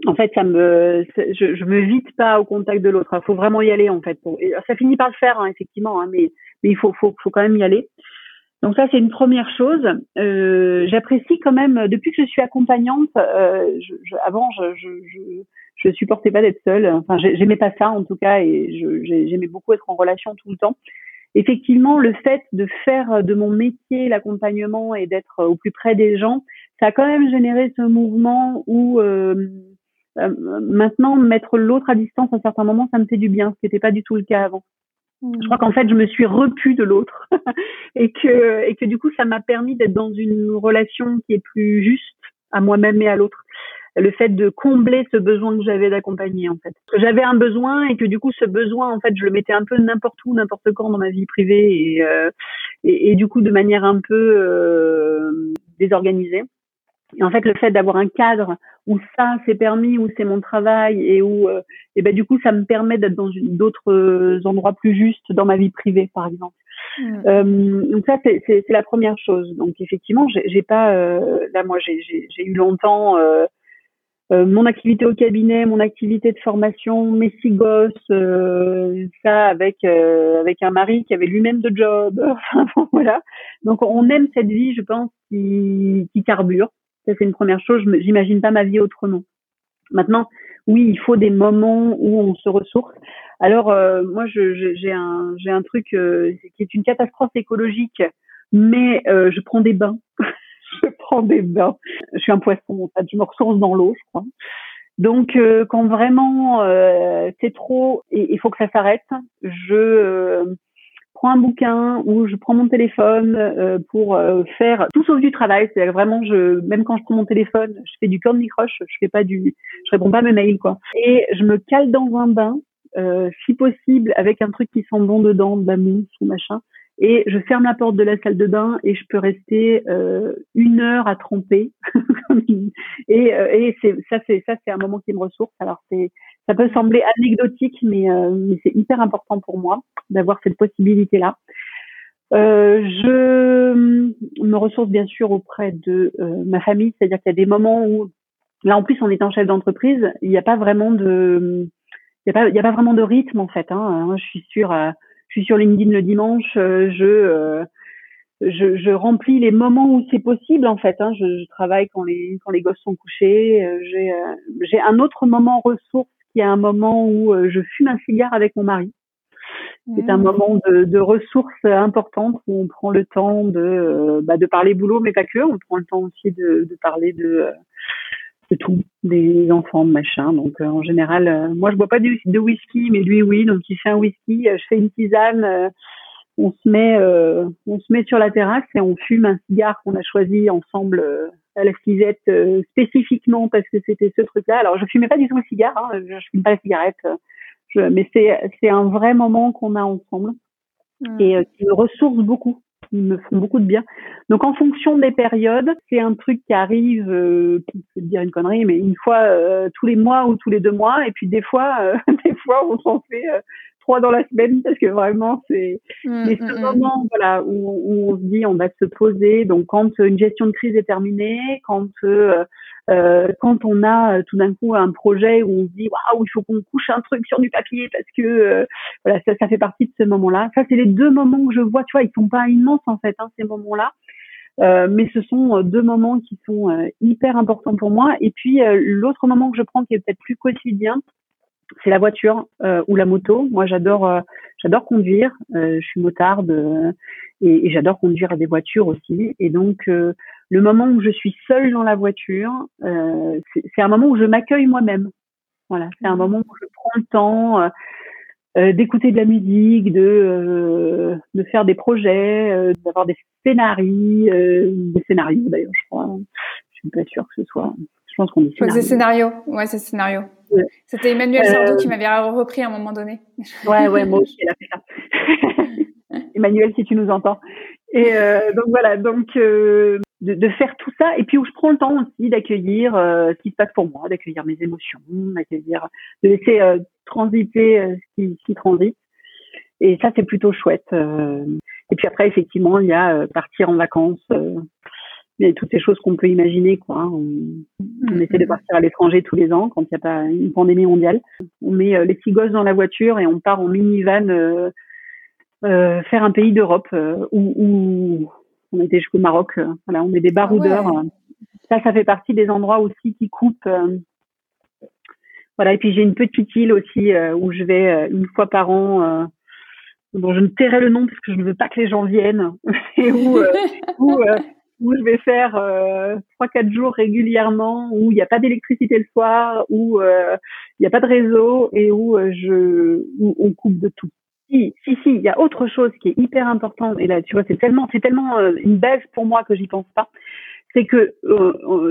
en fait, ça me, je, je me vide pas au contact de l'autre. Il faut vraiment y aller, en fait. ça finit par le faire, hein, effectivement, hein, mais, mais il faut, faut, faut quand même y aller. Donc ça, c'est une première chose. Euh, J'apprécie quand même, depuis que je suis accompagnante, euh, je, je, avant, je, je, je, supportais pas d'être seule. Enfin, j'aimais pas ça, en tout cas, et j'aimais beaucoup être en relation tout le temps. Effectivement, le fait de faire de mon métier l'accompagnement et d'être au plus près des gens, ça a quand même généré ce mouvement où euh, euh, maintenant, mettre l'autre à distance à certains moments, ça me fait du bien, ce qui n'était pas du tout le cas avant. Mmh. Je crois qu'en fait, je me suis repue de l'autre [laughs] et que et que du coup, ça m'a permis d'être dans une relation qui est plus juste à moi-même et à l'autre. Le fait de combler ce besoin que j'avais d'accompagner, en fait. Que j'avais un besoin et que du coup, ce besoin, en fait, je le mettais un peu n'importe où, n'importe quand dans ma vie privée et, euh, et, et, du coup, de manière un peu euh, désorganisée. Et en fait, le fait d'avoir un cadre où ça c'est permis, où c'est mon travail et où, euh, et ben du coup, ça me permet d'être dans d'autres euh, endroits plus justes dans ma vie privée, par exemple. Mmh. Euh, donc ça, c'est la première chose. Donc effectivement, j'ai pas, euh, là moi, j'ai eu longtemps mon activité au cabinet, mon activité de formation, mes six gosses, ça avec avec un mari qui avait lui-même de job. [laughs] Enfin voilà. Donc on aime cette vie, je pense, qui, qui carbure. C'est une première chose. Je j'imagine pas ma vie autrement. Maintenant, oui, il faut des moments où on se ressource. Alors, euh, moi, j'ai un, un truc euh, qui est une catastrophe écologique, mais euh, je prends des bains. [laughs] je prends des bains. Je suis un poisson, en. Je me dans l'eau, je crois. Donc, quand vraiment c'est trop et il faut que ça s'arrête, je prends un bouquin ou je prends mon téléphone euh, pour euh, faire tout sauf du travail. C'est vraiment, je, même quand je prends mon téléphone, je fais du Candy Crush, je fais pas du, je réponds pas à mes mails quoi. Et je me cale dans un bain, euh, si possible avec un truc qui sent bon dedans, de la mousse ou machin. Et je ferme la porte de la salle de bain et je peux rester une heure à tremper. [laughs] et et c'est ça c'est ça c'est un moment qui me ressource. Alors c'est ça peut sembler anecdotique, mais, euh, mais c'est hyper important pour moi d'avoir cette possibilité-là. Euh, je me ressource bien sûr auprès de euh, ma famille, c'est-à-dire qu'il y a des moments où, là en plus en étant chef d'entreprise, il n'y a pas vraiment de, il a pas, vraiment de rythme en fait. Hein. Je suis sur, je suis sur LinkedIn le dimanche, je je, je, remplis les moments où c'est possible en fait. Hein. Je, je, travaille quand les quand les gosses sont couchés. J'ai j'ai un autre moment ressource il y a un moment où euh, je fume un cigare avec mon mari. C'est un mmh. moment de, de, ressources importantes où on prend le temps de, euh, bah, de parler boulot, mais pas que. On prend le temps aussi de, de parler de, euh, de tout, des enfants, machin. Donc en général, moi je bois pas de, de, whisky, mais lui oui. Donc il fait un whisky, je fais une tisane. on se met, on se met sur la terrasse et on fume un cigare qu'on a choisi ensemble la cisette euh, spécifiquement parce que c'était ce truc-là. Alors je fumais pas du tout le cigare, hein, je, fume pas la cigarette, je, mais c'est c'est un vrai moment qu'on a ensemble mmh. et euh, qui me ressource beaucoup, qui me font beaucoup de bien. Donc en fonction des périodes, c'est un truc qui arrive, euh, je vais dire une connerie, mais une fois euh, tous les mois ou tous les deux mois, et puis des fois, [laughs] des fois on s'en fait trois dans la semaine parce que vraiment c'est mmh, mais ce mmh, mmh. moment voilà où, où, on se dit on va se poser donc quand une gestion de crise est terminée quand euh, euh, quand on a euh, tout d'un coup un projet où on se dit waouh il faut qu'on couche un truc sur du papier parce que euh, voilà ça, ça fait partie de ce moment-là. Ça c'est les deux moments que je vois, tu vois, ils sont pas immenses en fait hein, ces moments-là. Euh, mais ce sont deux moments qui sont hyper importants pour moi. Et puis l'autre moment que je prends qui est peut-être plus quotidien, c'est la voiture euh, ou la moto. Moi, j'adore, euh, j'adore conduire. Euh, je suis motarde et, et j'adore conduire des voitures aussi. Et donc, le moment où je suis seule dans la voiture, c'est un moment où je m'accueille moi-même. Voilà, c'est un mmh. moment où je prends le temps d'écouter de la musique, de de faire des projets, d'avoir des scénarios, des scénarios d'ailleurs, je crois. Je suis pas sûre que ce soit. Je pense qu'on dit scénario. C'est scénario. Ouais, c'est scénario. C'était Emmanuel Sardou qui m'avait repris à un moment donné. [laughs] Ouais, ouais, moi aussi, elle a fait ça. [laughs] Emmanuel, si tu nous entends. Et euh, donc voilà, donc euh, de, de, faire tout ça, et puis où je prends le temps aussi d'accueillir euh, ce qui se passe pour moi, d'accueillir mes émotions, d'accueillir, de laisser euh, transiter euh, ce qui, ce qui transite. Et ça, c'est plutôt chouette. et puis après, effectivement, il y a partir en vacances il y a toutes ces choses qu'on peut imaginer quoi. Hein. On, on, essaie de partir à l'étranger tous les ans quand il n'y a pas une pandémie mondiale. On met euh, les petits gosses dans la voiture et on part en minivan euh, euh, faire un pays d'Europe euh, où, où, on était jusqu'au Maroc. Euh, voilà, on met des baroudeurs. Ah ça, ça fait partie des endroits aussi qui coupent. voilà, et puis j'ai une petite île aussi où je vais une fois par an dont je ne tairai le nom parce que je ne veux pas que les gens viennent [laughs] et où, [laughs] où où je vais faire euh, trois quatre jours régulièrement où il n'y a pas d'électricité le soir où euh, il n'y a pas de réseau et où euh, je où on coupe de tout. Si si si il y a autre chose qui est hyper important et là tu vois c'est tellement c'est tellement une base pour moi que j'y pense pas c'est que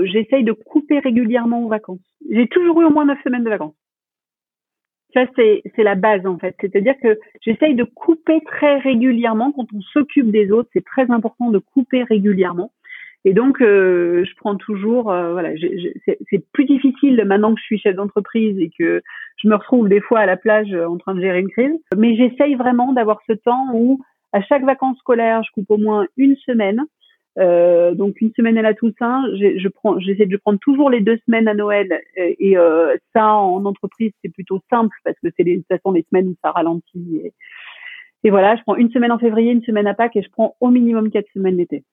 j'essaye de couper régulièrement aux vacances. J'ai toujours eu au moins neuf semaines de vacances ça c'est la base en fait c'est-à-dire que j'essaye de couper très régulièrement quand on s'occupe des autres c'est très important de couper régulièrement et donc, euh, je prends toujours, euh, voilà, c'est plus difficile maintenant que je suis chef d'entreprise et que je me retrouve des fois à la plage euh, en train de gérer une crise. Mais j'essaye vraiment d'avoir ce temps où, à chaque vacances scolaires, je coupe au moins une semaine. Euh, donc une semaine à la Toussaint, je prends, j'essaie de prendre toujours les deux semaines à Noël et, euh, ça en entreprise c'est plutôt simple parce que c'est de toute les semaines où ça ralentit et, et voilà, je prends une semaine en février, une semaine à Pâques et je prends au minimum quatre semaines l'été.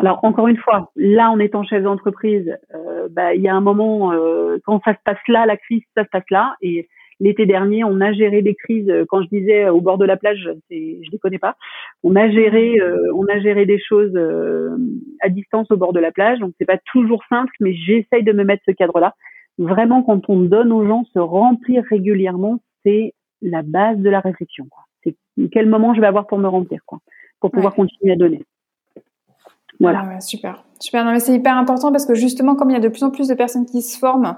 Alors encore une fois, là en étant chef d'entreprise, euh, bah, il y a un moment euh, quand ça se passe là, la crise, ça se passe là. Et l'été dernier, on a géré des crises. Euh, quand je disais au bord de la plage, je les connais pas. On a géré, on a géré des choses à distance au bord de la plage. Donc c'est pas toujours simple, mais j'essaye de me mettre ce cadre-là. Vraiment, quand on donne aux gens se remplir régulièrement, c'est la base de la réflexion. C'est quel moment je vais avoir pour me remplir, quoi, pour pouvoir continuer à donner. Voilà. Ah super, super. Non mais c'est hyper important parce que justement, comme il y a de plus en plus de personnes qui se forment,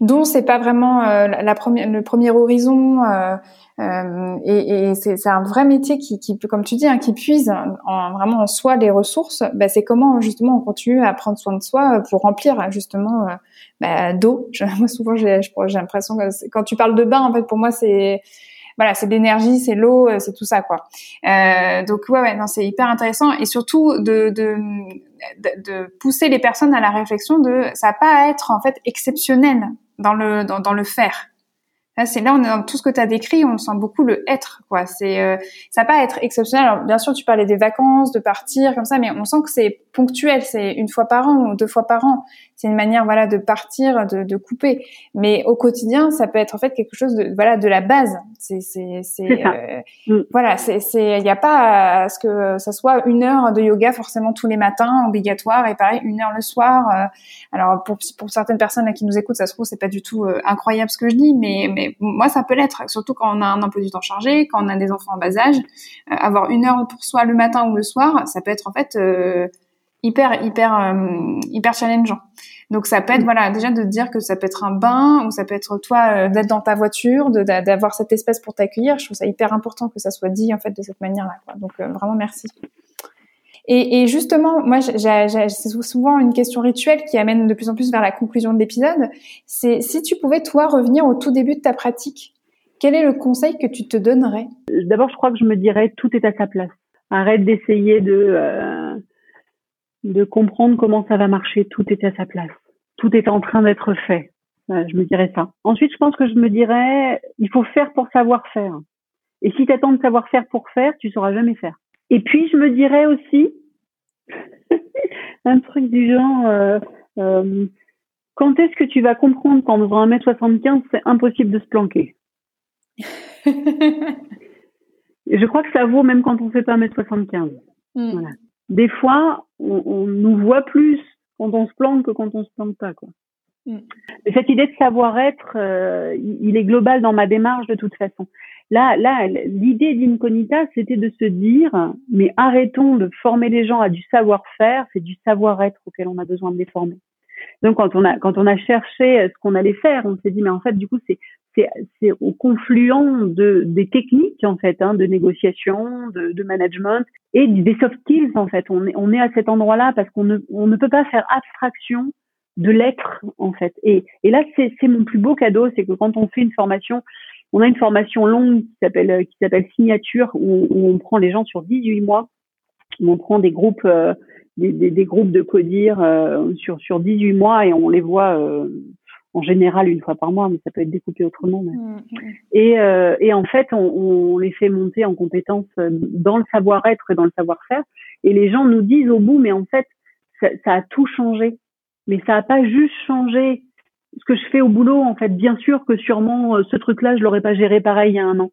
dont c'est pas vraiment euh, la première, le premier horizon, euh, euh, et, et c'est un vrai métier qui, qui, comme tu dis, hein, qui puise en, vraiment en soi les ressources. Bah, c'est comment justement on continue à prendre soin de soi pour remplir justement bah, d'eau. [laughs] Moi souvent j'ai l'impression que quand tu parles de bain, en fait pour moi c'est voilà, c'est l'énergie, c'est l'eau, euh, c'est tout ça quoi. Euh, donc ouais, ouais, non, c'est hyper intéressant et surtout de, de, de, pousser les personnes à la réflexion de ça pas à être en fait exceptionnel dans le dans, dans le faire. Là, c'est là, on est dans tout ce que tu as décrit, on sent beaucoup le être, quoi. C'est, euh, ça va pas être exceptionnel. Alors, bien sûr, tu parlais des vacances, de partir comme ça, mais on sent que c'est ponctuel, c'est une fois par an ou deux fois par an. C'est une manière, voilà, de partir, de, de, couper. Mais au quotidien, ça peut être en fait quelque chose de, voilà, de la base. C'est, c'est, c'est, euh, mm. voilà, c'est, c'est, il n'y a pas à ce que ça soit une heure de yoga forcément tous les matins obligatoire et pareil une heure le soir. Euh. alors pour, pour certaines personnes là, qui nous écoutent, ça se trouve c'est pas du tout incroyable ce que je dis, mais mais moi ça peut l'être, surtout quand on a un emploi du temps chargé, quand on a des enfants en bas âge, euh, avoir une heure pour soi le matin ou le soir, ça peut être en fait euh, hyper hyper euh, hyper challengeant. Donc ça peut être voilà déjà de dire que ça peut être un bain ou ça peut être toi d'être dans ta voiture, d'avoir cette espèce pour t'accueillir. Je trouve ça hyper important que ça soit dit en fait de cette manière-là. Donc vraiment merci. Et, et, justement, moi, c'est souvent une question rituelle qui amène de plus en plus vers la conclusion de l'épisode. C'est si tu pouvais, toi, revenir au tout début de ta pratique, quel est le conseil que tu te donnerais? D'abord, je crois que je me dirais tout est à sa place. Arrête d'essayer de euh, de comprendre comment ça va marcher. Tout est à sa place. tout est en train d'être fait. je me dirais ça. Ensuite, je pense que je me dirais, il faut faire pour savoir faire. Et si tu attends de savoir faire pour faire, tu sauras jamais faire. Et puis, je me dirais aussi, [laughs] un truc du genre, euh, euh, quand est-ce que tu vas comprendre qu'en faisant 1m75, c'est impossible de se planquer? [laughs] Je crois que ça vaut même quand on fait pas 1m75. Mm. Voilà. Des fois, on, nous voit plus quand on se planque que quand on se planque pas. Quoi. Mm. cette idée de savoir-être, euh, il est global dans ma démarche de toute façon. Là, là, l'idée d'Incognita, c'était de se dire, mais arrêtons de former les gens à du savoir-faire, c'est du savoir-être auquel on a besoin de les former. Donc, quand on a, quand on a cherché ce qu'on allait faire, on s'est dit, mais en fait, du coup, c'est, c'est, au confluent de, des techniques, en fait, hein, de négociation, de, de management et des soft skills, en fait. On est, on est à cet endroit-là parce qu'on ne, on ne peut pas faire abstraction de l'être, en fait. Et, et là, c'est mon plus beau cadeau, c'est que quand on fait une formation, on a une formation longue qui s'appelle qui s'appelle signature où, on prend les gens sur 18 mois, où on prend des groupes euh, des, des, des, groupes de codir euh, sur sur 18 mois et on les voit euh, en général une fois par mois, mais ça peut être découpé autrement. Mais... Mmh, mmh. Et, et en fait, on, on, les fait monter en compétences dans le savoir-être et dans le savoir-faire. Et les gens nous disent au bout, mais en fait, ça, ça a tout changé. Mais ça a pas juste changé ce que je fais au boulot, en fait, bien sûr que sûrement euh, ce truc-là, je l'aurais pas géré pareil il y a un an.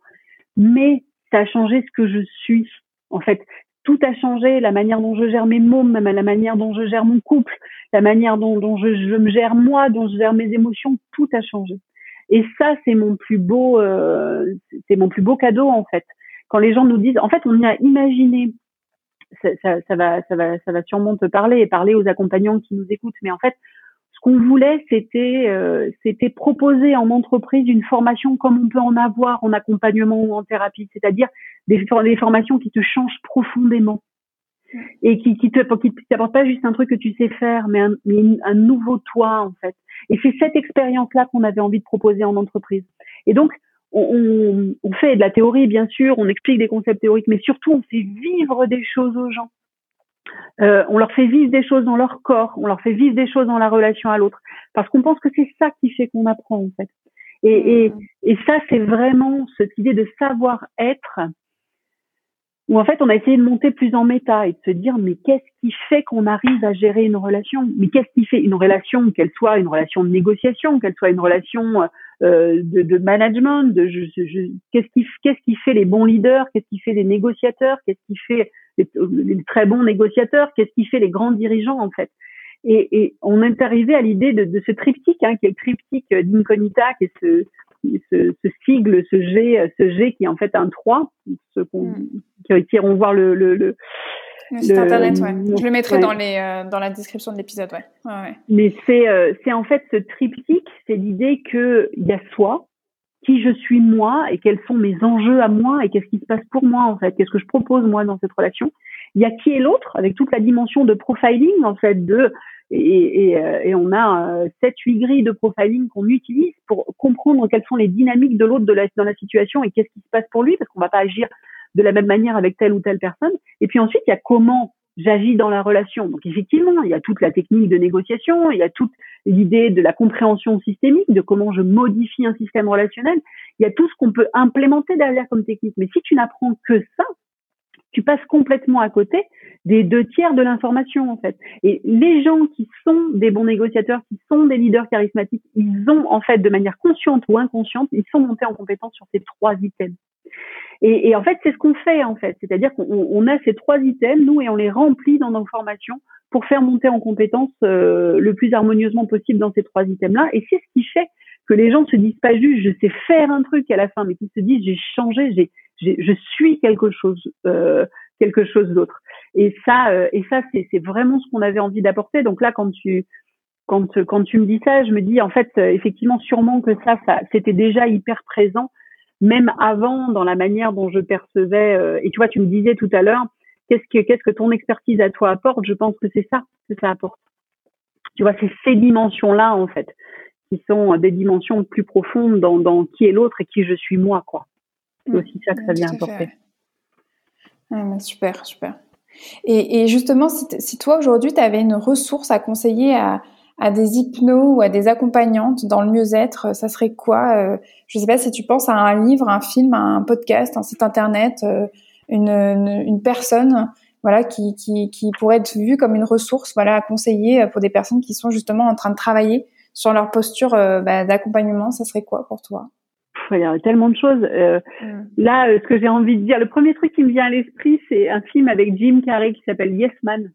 Mais ça a changé ce que je suis. En fait, tout a changé, la manière dont je gère mes même la manière dont je gère mon couple, la manière dont, je, me gère moi, dont je gère mes émotions, tout a changé. Et ça, c'est mon plus beau, euh, c'est mon plus beau cadeau en fait. Quand les gens nous disent, en fait, on y a imaginé, ça, ça, ça, va, ça va, ça va sûrement te parler et parler aux accompagnants qui nous écoutent, mais en fait, ce qu'on voulait, c'était euh, c'était proposer en entreprise une formation comme on peut en avoir en accompagnement ou en thérapie, c'est-à-dire des, formations qui te changent profondément et qui qui te qui pas juste un truc que tu sais faire, mais un, un nouveau toi en fait. Et c'est cette expérience-là qu'on avait envie de proposer en entreprise. Et donc on, on, fait de la théorie bien sûr, on explique des concepts théoriques, mais surtout on fait vivre des choses aux gens. Euh, on leur fait vivre des choses dans leur corps, on leur fait vivre des choses dans la relation à l'autre, parce qu'on pense que c'est ça qui fait qu'on apprend en fait. Et, et, mmh. et ça, c'est vraiment cette idée de savoir-être, où en fait on a essayé de monter plus en méta et de se dire mais qu'est-ce qui fait qu'on arrive à gérer une relation? Mais qu'est-ce qui fait une relation, qu'elle soit une relation de négociation, qu'elle soit une relation euh, de, de, management, de je, je, qu'est-ce qui qu'est-ce qui fait les bons leaders, qu'est-ce qui fait les négociateurs, qu'est-ce qui fait les, très bons négociateurs, qu'est-ce qui fait les grands dirigeants en fait? Et, et on est arrivé à l'idée de, de, ce triptyque, hein, qui est le triptyque d'Incognita, qui est ce, ce, ce, sigle, ce G, ce G qui est en fait un 3, ce qu'on, mm. qui iront voir le, le, le site internet, ouais. Je le mettrai dans, les, euh, dans la description de l'épisode, ouais. Mais c'est, euh, c'est en fait ce triptyque, c'est l'idée qu'il y a soi, qui je suis moi et quels sont mes enjeux à moi et qu'est-ce qui se passe pour moi en fait, qu'est-ce que je propose moi dans cette relation? Il y a qui est l'autre avec toute la dimension de profiling en fait de et, et, euh, et on a euh, sept huit grilles de profiling qu'on utilise pour comprendre quelles sont les dynamiques de l'autre dans la situation et qu'est-ce qui se passe pour lui parce qu'on va pas agir de la même manière avec telle ou telle personne. Et puis ensuite il y a comment j'agis dans la relation. Donc effectivement, il y a toute la technique de négociation, il y a toute l'idée de la compréhension systémique, de comment je modifie un système relationnel. Il y a tout ce qu'on peut implémenter derrière comme technique. Mais si tu n'apprends que ça, tu passes complètement à côté des deux tiers de l'information en fait. Et les gens qui sont des bons négociateurs, qui sont des leaders charismatiques, ils ont en fait de manière consciente ou inconsciente, ils sont montés en compétence sur ces trois items. Et, et en fait, c'est ce qu'on fait en fait, c'est-à-dire qu'on on a ces trois items nous et on les remplit dans nos formations pour faire monter en compétence euh, le plus harmonieusement possible dans ces trois items-là. Et c'est ce qui fait que les gens se disent pas juste je sais faire un truc à la fin, mais qu'ils se disent j'ai changé, j'ai, je suis quelque chose, euh, quelque chose d'autre. Et ça, euh, et ça c'est, c'est vraiment ce qu'on avait envie d'apporter. Donc là, quand tu quand quand tu me dis ça, je me dis en fait effectivement sûrement que ça, ça c'était déjà hyper présent même avant dans la manière dont je percevais. Euh, et tu vois, tu me disais tout à l'heure, qu'est-ce que qu'est-ce que ton expertise à toi apporte? Je pense que c'est ça que ça apporte. Tu vois, c'est ces dimensions-là en fait qui sont des dimensions plus profondes dans, dans qui est l'autre et qui je suis moi, quoi. C'est mmh. aussi ça que ça vient apporter. super, super. Et, et justement, si, si toi aujourd'hui, tu avais une ressource à conseiller à, à des hypnos ou à des accompagnantes dans le mieux-être, ça serait quoi? Je sais pas si tu penses à un livre, un film, un podcast, un site internet, une, une, personne voilà qui, qui, qui pourrait être vue comme une ressource voilà à conseiller pour des personnes qui sont justement en train de travailler sur leur posture bah, d'accompagnement. Ça serait quoi pour toi? Il y a tellement de choses. Euh, mm. Là, euh, ce que j'ai envie de dire, le premier truc qui me vient à l'esprit, c'est un film avec Jim Carrey qui s'appelle Yes Man.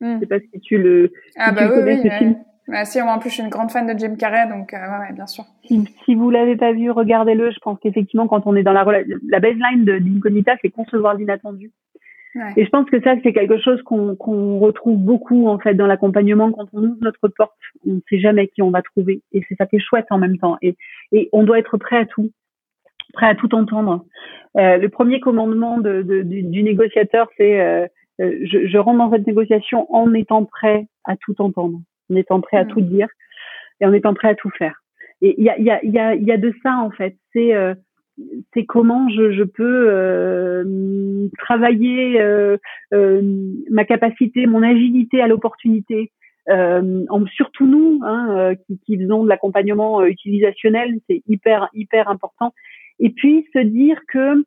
Mm. Je sais pas si tu le, ah bah oui, connais oui, ce film. Bah, si, moi en plus je suis une grande fan de Jim Carrey, donc euh, ouais, ouais, bien sûr. Si, si vous l'avez pas vu, regardez-le. Je pense qu'effectivement, quand on est dans la la baseline de d'incognita, c'est concevoir l'inattendu. Et je pense que ça, c'est quelque chose qu'on retrouve beaucoup en fait dans l'accompagnement. Quand on ouvre notre porte, on ne sait jamais qui on va trouver. Et c'est ça qui est chouette en même temps. Et, et on doit être prêt à tout, prêt à tout entendre. Euh, le premier commandement de, de, du, négociateur, c'est euh, euh, je, je, rentre dans cette négociation en étant prêt à tout entendre, en étant prêt à mm. tout dire et en étant prêt à tout faire. Et il y a, y, a, y, a, y a de ça en fait. C'est euh, c'est comment je, je peux euh, travailler euh, euh, ma capacité, mon agilité à l'opportunité. surtout nous, hein, qui, qui, faisons de l'accompagnement utilisationnel, c'est hyper hyper important. Et puis se dire que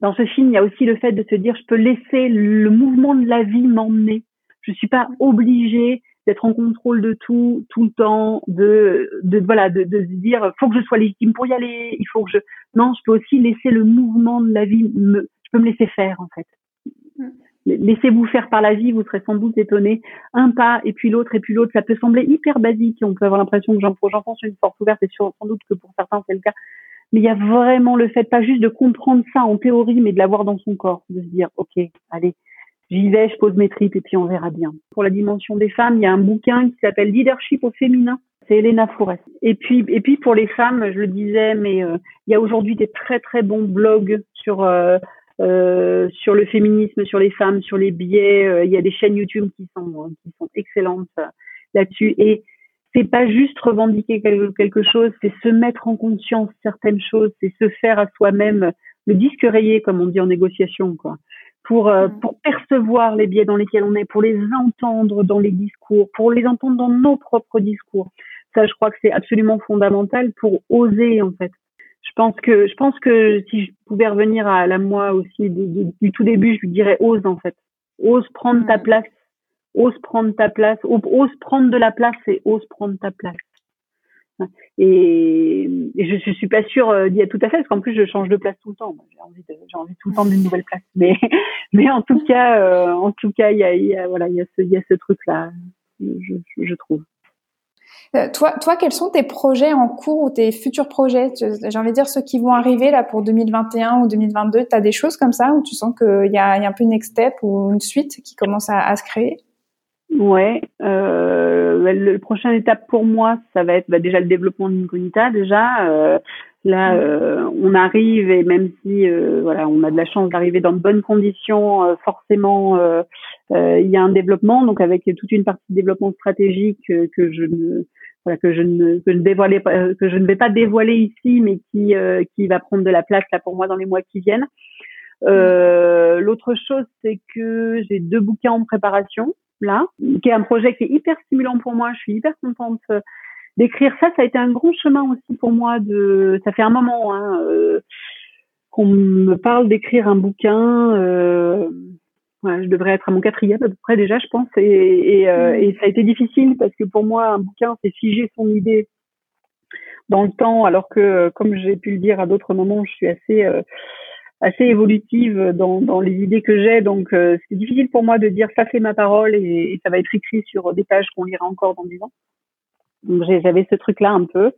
dans ce film, il y a aussi le fait de se dire, je peux laisser le mouvement de la vie m'emmener. Je suis pas obligée d'être en contrôle de tout tout le temps, de, de voilà, de, de se dire faut que je sois légitime pour y aller, il faut que je non, je peux aussi laisser le mouvement de la vie me, je peux me laisser faire en fait. Mm. Laissez-vous faire par la vie, vous serez sans doute étonné. Un pas et puis l'autre et puis l'autre, ça peut sembler hyper basique. On peut avoir l'impression que j'enfonce une porte ouverte et sans doute que pour certains c'est le cas. Mais il y a vraiment le fait, pas juste de comprendre ça en théorie, mais de l'avoir dans son corps, de se dire, ok, allez, j'y vais, je pose mes tripes et puis on verra bien. Pour la dimension des femmes, il y a un bouquin qui s'appelle Leadership au féminin. C'est Elena Forest. Et puis, et puis pour les femmes, je le disais, mais euh, il y a aujourd'hui des très très bons blogs sur euh, euh, sur le féminisme, sur les femmes, sur les biais. il y a des chaînes YouTube qui sont qui sont excellentes là-dessus. Et c'est pas juste revendiquer quelque chose, c'est se mettre en conscience certaines choses, c'est se faire à soi-même le disque rayé, comme on dit en négociation, quoi pour, euh, mm. pour percevoir les biais dans lesquels on est, pour les entendre dans les discours, pour les entendre dans nos propres discours. Ça, je crois que c'est absolument fondamental pour oser, en fait. Je pense que, je pense que si je pouvais revenir à la moi aussi du tout début, je lui dirais ose, en fait. Ose prendre ta mm. place. Ose prendre ta place. Ose prendre de la place et ose prendre ta place. Et, je, ne suis pas sûre euh, d'y être tout à fait parce qu'en plus je change de place tout le temps. J'ai envie, envie tout le temps d'une nouvelle place. [laughs] Mais, mais en tout cas, euh, en tout cas, il y a, voilà, il y a ce, truc là, je, je trouve. Euh, toi, toi, quels sont tes projets en cours ou tes futurs projets? J'ai envie de dire ceux qui vont arriver là pour 2021 ou 2022. Tu as des choses comme ça où tu sens qu'il y a, y a un peu une next step ou une suite qui commence à se créer? Ouais, euh, bah, le prochaine étape pour moi, ça va être bah, déjà le développement d'Incognita. Déjà, euh, là, mm. euh, on arrive et même si euh, voilà, on a de la chance d'arriver dans de bonnes conditions, euh, forcément, il y a un développement. Donc avec toute une partie de développement stratégique que je ne voilà, que je ne que je dévoilais pas, que je ne vais pas dévoiler ici, mais qui qui va prendre de la place là pour moi dans les mois qui viennent. L'autre chose, c'est que j'ai deux bouquins en préparation là, qui est un projet qui est hyper stimulant pour moi. Je suis hyper contente euh, d'écrire ça. Ça a été un grand chemin aussi pour moi. De, ça fait un moment hein, euh, qu'on me parle d'écrire un bouquin. Euh, ouais, je devrais être à mon quatrième à peu près déjà, je pense. Et, et, euh, mm. et ça a été difficile parce que pour moi, un bouquin, c'est figer son idée dans le temps, alors que, comme j'ai pu le dire à d'autres moments, je suis assez assez évolutive dans, dans les idées que j'ai. Donc, euh, c'est difficile pour moi de dire ça c'est ma parole et, ça va être écrit sur des pages qu'on lira encore dans dix ans. Donc, j'avais ce truc-là un peu.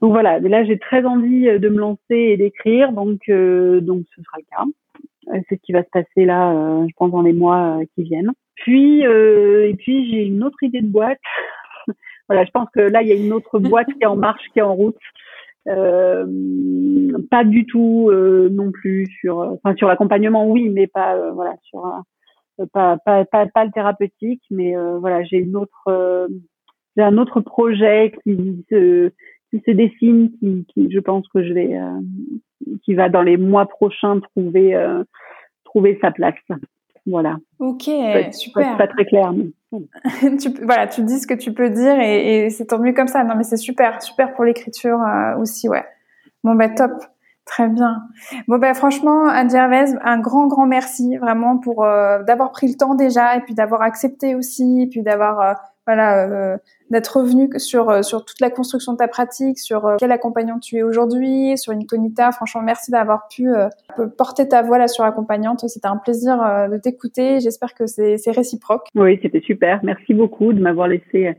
Donc voilà. Mais là, j'ai très envie de me lancer et d'écrire. Donc, euh, donc ce sera le cas. C'est ce qui va se passer là, euh, je pense, dans les mois qui viennent. Puis, et puis, j'ai une autre idée de boîte. [laughs] voilà, je pense que là, il y a une autre boîte qui est en marche, qui est en route. Euh, pas du tout euh, non plus sur, enfin sur l'accompagnement, oui, mais pas euh, voilà sur pas, pas, pas, pas le thérapeutique, mais voilà j'ai une autre j'ai un autre projet qui se qui se dessine, qui, qui je pense que je vais qui va dans les mois prochains trouver trouver sa place. Voilà. Ok, super. Pas, pas très clair. Mais... [laughs] tu, voilà, tu dis ce que tu peux dire et, et c'est tant mieux comme ça. Non, mais c'est super, super pour l'écriture euh, aussi, ouais. Bon, bah top. Très bien. Bon ben franchement, Anne Gervais, un grand grand merci vraiment pour euh, d'avoir pris le temps déjà et puis d'avoir accepté aussi et puis d'avoir euh, voilà euh, d'être revenu sur sur toute la construction de ta pratique, sur quel accompagnant tu es aujourd'hui, sur Incognita. Franchement, merci d'avoir pu porter ta voix là sur accompagnante. C'était un plaisir de t'écouter. J'espère que c'est réciproque. Oui, c'était super. Merci beaucoup de m'avoir laissé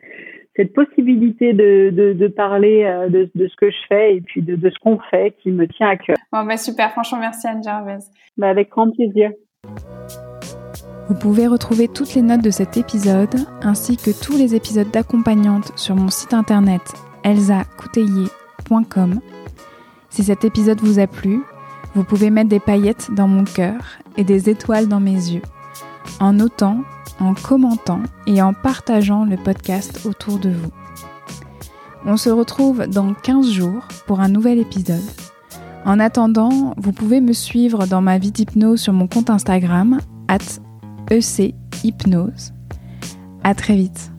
cette possibilité de, de, de parler euh, de, de, ce que je fais et puis de, de ce qu'on fait qui me tient à cœur. Bon, bah super, franchement, merci Anne Gervais. Bah, avec grand plaisir. Vous pouvez retrouver toutes les notes de cet épisode ainsi que tous les épisodes d'accompagnante sur mon site internet elsacouteiller.com. Si cet épisode vous a plu, vous pouvez mettre des paillettes dans mon cœur et des étoiles dans mes yeux en notant en commentant et en partageant le podcast autour de vous. On se retrouve dans 15 jours pour un nouvel épisode. En attendant, vous pouvez me suivre dans ma vie d'hypnose sur mon compte Instagram, at ECHypnose. À très vite.